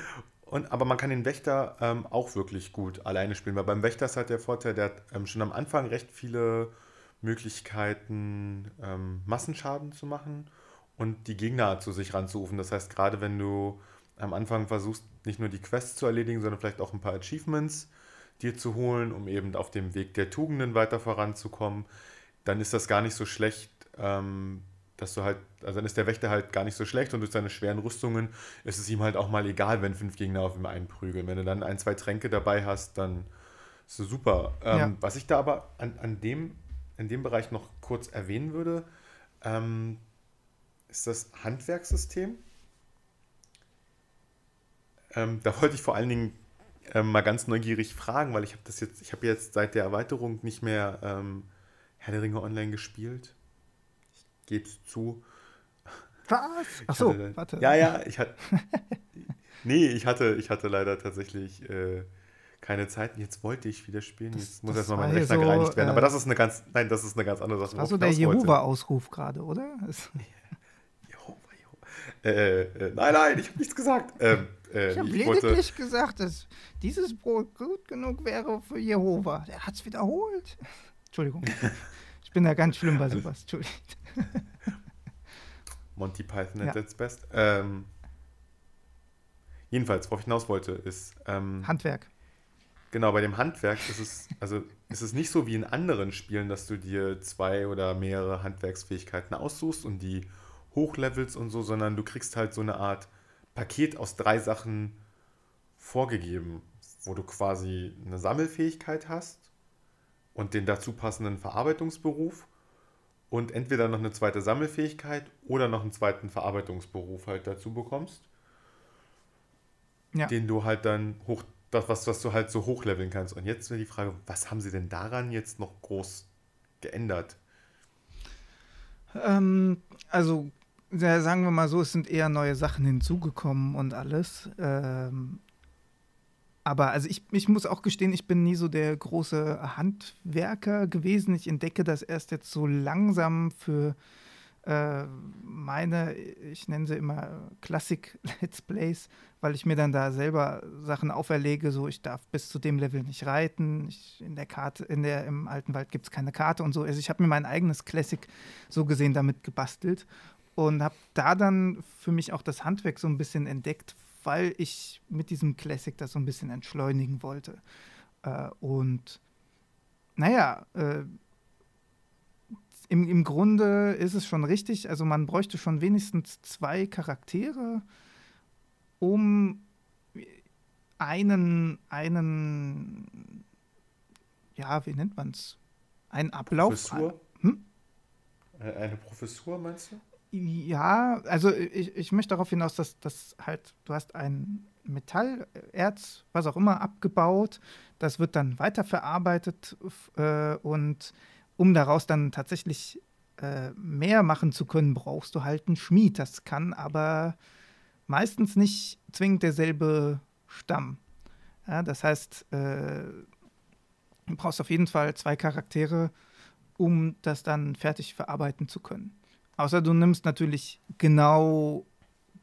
Und, aber man kann den Wächter ähm, auch wirklich gut alleine spielen, weil beim Wächter ist halt der Vorteil, der hat ähm, schon am Anfang recht viele Möglichkeiten, ähm, Massenschaden zu machen und die Gegner zu sich ranzurufen. Das heißt, gerade wenn du am Anfang versuchst, nicht nur die Quests zu erledigen, sondern vielleicht auch ein paar Achievements dir zu holen, um eben auf dem Weg der Tugenden weiter voranzukommen, dann ist das gar nicht so schlecht, ähm, dass du halt, also dann ist der Wächter halt gar nicht so schlecht und durch seine schweren Rüstungen ist es ihm halt auch mal egal, wenn fünf Gegner auf ihm einprügeln. Wenn du dann ein, zwei Tränke dabei hast, dann ist es super. Ähm, ja. Was ich da aber an, an dem, in dem Bereich noch kurz erwähnen würde, ähm, ist das Handwerkssystem. Ähm, da wollte ich vor allen Dingen ähm, mal ganz neugierig fragen, weil ich habe das jetzt, ich habe jetzt seit der Erweiterung nicht mehr ähm, Herr der Ringe online gespielt. Ich gebe es zu. Was? Achso, warte. Ja, ja, ich hatte. nee, ich hatte, ich hatte leider tatsächlich äh, keine Zeit. Jetzt wollte ich wieder spielen. Jetzt das, muss erstmal mein Rechner so, gereinigt werden. Äh, Aber das ist eine ganz, nein, das ist eine ganz andere Sache. Das war so der Jehova-Ausruf gerade, oder? Äh, äh, nein, nein, ich habe nichts gesagt. Ähm, äh, ich habe lediglich gesagt, dass dieses Brot gut genug wäre für Jehova. Der hat es wiederholt. Entschuldigung. Ich bin da ganz schlimm bei sowas. Entschuldigt. Monty Python at ja. its best. Ähm, jedenfalls, worauf ich hinaus wollte, ist. Ähm, Handwerk. Genau, bei dem Handwerk ist es, also ist es nicht so wie in anderen Spielen, dass du dir zwei oder mehrere Handwerksfähigkeiten aussuchst und die Hochlevels und so, sondern du kriegst halt so eine Art Paket aus drei Sachen vorgegeben, wo du quasi eine Sammelfähigkeit hast und den dazu passenden Verarbeitungsberuf und entweder noch eine zweite Sammelfähigkeit oder noch einen zweiten Verarbeitungsberuf halt dazu bekommst, ja. den du halt dann hoch, das was, was du halt so hochleveln kannst. Und jetzt wäre die Frage, was haben sie denn daran jetzt noch groß geändert? Ähm, also ja, sagen wir mal so, es sind eher neue Sachen hinzugekommen und alles. Ähm, aber also ich, ich muss auch gestehen, ich bin nie so der große Handwerker gewesen. Ich entdecke das erst jetzt so langsam für äh, meine, ich nenne sie immer Klassik-Let's Plays, weil ich mir dann da selber Sachen auferlege, so ich darf bis zu dem Level nicht reiten, ich, in der Karte, in der im alten Wald gibt es keine Karte und so. Also ich habe mir mein eigenes Classic so gesehen damit gebastelt und habe da dann für mich auch das Handwerk so ein bisschen entdeckt, weil ich mit diesem Classic das so ein bisschen entschleunigen wollte. Äh, und naja, äh, im, im Grunde ist es schon richtig, also man bräuchte schon wenigstens zwei Charaktere, um einen, einen, ja, wie nennt man es? Einen Ablauf. Professur? Hm? Äh, eine Professur, meinst du? Ja, also ich, ich möchte darauf hinaus, dass, dass halt, du hast ein Metall, Erz, was auch immer, abgebaut. Das wird dann weiterverarbeitet äh, und um daraus dann tatsächlich äh, mehr machen zu können, brauchst du halt einen Schmied. Das kann aber meistens nicht zwingend derselbe Stamm. Ja, das heißt, äh, du brauchst auf jeden Fall zwei Charaktere, um das dann fertig verarbeiten zu können. Außer du nimmst natürlich genau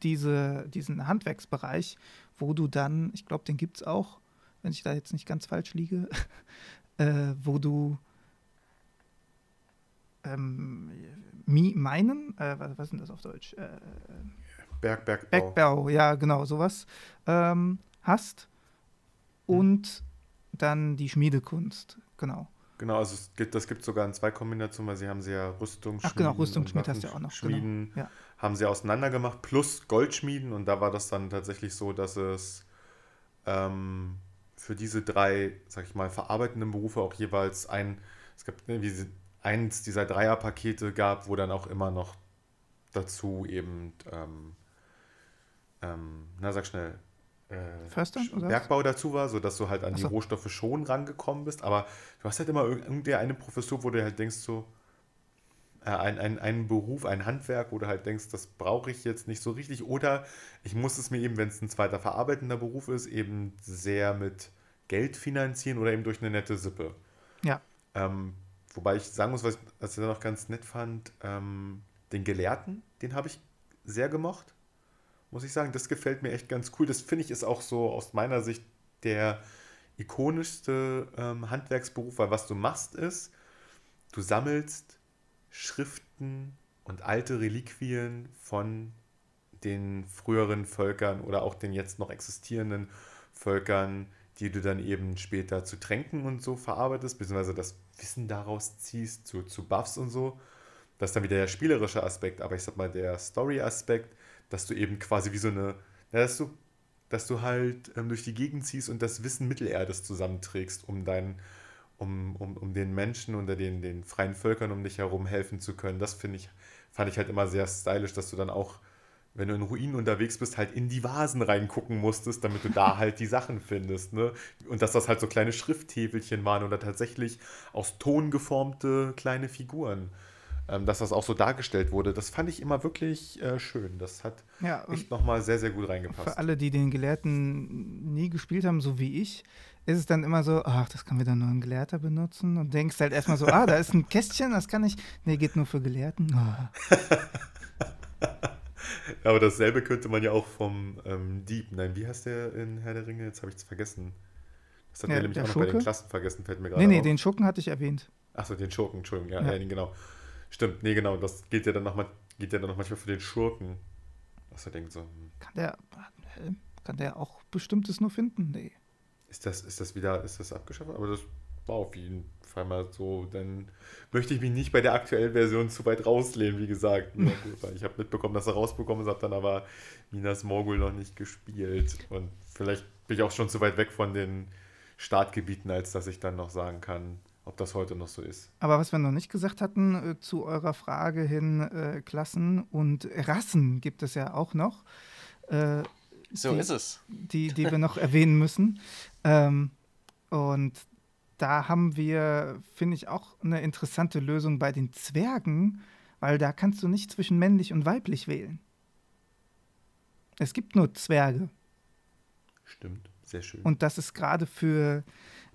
diese, diesen Handwerksbereich, wo du dann, ich glaube, den gibt es auch, wenn ich da jetzt nicht ganz falsch liege, äh, wo du ähm, meinen, äh, was, ist denn das auf Deutsch? Äh, Berg, Bergbau. Bergbau, ja, genau, sowas ähm, hast. Hm. Und hm. dann die Schmiedekunst, genau. Genau, also es gibt, das gibt sogar in zwei Kombinationen, weil sie haben sie ja Rüstung, Ach genau, Rüstungsschmied hast du ja auch noch. Schmieden genau. ja. haben sie auseinander gemacht, plus Goldschmieden und da war das dann tatsächlich so, dass es ähm, für diese drei, sag ich mal, verarbeitenden Berufe auch jeweils ein, es gab irgendwie eins dieser Dreierpakete gab, wo dann auch immer noch dazu eben, ähm, ähm, na sag schnell, äh, Förster, Bergbau dazu war, sodass du halt an Achso. die Rohstoffe schon rangekommen bist. Aber du hast halt immer irgendwie eine Professur, wo du halt denkst, so, äh, ein, ein, einen Beruf, ein Handwerk, wo du halt denkst, das brauche ich jetzt nicht so richtig. Oder ich muss es mir eben, wenn es ein zweiter verarbeitender Beruf ist, eben sehr mit Geld finanzieren oder eben durch eine nette Sippe. Ja. Ähm, Wobei ich sagen muss, was, was ich noch ganz nett fand, ähm, den Gelehrten, den habe ich sehr gemocht. Muss ich sagen, das gefällt mir echt ganz cool. Das finde ich ist auch so aus meiner Sicht der ikonischste ähm, Handwerksberuf, weil was du machst ist, du sammelst Schriften und alte Reliquien von den früheren Völkern oder auch den jetzt noch existierenden Völkern, die du dann eben später zu Tränken und so verarbeitest, beziehungsweise das Wissen daraus ziehst, zu, zu Buffs und so. Das ist dann wieder der spielerische Aspekt, aber ich sag mal, der Story-Aspekt, dass du eben quasi wie so eine, ja, dass du, dass du halt ähm, durch die Gegend ziehst und das Wissen Mittelerdes zusammenträgst, um deinen, um, um, um den Menschen unter den, den freien Völkern um dich herum helfen zu können. Das finde ich, fand ich halt immer sehr stylisch, dass du dann auch wenn du in Ruinen unterwegs bist, halt in die Vasen reingucken musstest, damit du da halt die Sachen findest. Ne? Und dass das halt so kleine Schrifthäfelchen waren oder tatsächlich aus Ton geformte kleine Figuren. Ähm, dass das auch so dargestellt wurde, das fand ich immer wirklich äh, schön. Das hat ja, echt nochmal sehr, sehr gut reingepasst. Für alle, die den Gelehrten nie gespielt haben, so wie ich, ist es dann immer so, ach, das kann wieder nur ein Gelehrter benutzen. Und denkst halt erstmal so, ah, da ist ein Kästchen, das kann ich. Nee, geht nur für Gelehrten. Oh. Aber dasselbe könnte man ja auch vom ähm, Dieb. Nein, wie heißt der in Herr der Ringe? Jetzt habe ich es vergessen. Das hat ja, nämlich auch noch bei den Klassen vergessen, fällt mir gerade Nee, nee, auf. den Schurken hatte ich erwähnt. Achso, den Schurken, Entschuldigung, ja, ja. ja, genau. Stimmt, nee, genau, das geht ja dann noch, mal, geht ja dann noch manchmal für den Schurken. Was er denkt so. Hm. Kann der, kann der auch Bestimmtes nur finden? Nee. Ist das, ist das wieder, ist das abgeschafft? Aber das war auf jeden Fall mal so. Dann möchte ich mich nicht bei der aktuellen Version zu weit rauslehnen, wie gesagt. ich habe mitbekommen, dass er rausbekommen ist, habe dann aber Minas Morgul noch nicht gespielt. Und vielleicht bin ich auch schon zu weit weg von den Startgebieten, als dass ich dann noch sagen kann, ob das heute noch so ist. Aber was wir noch nicht gesagt hatten, äh, zu eurer Frage hin, äh, Klassen und Rassen gibt es ja auch noch. Äh, so die, ist es. Die, die wir noch erwähnen müssen. Ähm, und da haben wir, finde ich, auch eine interessante Lösung bei den Zwergen, weil da kannst du nicht zwischen männlich und weiblich wählen. Es gibt nur Zwerge. Stimmt. Sehr schön. Und das ist gerade für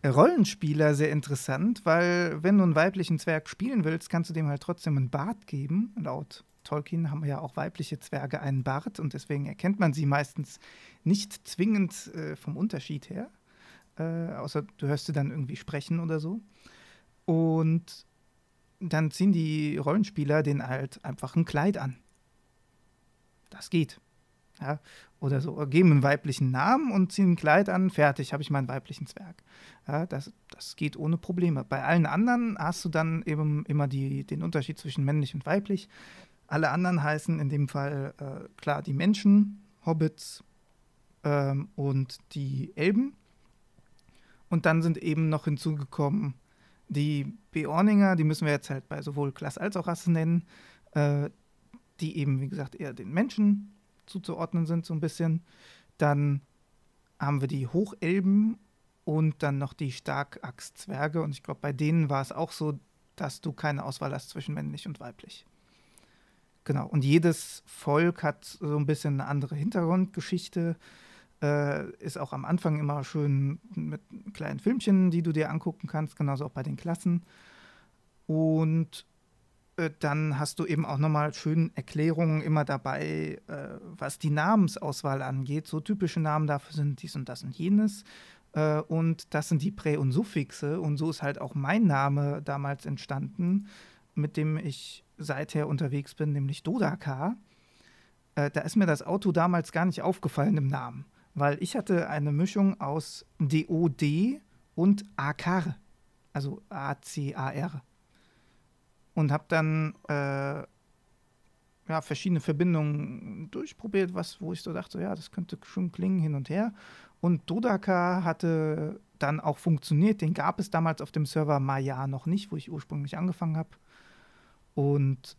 Rollenspieler sehr interessant, weil wenn du einen weiblichen Zwerg spielen willst, kannst du dem halt trotzdem einen Bart geben. Laut Tolkien haben ja auch weibliche Zwerge einen Bart und deswegen erkennt man sie meistens nicht zwingend äh, vom Unterschied her. Äh, außer du hörst sie dann irgendwie sprechen oder so. Und dann ziehen die Rollenspieler den halt einfach ein Kleid an. Das geht. Ja, oder so, geben einen weiblichen Namen und ziehen ein Kleid an, fertig, habe ich meinen weiblichen Zwerg. Ja, das, das geht ohne Probleme. Bei allen anderen hast du dann eben immer die, den Unterschied zwischen männlich und weiblich. Alle anderen heißen in dem Fall äh, klar die Menschen, Hobbits ähm, und die Elben. Und dann sind eben noch hinzugekommen die Beorninger, die müssen wir jetzt halt bei sowohl Klasse als auch Rasse nennen, äh, die eben, wie gesagt, eher den Menschen zuzuordnen sind, so ein bisschen. Dann haben wir die Hochelben und dann noch die Starkachszwerge. Und ich glaube, bei denen war es auch so, dass du keine Auswahl hast zwischen männlich und weiblich. Genau. Und jedes Volk hat so ein bisschen eine andere Hintergrundgeschichte. Äh, ist auch am Anfang immer schön mit kleinen Filmchen, die du dir angucken kannst, genauso auch bei den Klassen. Und dann hast du eben auch nochmal schön Erklärungen immer dabei, äh, was die Namensauswahl angeht. So typische Namen dafür sind dies und das und jenes. Äh, und das sind die Prä- und Suffixe. Und so ist halt auch mein Name damals entstanden, mit dem ich seither unterwegs bin, nämlich Dodaka. Äh, da ist mir das Auto damals gar nicht aufgefallen im Namen, weil ich hatte eine Mischung aus DOD und AKAR, also A-C-A-R und habe dann äh, ja, verschiedene Verbindungen durchprobiert, was, wo ich so dachte, ja, das könnte schon klingen hin und her. Und Dodaka hatte dann auch funktioniert. Den gab es damals auf dem Server Maya noch nicht, wo ich ursprünglich angefangen habe. Und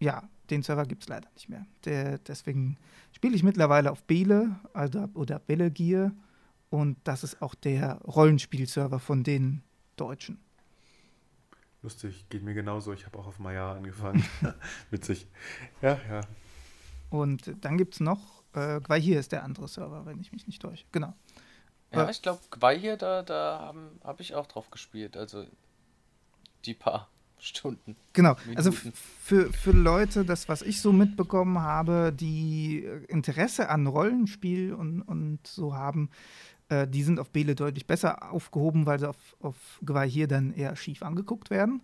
ja, den Server gibt es leider nicht mehr. Der, deswegen spiele ich mittlerweile auf Bele also, oder Bele Gear. Und das ist auch der Rollenspielserver von den Deutschen. Lustig, geht mir genauso. Ich habe auch auf Maya angefangen. Witzig. Ja, ja. Und dann gibt es noch, äh, hier ist der andere Server, wenn ich mich nicht täusche. Genau. Ja, äh, ich glaube, hier, da, da habe hab ich auch drauf gespielt. Also die paar Stunden. Genau. Also Minuten. Also für, für Leute, das, was ich so mitbekommen habe, die Interesse an Rollenspiel und, und so haben, äh, die sind auf Bele deutlich besser aufgehoben, weil sie auf, auf hier dann eher schief angeguckt werden,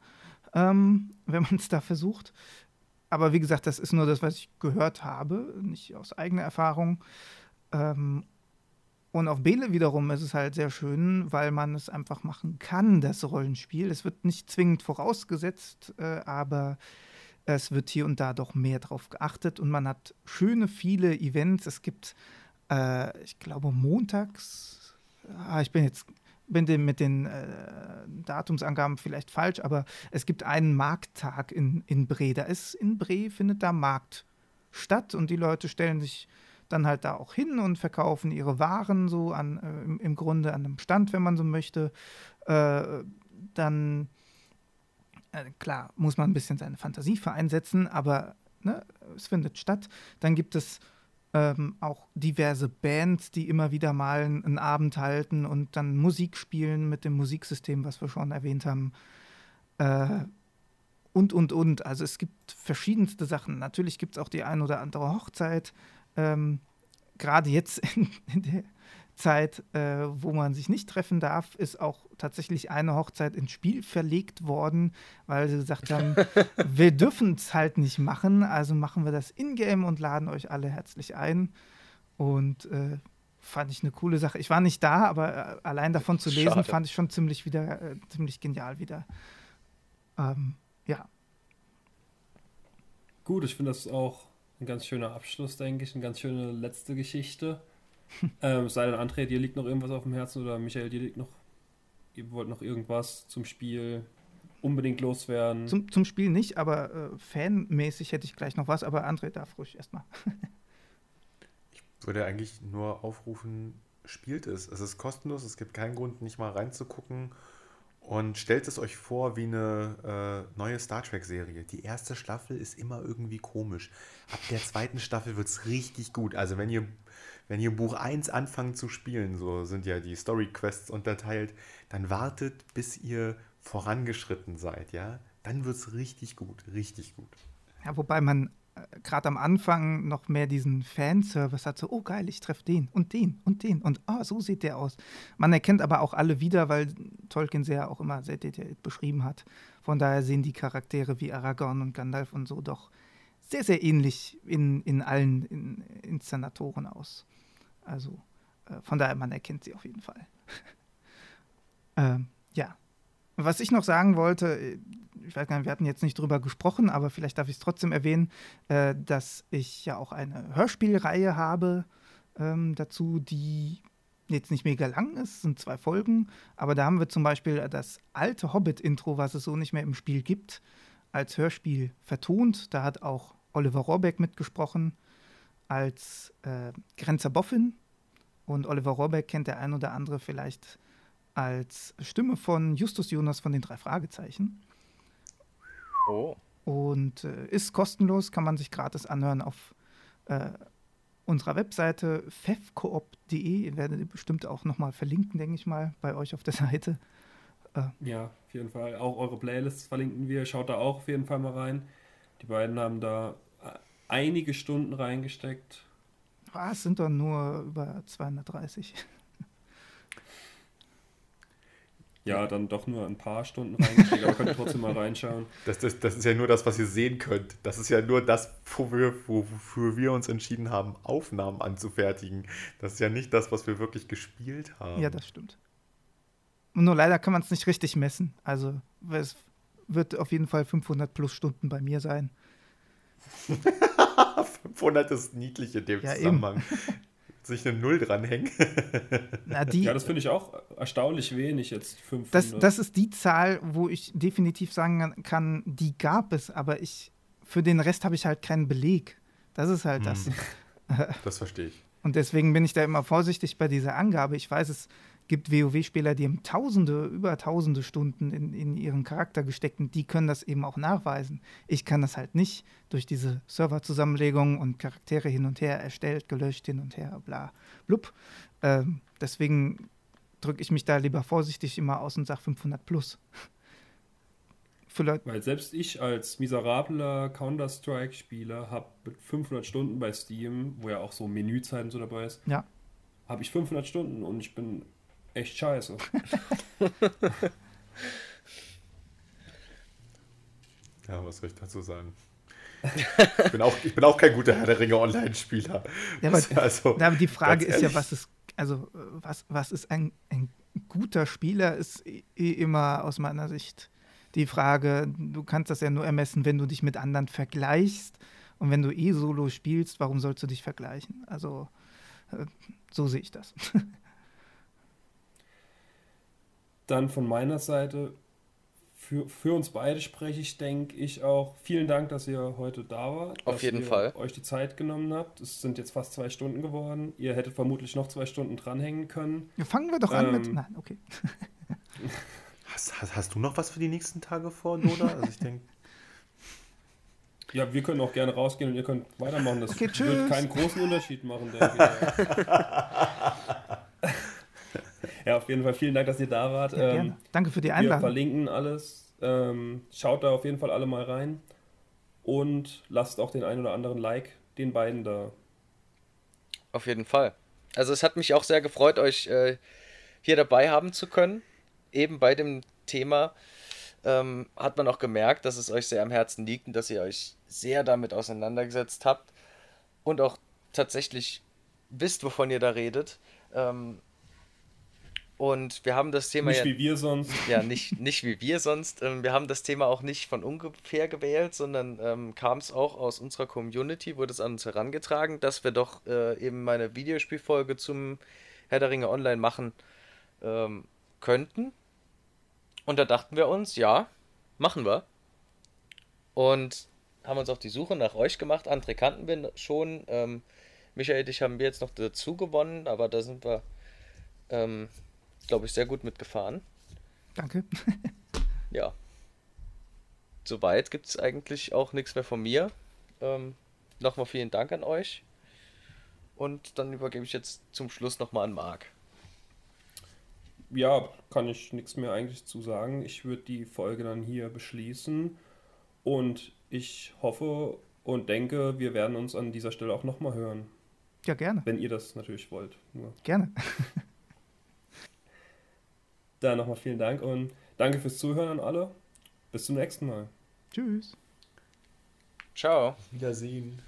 ähm, wenn man es da versucht. Aber wie gesagt, das ist nur das, was ich gehört habe, nicht aus eigener Erfahrung. Ähm, und auf Bele wiederum ist es halt sehr schön, weil man es einfach machen kann, das Rollenspiel. Es wird nicht zwingend vorausgesetzt, äh, aber es wird hier und da doch mehr drauf geachtet und man hat schöne, viele Events. Es gibt äh, ich glaube, montags. Ah, ich bin jetzt bin den, mit den äh, Datumsangaben vielleicht falsch, aber es gibt einen Markttag in, in Bre. Da ist in Bre, findet da Markt statt und die Leute stellen sich dann halt da auch hin und verkaufen ihre Waren so an, äh, im, im, Grunde an einem Stand, wenn man so möchte. Äh, dann, äh, klar, muss man ein bisschen seine Fantasie vereinsetzen, aber ne, es findet statt. Dann gibt es ähm, auch diverse Bands, die immer wieder mal einen Abend halten und dann Musik spielen mit dem Musiksystem, was wir schon erwähnt haben. Äh, und, und, und. Also es gibt verschiedenste Sachen. Natürlich gibt es auch die ein oder andere Hochzeit. Ähm, Gerade jetzt in, in, der Zeit, äh, wo man sich nicht treffen darf, ist auch tatsächlich eine Hochzeit ins Spiel verlegt worden, weil sie gesagt haben, wir dürfen es halt nicht machen, also machen wir das in-game und laden euch alle herzlich ein. Und äh, fand ich eine coole Sache. Ich war nicht da, aber äh, allein davon zu lesen, Schade. fand ich schon ziemlich wieder, äh, ziemlich genial wieder. Ähm, ja. Gut, ich finde das auch ein ganz schöner Abschluss, denke ich, eine ganz schöne letzte Geschichte ähm, sei denn, André, dir liegt noch irgendwas auf dem Herzen oder Michael, dir liegt noch, ihr wollt noch irgendwas zum Spiel unbedingt loswerden? Zum, zum Spiel nicht, aber äh, fanmäßig hätte ich gleich noch was, aber André darf ruhig erstmal. ich würde eigentlich nur aufrufen, spielt es. Es ist kostenlos, es gibt keinen Grund, nicht mal reinzugucken. und stellt es euch vor wie eine äh, neue Star Trek-Serie. Die erste Staffel ist immer irgendwie komisch. Ab der zweiten Staffel wird es richtig gut. Also wenn ihr, wenn ihr Buch 1 anfangt zu spielen, so sind ja die Story-Quests unterteilt, dann wartet, bis ihr vorangeschritten seid, ja. Dann wird es richtig gut, richtig gut. Ja, wobei man gerade am Anfang noch mehr diesen Fanservice hat, so, oh geil, ich treffe den und den und den und oh, so sieht der aus. Man erkennt aber auch alle wieder, weil Tolkien sehr auch immer sehr detailliert beschrieben hat. Von daher sehen die Charaktere wie Aragorn und Gandalf und so doch sehr, sehr ähnlich in, in allen in, Inszenatoren aus. Also äh, von daher, man erkennt sie auf jeden Fall. ähm, ja. Was ich noch sagen wollte, äh, ich weiß gar nicht, wir hatten jetzt nicht drüber gesprochen, aber vielleicht darf ich es trotzdem erwähnen, äh, dass ich ja auch eine Hörspielreihe habe ähm, dazu, die jetzt nicht mega lang ist, sind zwei Folgen, aber da haben wir zum Beispiel das alte Hobbit-Intro, was es so nicht mehr im Spiel gibt, als Hörspiel vertont. Da hat auch Oliver Rohrbeck mitgesprochen als äh, Grenzer Boffin. Und Oliver Rohrbeck kennt der ein oder andere vielleicht als Stimme von Justus Jonas von den drei Fragezeichen. Oh. Und äh, ist kostenlos, kann man sich gratis anhören auf äh, unserer Webseite fefcoop.de. Ihr werdet bestimmt auch nochmal verlinken, denke ich mal, bei euch auf der Seite. Äh, ja, auf jeden Fall. Auch eure Playlists verlinken wir. Schaut da auch auf jeden Fall mal rein. Die beiden haben da einige Stunden reingesteckt. Ah, es sind doch nur über 230. ja, dann doch nur ein paar Stunden reingesteckt, aber könnt trotzdem mal reinschauen. Das, das, das ist ja nur das, was ihr sehen könnt. Das ist ja nur das, wofür, wofür wir uns entschieden haben, Aufnahmen anzufertigen. Das ist ja nicht das, was wir wirklich gespielt haben. Ja, das stimmt. Nur leider kann man es nicht richtig messen. Also es wird auf jeden Fall 500 plus Stunden bei mir sein. 500 ist niedlich in dem ja, Zusammenhang. Eben sich eine Null dranhängen. Na, die, ja, das finde ich auch erstaunlich wenig jetzt. 500. Das, das ist die Zahl, wo ich definitiv sagen kann, die gab es, aber ich für den Rest habe ich halt keinen Beleg. Das ist halt hm. das. Das verstehe ich. Und deswegen bin ich da immer vorsichtig bei dieser Angabe. Ich weiß, es gibt WoW-Spieler, die haben Tausende, über Tausende Stunden in, in ihren Charakter gesteckt und die können das eben auch nachweisen. Ich kann das halt nicht durch diese Serverzusammenlegung und Charaktere hin und her erstellt, gelöscht, hin und her, bla, blub. Ähm, deswegen drücke ich mich da lieber vorsichtig immer aus und sage 500 plus. Weil selbst ich als miserabler Counter-Strike-Spieler habe mit 500 Stunden bei Steam, wo ja auch so Menüzeiten so dabei ist, ja. habe ich 500 Stunden und ich bin echt scheiße. ja, was soll ich dazu sagen? Ich bin auch, ich bin auch kein guter Herr der Ringe Online-Spieler. Ja, aber, also, aber die Frage ist ja, was ist, also was, was ist ein, ein guter Spieler, ist eh immer aus meiner Sicht die Frage, du kannst das ja nur ermessen, wenn du dich mit anderen vergleichst. Und wenn du eh solo spielst, warum sollst du dich vergleichen? Also, äh, so sehe ich das. dann von meiner Seite für, für uns beide spreche ich, denke ich auch. Vielen Dank, dass ihr heute da wart. Auf jeden ihr Fall. euch die Zeit genommen habt. Es sind jetzt fast zwei Stunden geworden. Ihr hättet vermutlich noch zwei Stunden dranhängen können. Ja, fangen wir doch ähm, an mit. Ähm, Nein, okay. hast, hast, hast, du noch was für die nächsten Tage vor, Loda? Also ich denke. Ja, wir können auch gerne rausgehen und ihr könnt weitermachen. Das okay, wird keinen großen Unterschied machen, denke ich. Ja, auf jeden Fall vielen Dank, dass ihr da wart. Ja, ähm, Danke für die Einladung. Wir verlinken alles. Ähm, schaut da auf jeden Fall alle mal rein. Und lasst auch den einen oder anderen Like den beiden da. Auf jeden Fall. Also es hat mich auch sehr gefreut, euch äh, hier dabei haben zu können. Eben bei dem Thema ähm, hat man auch gemerkt, dass es euch sehr am Herzen liegt und dass ihr euch sehr damit auseinandergesetzt habt und auch tatsächlich wisst, wovon ihr da redet. Ähm, und wir haben das Thema. Nicht ja, wie wir sonst. Ja, nicht, nicht wie wir sonst. Ähm, wir haben das Thema auch nicht von ungefähr gewählt, sondern ähm, kam es auch aus unserer Community, wurde es an uns herangetragen, dass wir doch äh, eben mal eine Videospielfolge zum Herr der Ringe Online machen ähm, könnten. Und da dachten wir uns, ja, machen wir. Und haben uns auf die Suche nach euch gemacht. Andere kannten wir schon. Ähm, Michael, dich haben wir jetzt noch dazu gewonnen, aber da sind wir. Glaube ich, sehr gut mitgefahren. Danke. ja. Soweit gibt es eigentlich auch nichts mehr von mir. Ähm, nochmal vielen Dank an euch. Und dann übergebe ich jetzt zum Schluss nochmal an Marc. Ja, kann ich nichts mehr eigentlich zu sagen. Ich würde die Folge dann hier beschließen. Und ich hoffe und denke, wir werden uns an dieser Stelle auch nochmal hören. Ja, gerne. Wenn ihr das natürlich wollt. Nur. Gerne. Dann nochmal vielen Dank und danke fürs Zuhören an alle. Bis zum nächsten Mal. Tschüss. Ciao. Wiedersehen.